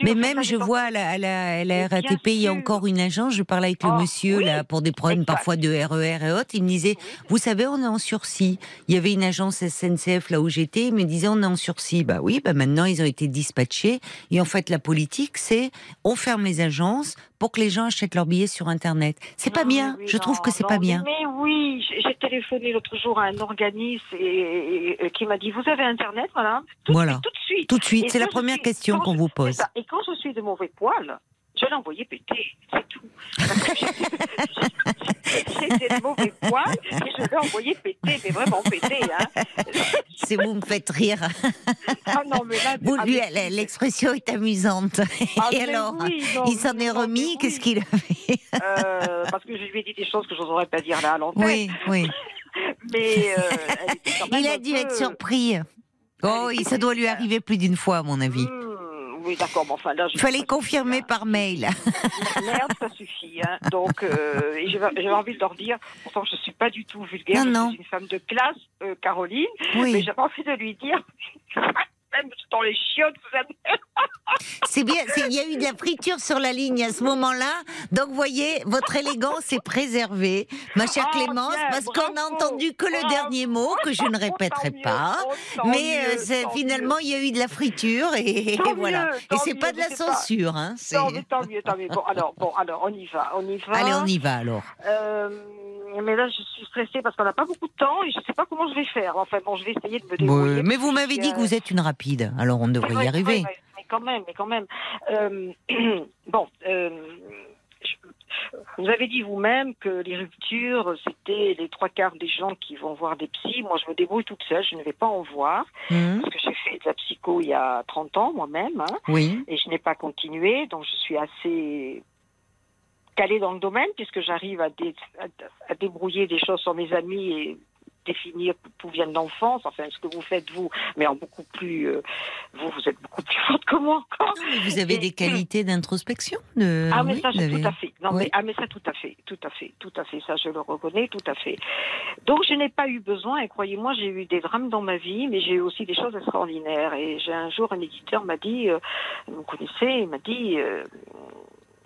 Mais sûr, même, je vois à la, à la, à la RATP, il y a encore une agence. Je parlais avec le Oh, monsieur oui, là pour des problèmes exact. parfois de RER et autres. Il me disait, vous savez, on est en sursis. Il y avait une agence SNCF là où j'étais. Il me disait, on est en sursis. Bah oui, bah maintenant ils ont été dispatchés. Et en fait, la politique, c'est on ferme les agences pour que les gens achètent leurs billets sur Internet. C'est pas Non, bien. oui, je trouve non, que c'est pas bien. Mais oui, j'ai téléphoné l'autre jour à un organisme et, et- et qui m'a dit Vous avez Internet, madame? Tout, Voilà. Tout de suite. Tout de suite, c'est la première suis- question qu'on vous pose. Et quand je suis de mauvais poil, je l'ai envoyé péter, c'est tout. J'étais de mauvais poil et je l'ai envoyé péter, mais vraiment péter. Hein. C'est vous me faites rire. Ah non, mais là, Vous, ah, lui, l'expression est amusante. Ah, Et alors, oui, non, il s'en est remis. oui. Qu'est-ce qu'il a fait euh, Parce que je lui ai dit des choses que je n'oserais pas dire là à l'antenne. Oui, oui. Mais euh, elle était quand même Il a dû peu- être surpris. Oh, ça doit lui très- arriver plus d'une fois, à mon avis. Hmm, oui, d'accord, mais enfin là. je Il fallait confirmer par mail. Merde, ça suffit. Hein. Donc, euh, j'avais envie de leur dire, pourtant je suis pas du tout vulgaire, Non, je non. suis une femme de classe, euh, Caroline, mais j'avais envie de lui dire, même dans les chiottes, c'est bien. Il y a eu de la friture sur la ligne à ce moment-là. Donc, vous voyez, votre élégance est préservée, ma chère Oh, Clémence, bien, parce qu'on n'a entendu que le Bravo. dernier mot, que je ne répéterai mieux, pas. Mais euh, mieux, finalement, il y a eu de la friture et, Tant voilà. mieux, et c'est pas de la pas- censure. Hein. Non, mais tant mieux, tant mieux. Bon, alors, bon, alors, on y va, on y va. Allez, on y va alors. Euh, mais là, je suis stressée parce qu'on n'a pas beaucoup de temps et je ne sais pas comment je vais faire. Enfin, bon, je vais essayer de me débrouiller. Ouais, mais vous m'avez dit que vous êtes une rapide, alors on devrait vrai, y arriver. mais quand même, mais quand même. Euh, bon, euh, je- vous avez dit vous-même que les ruptures, c'était les trois quarts des gens qui vont voir des psys. Moi, je me débrouille toute seule, je ne vais pas en voir Hum, parce que j'ai fait de la psycho il y a 30 ans moi-même. hein oui. et je n'ai pas continué, donc je suis assez calée dans le domaine puisque j'arrive à, dé- à- à débrouiller des choses sur mes amis et définir d'où viennent l'enfance, enfin ce que vous faites vous, mais en beaucoup plus, euh, vous vous êtes beaucoup plus forte que moi encore. Non, mais vous avez Et- des qualités d'introspection. De... Ah mais oui, ça vous je- avez- tout à fait. Non Oui. mais ah mais ça tout à fait, tout à fait, tout à fait. Ça je le reconnais tout à fait. Donc je n'ai pas eu besoin et croyez-moi j'ai eu des drames dans ma vie, mais j'ai eu aussi des choses extraordinaires. Et j'ai un jour un éditeur m'a dit, euh, vous me connaissez, il m'a dit euh,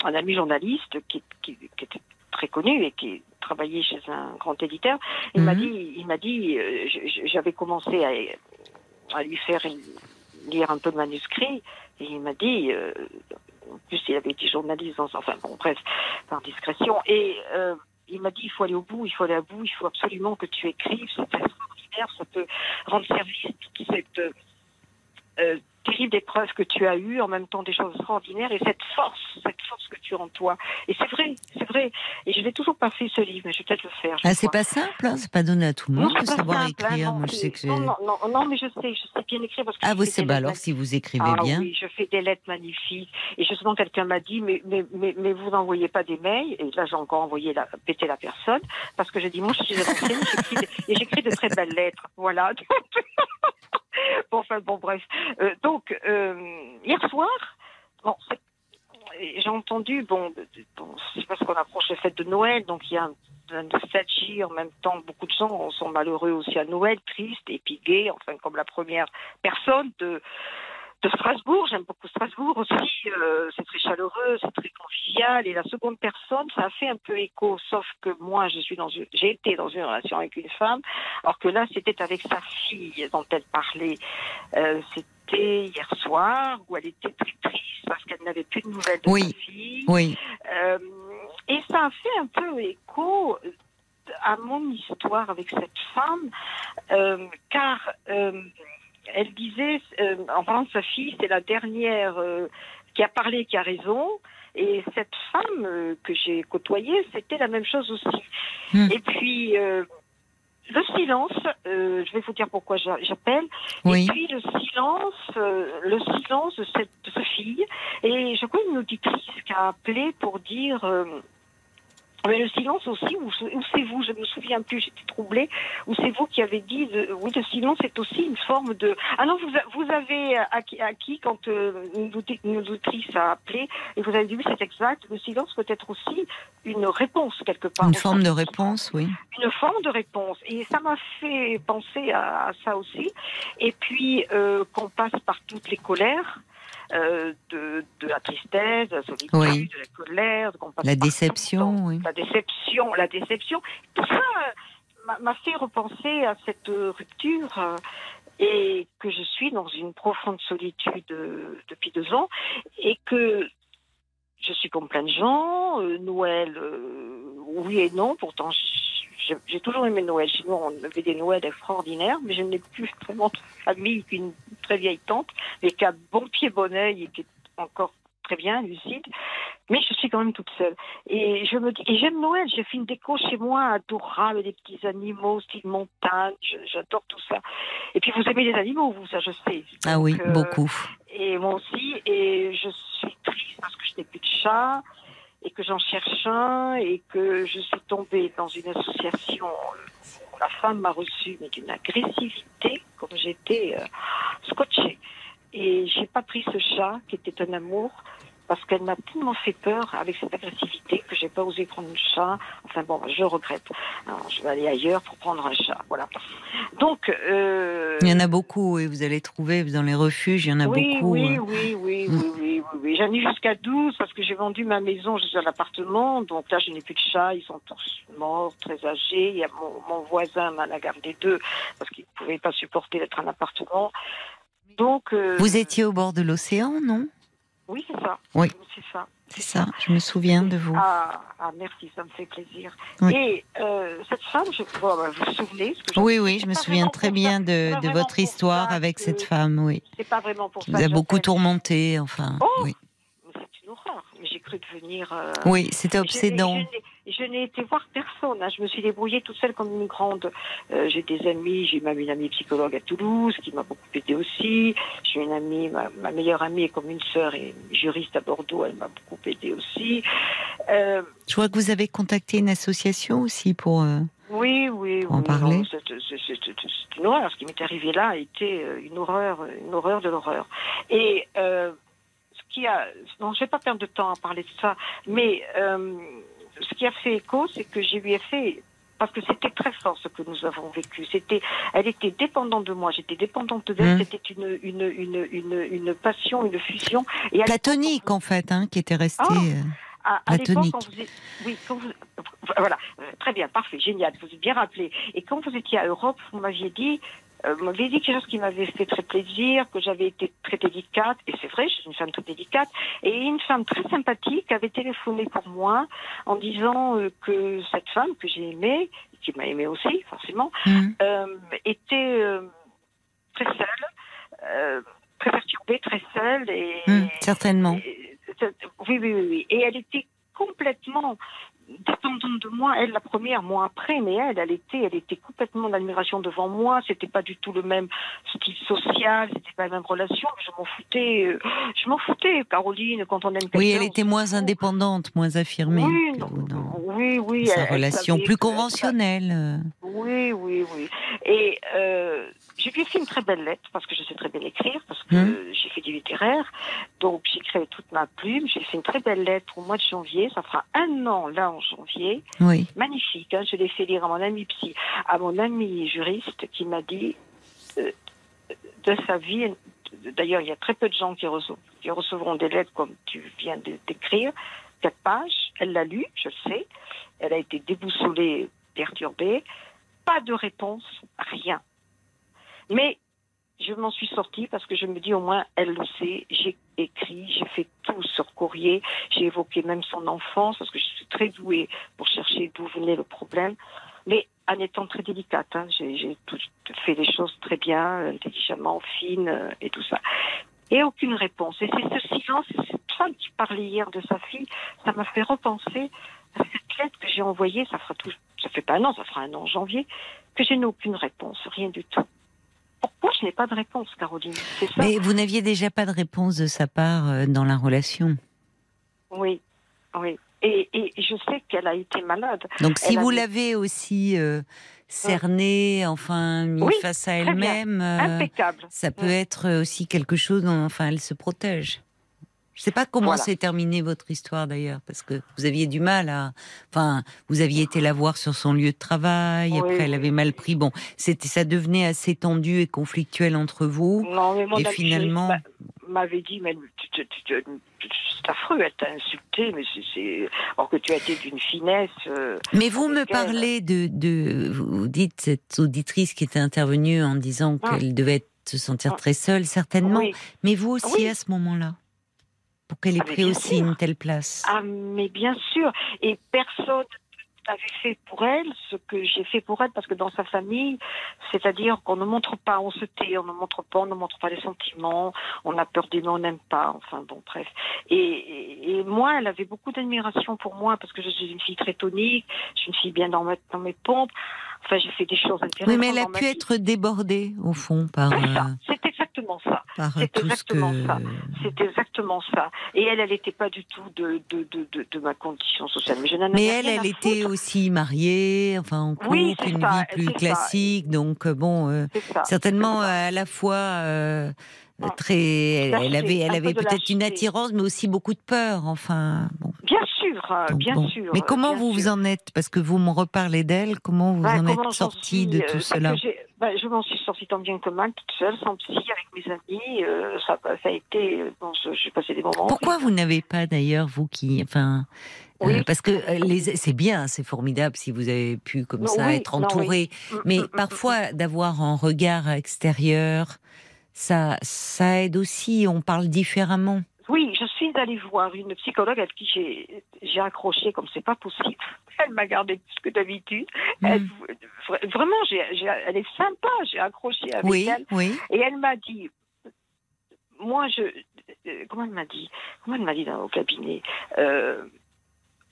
un ami journaliste qui, qui, qui était très connu et qui travaillait chez un grand éditeur. Il m'a Mhm. dit, il m'a dit, euh, j'avais commencé à, à lui faire lire un peu de manuscrit et il m'a dit. euh, en plus, il avait été journaliste dans, enfin bon, bref, par discrétion. Et euh, il m'a dit, il faut aller au bout, il faut aller à bout, il faut absolument que tu écrives, c'est extraordinaire, ça peut rendre service à toute cette euh, euh, terrible épreuve que tu as eue, en même temps des choses extraordinaires, et cette force, cette force que tu as en toi. Et c'est vrai, c'est vrai. Et je n'ai toujours pas fait ce livre, mais je vais peut-être le faire. Ah, c'est pas simple, hein, c'est pas donné à tout le Non, monde de c'est pas savoir simple, hein, écrire. non, Moi, je c'est- sais que c'est. non, non, non, non, mais je sais, je sais bien écrire parce que Ah, fais c'est bah alors si vous écrivez ah bien. oui, je fais des lettres magnifiques. Et justement, quelqu'un m'a dit, mais, mais, mais, mais vous n'envoyez pas des mails. Et là, j'ai encore envoyé la, péter la personne. Parce que j'ai dit, moi, je suis et j'écris de très belles lettres. Voilà. bon, enfin, bon, bref. Euh, donc, euh, hier soir, bon, j'ai entendu, bon, c'est parce qu'on approche les fêtes de Noël, donc il y a un nostalgie. En même temps, beaucoup de gens sont malheureux aussi à Noël, tristes gays, enfin, comme la première personne de, de Strasbourg. J'aime beaucoup Strasbourg aussi. euh, c'est très chaleureux, c'est très convivial. Et la seconde personne, ça a fait un peu écho, sauf que moi, je suis dans une, j'ai été dans une relation avec une femme, alors que là, c'était avec sa fille dont elle parlait. Euh, c'était hier soir où elle était très triste parce qu'elle n'avait plus de nouvelles de Oui. sa fille. Oui. Euh, et ça a fait un peu écho à mon histoire avec cette femme, euh, car elle disait, euh, en parlant de sa fille, c'est la dernière euh, qui a parlé qui a raison. Et cette femme euh, que j'ai côtoyée, c'était la même chose aussi. Hmm. Et puis, euh, le silence, euh, je vais vous dire pourquoi j'a- j'appelle. Oui. Et puis le silence, euh, le silence de cette de sa fille. Et je crois une auditrice qui a appelé pour dire, euh, Mais le silence aussi, ou, c'est vous, je me souviens plus, j'étais troublée, ou c'est vous qui avez dit, de- oui, le silence est aussi une forme de... Ah non, vous, vous avez acquis, acquis quand euh, une, audi- une auditrice a appelé, et vous avez dit, oui, c'est exact, le silence peut être aussi une réponse quelque part. Une forme de réponse, oui. Une forme de réponse. Et ça m'a fait penser à, à ça aussi. Et puis, euh, qu'on passe par toutes les colères. Euh, de, de la tristesse, de la solitude, Oui. de la colère, passe La déception, oui. la déception, la déception. Tout ça euh, m'a- fait repenser à cette euh, rupture euh, et que je suis dans une profonde solitude depuis deux ans et que je suis comme plein de gens. Noël, oui et non. Pourtant, j'ai j'ai toujours aimé Noël. Chez nous, on avait des Noëls extraordinaires, mais je n'ai plus vraiment de famille qu'une très vieille tante, mais qui a bon pied, bon oeil et qui est encore très bien, lucide. Mais je suis quand même toute seule. Et je me dis, et j'aime Noël. J'ai fait une déco chez moi adorable, des petits animaux, style montagne. J'adore tout ça. Et puis vous aimez les animaux, vous, ça je sais. Ah oui, euh, beaucoup. et moi aussi. Et je suis triste parce que je n'ai plus de chat et que j'en cherche un et que je suis tombée dans une association où la femme m'a reçue mais d'une agressivité comme j'étais euh, scotchée. Et j'ai pas pris ce chat qui était un amour parce qu'elle m'a tellement fait peur avec cette agressivité que j'ai pas osé prendre le chat. Enfin bon, je regrette. Alors, je vais aller ailleurs pour prendre un chat. Voilà. Donc, euh, Il y en a beaucoup et vous allez trouver dans les refuges, il y en a oui, beaucoup. Oui, euh. oui, oui, oui, oui, oui, oui. J'en ai jusqu'à 12 parce que j'ai vendu ma maison, je suis à l'appartement. Donc là, je n'ai plus de chat, ils sont tous morts, très âgés. Il y a mon, mon voisin m'en a gardé deux parce qu'il ne pouvait pas supporter d'être en appartement. Donc. euh, Vous étiez au bord de l'océan, non? Oui, c'est ça. Oui. C'est ça. C'est ça, je me souviens de vous. Ah, ah, merci, ça me fait plaisir. Oui. Et euh, cette femme, je, bon, bah, vous vous souvenez? Que Oui, oui, je me souviens très bien ça- de, votre histoire avec cette femme, oui. C'est pas vraiment pour Qui ça. vous a beaucoup tourmenté, enfin. Oh oui. C'est une horreur. J'ai cru devenir. euh, oui, c'était obsédant. Je, n'ai- été voir personne. hein. Je me suis débrouillée toute seule comme une grande. Euh, j'ai des amis. J'ai même une amie psychologue à Toulouse qui m'a beaucoup aidée aussi. J'ai une amie, ma, ma meilleure amie est comme une sœur et juriste à Bordeaux. Elle m'a beaucoup aidée aussi. Euh, Je vois que vous avez contacté une association aussi pour. euh, oui, oui, en oui, parler c'est- une horreur. Ce qui m'est arrivé là a été une horreur, une horreur de l'horreur. Et euh, qui a, non, je vais pas perdre de temps à parler de ça, mais euh, ce qui a fait écho, c'est que j'ai lui ai fait parce que c'était très fort ce que nous avons vécu. C'était, elle était dépendante de moi, j'étais dépendante d'elle. Mm. C'était une, une, une, une, une passion, une fusion. Et platonique, en fait, hein, qui était resté. Ah. euh, à, à l'époque, Platonique. quand vous êtes- oui, quand vous, voilà, euh, très bien, parfait, génial, vous êtes bien rappelé. Et quand vous étiez à Europe, vous m'aviez dit, euh, m'aviez dit quelque chose qui m'avait fait très plaisir, que j'avais été très délicate, et c'est vrai, je suis une femme très délicate, et une femme très sympathique avait téléphoné pour moi en disant euh, que cette femme que j'ai aimée, qui m'a aimée aussi, forcément, hum, euh, était euh, très seule, très perturbée, très seule, et, hum, certainement. et- oui, oui, oui, oui. Et elle était complètement dépendante de moi, elle la première, moi après, mais elle, elle était, elle était complètement d'admiration devant moi. C'était pas du tout le même style social, c'était pas la même relation. Je m'en foutais, euh, je m'en foutais. Caroline, quand on aime quelqu'un, Oui, elle était moins indépendante, moins affirmée. Oui, non, oui, oui. sa elle- relation plus conventionnelle. Oui, oui, oui. Et euh, je lui fait une très belle lettre parce que je sais très bien écrire, parce que Hum. j'ai fait du littéraire. Donc j'écris avec toute ma plume. J'ai fait une très belle lettre au mois de janvier. Ça fera un an là en janvier. Oui. Magnifique. Hein, je l'ai fait lire à mon ami psy, à mon ami juriste qui m'a dit euh, de sa vie. D'ailleurs, il y a très peu de gens qui, recevront des lettres comme tu viens de d'écrire. Quatre pages. Elle l'a lu, je le sais. Elle a été déboussolée, perturbée. Pas de réponse, rien. Mais je m'en suis sortie parce que je me dis au moins elle le sait. J'ai écrit, j'ai fait tout sur courrier. J'ai évoqué même son enfance parce que je suis très douée pour chercher d'où venait le problème. Mais en étant très délicate, hein, j'ai fait les choses très bien, intelligemment, fine euh, et tout ça. Et aucune réponse. Et c'est ce silence, cette femme qui parlait hier de sa fille, ça m'a fait repenser à cette lettre que j'ai envoyée, ça fera tout, ça fait pas un an, ça fera un an en janvier, que je n'ai aucune réponse, rien du tout. Pourquoi je n'ai pas de réponse, Caroline ça Mais vous n'aviez déjà pas de réponse de sa part euh, dans la relation. Oui, oui. Et, et je sais qu'elle a été malade. Donc si Elle vous l'avez aussi euh, cernée, enfin Oui, face à elle-même, euh, Impeccable. ça peut être aussi quelque chose dont enfin elle se protège. Je sais pas comment Voilà. s'est terminée votre histoire d'ailleurs, parce que vous aviez du mal à, enfin, vous aviez été la voir sur son lieu de travail, Oui, après elle avait mal pris. Bon, c'était, ça devenait assez tendu et conflictuel entre vous. Non, mais mon Et finalement- m'avait dit, mais c'est affreux, elle t'a insulté, mais c'est, alors que tu as été d'une finesse. euh, Mais vous me parlez de, de, vous dites cette auditrice qui était intervenue en disant Ah. qu'elle devait se sentir Ah. très seule, certainement. Oui. Mais vous aussi Oui. à ce moment-là, pour qu'elle ait Ah, pris aussi sûr. une telle place. Ah, mais bien sûr. Et personne n'avait fait pour elle ce que j'ai fait pour elle, parce que dans sa famille, c'est-à-dire qu'on ne montre pas, on se tait, on ne montre pas, on ne montre pas les sentiments, on a peur d'aimer, on n'aime pas, enfin bon, bref. Et, et, et moi, elle avait beaucoup d'admiration pour moi, parce que je suis une fille très tonique, je suis une fille bien dans, ma- dans mes pompes, enfin j'ai fait des choses intéressantes. Oui, mais elle a pu être débordée, au fond, par, euh, c'est exactement ça. c'est exactement que... ça. C'est exactement ça. Et elle, elle n'était pas du tout de, de, de, de, de ma condition sociale. Mais je elle, elle était foutre. aussi mariée, enfin en couple, Oui, une ça, vie plus ça. classique, donc euh, bon, euh, certainement ça. à la fois euh, Ah. très, elle, avait, elle avait peut-être une attirance, mais aussi beaucoup de peur, enfin. Bon. Bien euh, bien bon. sûr. Mais euh, comment bien vous vous en êtes? Parce que vous me reparlez d'elle, comment vous Bah, en comment êtes j'en sorti suis, de euh, tout cela? bah, Je m'en suis sortie tant bien que mal, toute seule, sans psy, avec mes amis. euh, ça, ça a été. Bon, je- j'ai passé des moments. Pourquoi vous n'avez pas d'ailleurs, vous qui. Enfin. euh, Oui. parce que les, c'est bien, c'est formidable si vous avez pu comme Non, ça oui, être entouré. Mm, Mais mm, mm, parfois, d'avoir un regard extérieur, ça, ça aide aussi. On parle différemment. Oui, je suis allée voir une psychologue avec qui j'ai j'ai accroché comme c'est pas possible. Elle m'a gardé plus que d'habitude. Elle- Mm. vra- Vraiment, j'ai- j'ai- elle est sympa. J'ai accroché avec Oui, elle. oui. Et elle m'a dit, moi, je, euh, comment elle m'a dit, comment elle m'a dit dans au cabinet, euh,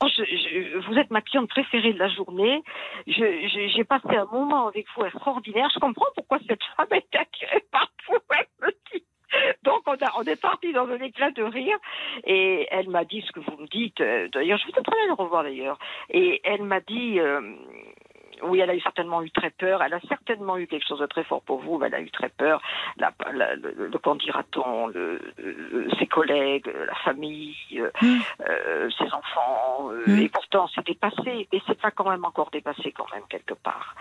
oh, je- je- vous êtes ma cliente préférée de la journée. Je- je- J'ai passé un moment avec vous extraordinaire. Je comprends pourquoi cette femme est attirée par vous. Elle me dit. Donc on, est parti dans un éclat de rire et elle m'a dit ce que vous me dites. Euh, D'ailleurs, je vais peut-être aller le revoir d'ailleurs. Et elle m'a dit, euh, oui, elle a eu certainement eu très peur. Elle a certainement eu quelque chose de très fort pour vous. mais Elle a eu très peur. La, la- le, le qu'en dira-t-on le- Ses collègues, la famille, euh, Mm. euh, ses enfants. Mm. Et pourtant, c'est dépassé. Et c'est pas quand même encore dépassé quand même quelque part.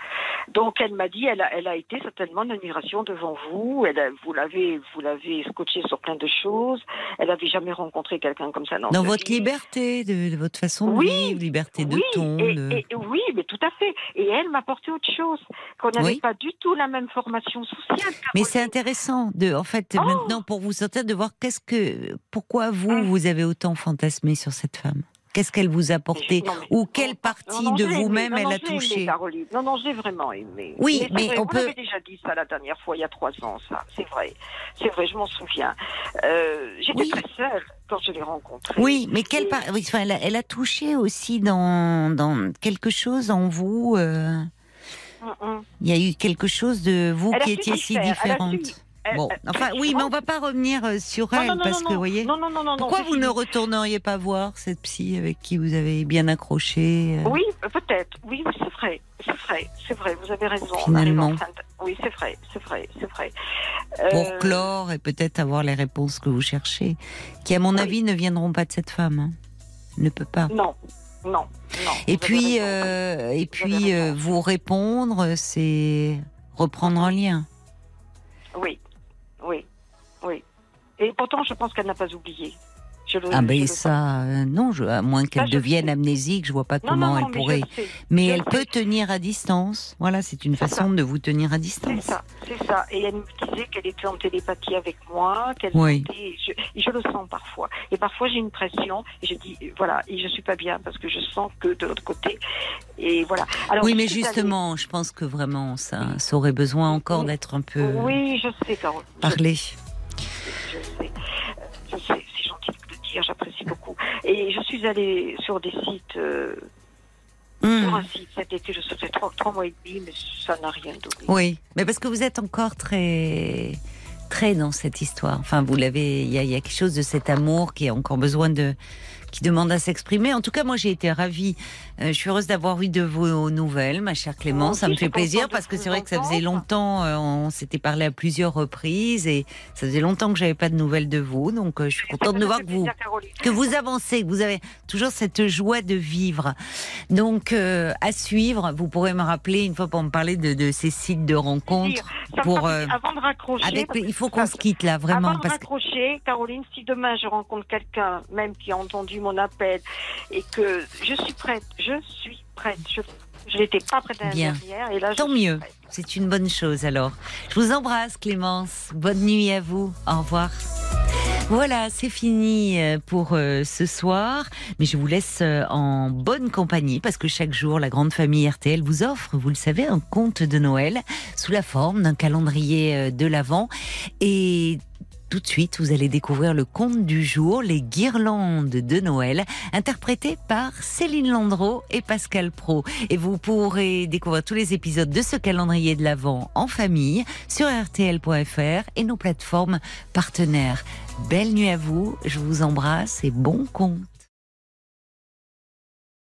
Donc, elle m'a dit, elle a, elle a été certainement une admiration devant vous. Elle a- vous l'avez, vous l'avez scotché sur plein de choses. Elle n'avait jamais rencontré quelqu'un comme ça dans, votre vie. liberté, de, de votre façon de Oui, vivre, liberté de oui, ton. et, de- et- oui, mais tout à fait. Et elle m'a apporté autre chose, qu'on n'avait Oui. pas du tout la même formation sociale. Mais c'est intéressant de, en fait, Oh maintenant pour vous sortir, de voir qu'est-ce que, pourquoi vous Hum. vous avez autant fantasmé sur cette femme. Qu'est-ce qu'elle vous a apporté mais- ou quelle partie non, de vous-même elle non, a aimé, touché. Non, non, j'ai vraiment aimé. Oui, mais vrai, on vous peut- m'avez déjà dit ça la dernière fois, il y a trois ans, ça. C'est vrai. C'est vrai, je m'en souviens. Euh, J'étais Oui. très seule quand je l'ai rencontrée. Oui, mais quelle Et- oui, enfin, elle, a, elle a touché aussi dans, dans quelque chose en vous. euh, Hum, hum. Il y a eu quelque chose de vous Elle qui étiez si différente. Elle- Bon, elle- enfin, oui, mais on va pas revenir euh, sur elle non, non, parce non, que, vous voyez. Non, non, non, non, Pourquoi vous ne retourneriez pas voir cette psy avec qui vous avez bien accroché euh, Oui, peut-être. Oui, c'est vrai. C'est vrai. C'est vrai. Vous avez raison. On Finalement. de- Oui, c'est vrai. C'est vrai. C'est vrai. pour Euh, clore et peut-être avoir les réponses que vous cherchez, qui à mon Oui. avis ne viendront pas de cette femme. hein. Ne peut pas. Non. Non. Et puis, euh, et puis euh, raison. vous répondre, c'est reprendre un lien. Oui. Oui. Oui. Et pourtant, je pense qu'elle n'a pas oublié. Je le, Ah ben ça, euh, non, je, à moins qu'elle je devienne amnésique, je vois pas Non, comment non, non, elle pourrait. Mais elle le peut tenir à distance. Voilà, c'est une C'est façon ça. de vous tenir à C'est distance. ça, c'est ça. Et elle me disait qu'elle était en télépathie avec moi, qu'elle Oui. et je, le sens parfois. Et parfois j'ai une pression et je dis voilà, et je suis pas bien parce que je sens que de l'autre côté. Et voilà. Alors, oui, mais allée- justement, je pense que vraiment, ça, ça aurait besoin encore Oui. d'être un peu Oui, je sais, Carole. Je sais, je sais, Et je suis allée sur des sites, euh, Hum. sur un site cet été, je sais, trois, trois mois et demi, mais ça n'a rien donné. Oui, mais parce que vous êtes encore très, très dans cette histoire. Enfin, vous l'avez. Il y, a- il y a quelque chose de cet amour qui a encore besoin de, qui demande à s'exprimer. En tout cas, moi, j'ai été ravie. Euh, je suis heureuse d'avoir eu de vos nouvelles, ma chère Clémence. Moi ça me fait plaisir parce que c'est vrai que ça faisait longtemps, euh, on s'était parlé à plusieurs reprises et ça faisait longtemps que j'avais pas de nouvelles de vous. Donc, euh, je suis contente de voir que vous, que vous avancez, que vous avez toujours cette joie de vivre. Donc, à suivre, vous pourrez me rappeler une fois pour me parler de, de ces sites de rencontres. Pour, avant de raccrocher, Avec, il faut qu'on se quitte là, vraiment. Avant de Parce raccrocher, Caroline, si demain je rencontre quelqu'un, même qui a entendu mon appel, et que je suis prête, je suis prête. Je, je n'étais pas prête à derrière, et là, Tant mieux. C'est une bonne chose alors. Je vous embrasse Clémence. Bonne nuit à vous. Au revoir. Voilà, c'est fini euh, pour euh, ce soir, mais je vous laisse euh, en bonne compagnie parce que chaque jour, la grande famille RTL vous offre, vous le savez, un conte de Noël sous la forme d'un calendrier de l'Avent. Et tout de suite, vous allez découvrir le conte du jour, les guirlandes de Noël, interprétées par Céline Landreau et Pascal Pro. Et vous pourrez découvrir tous les épisodes de ce calendrier de l'Avent en famille sur rtl.fr et nos plateformes partenaires. Belle nuit à vous, je vous embrasse et bon conte.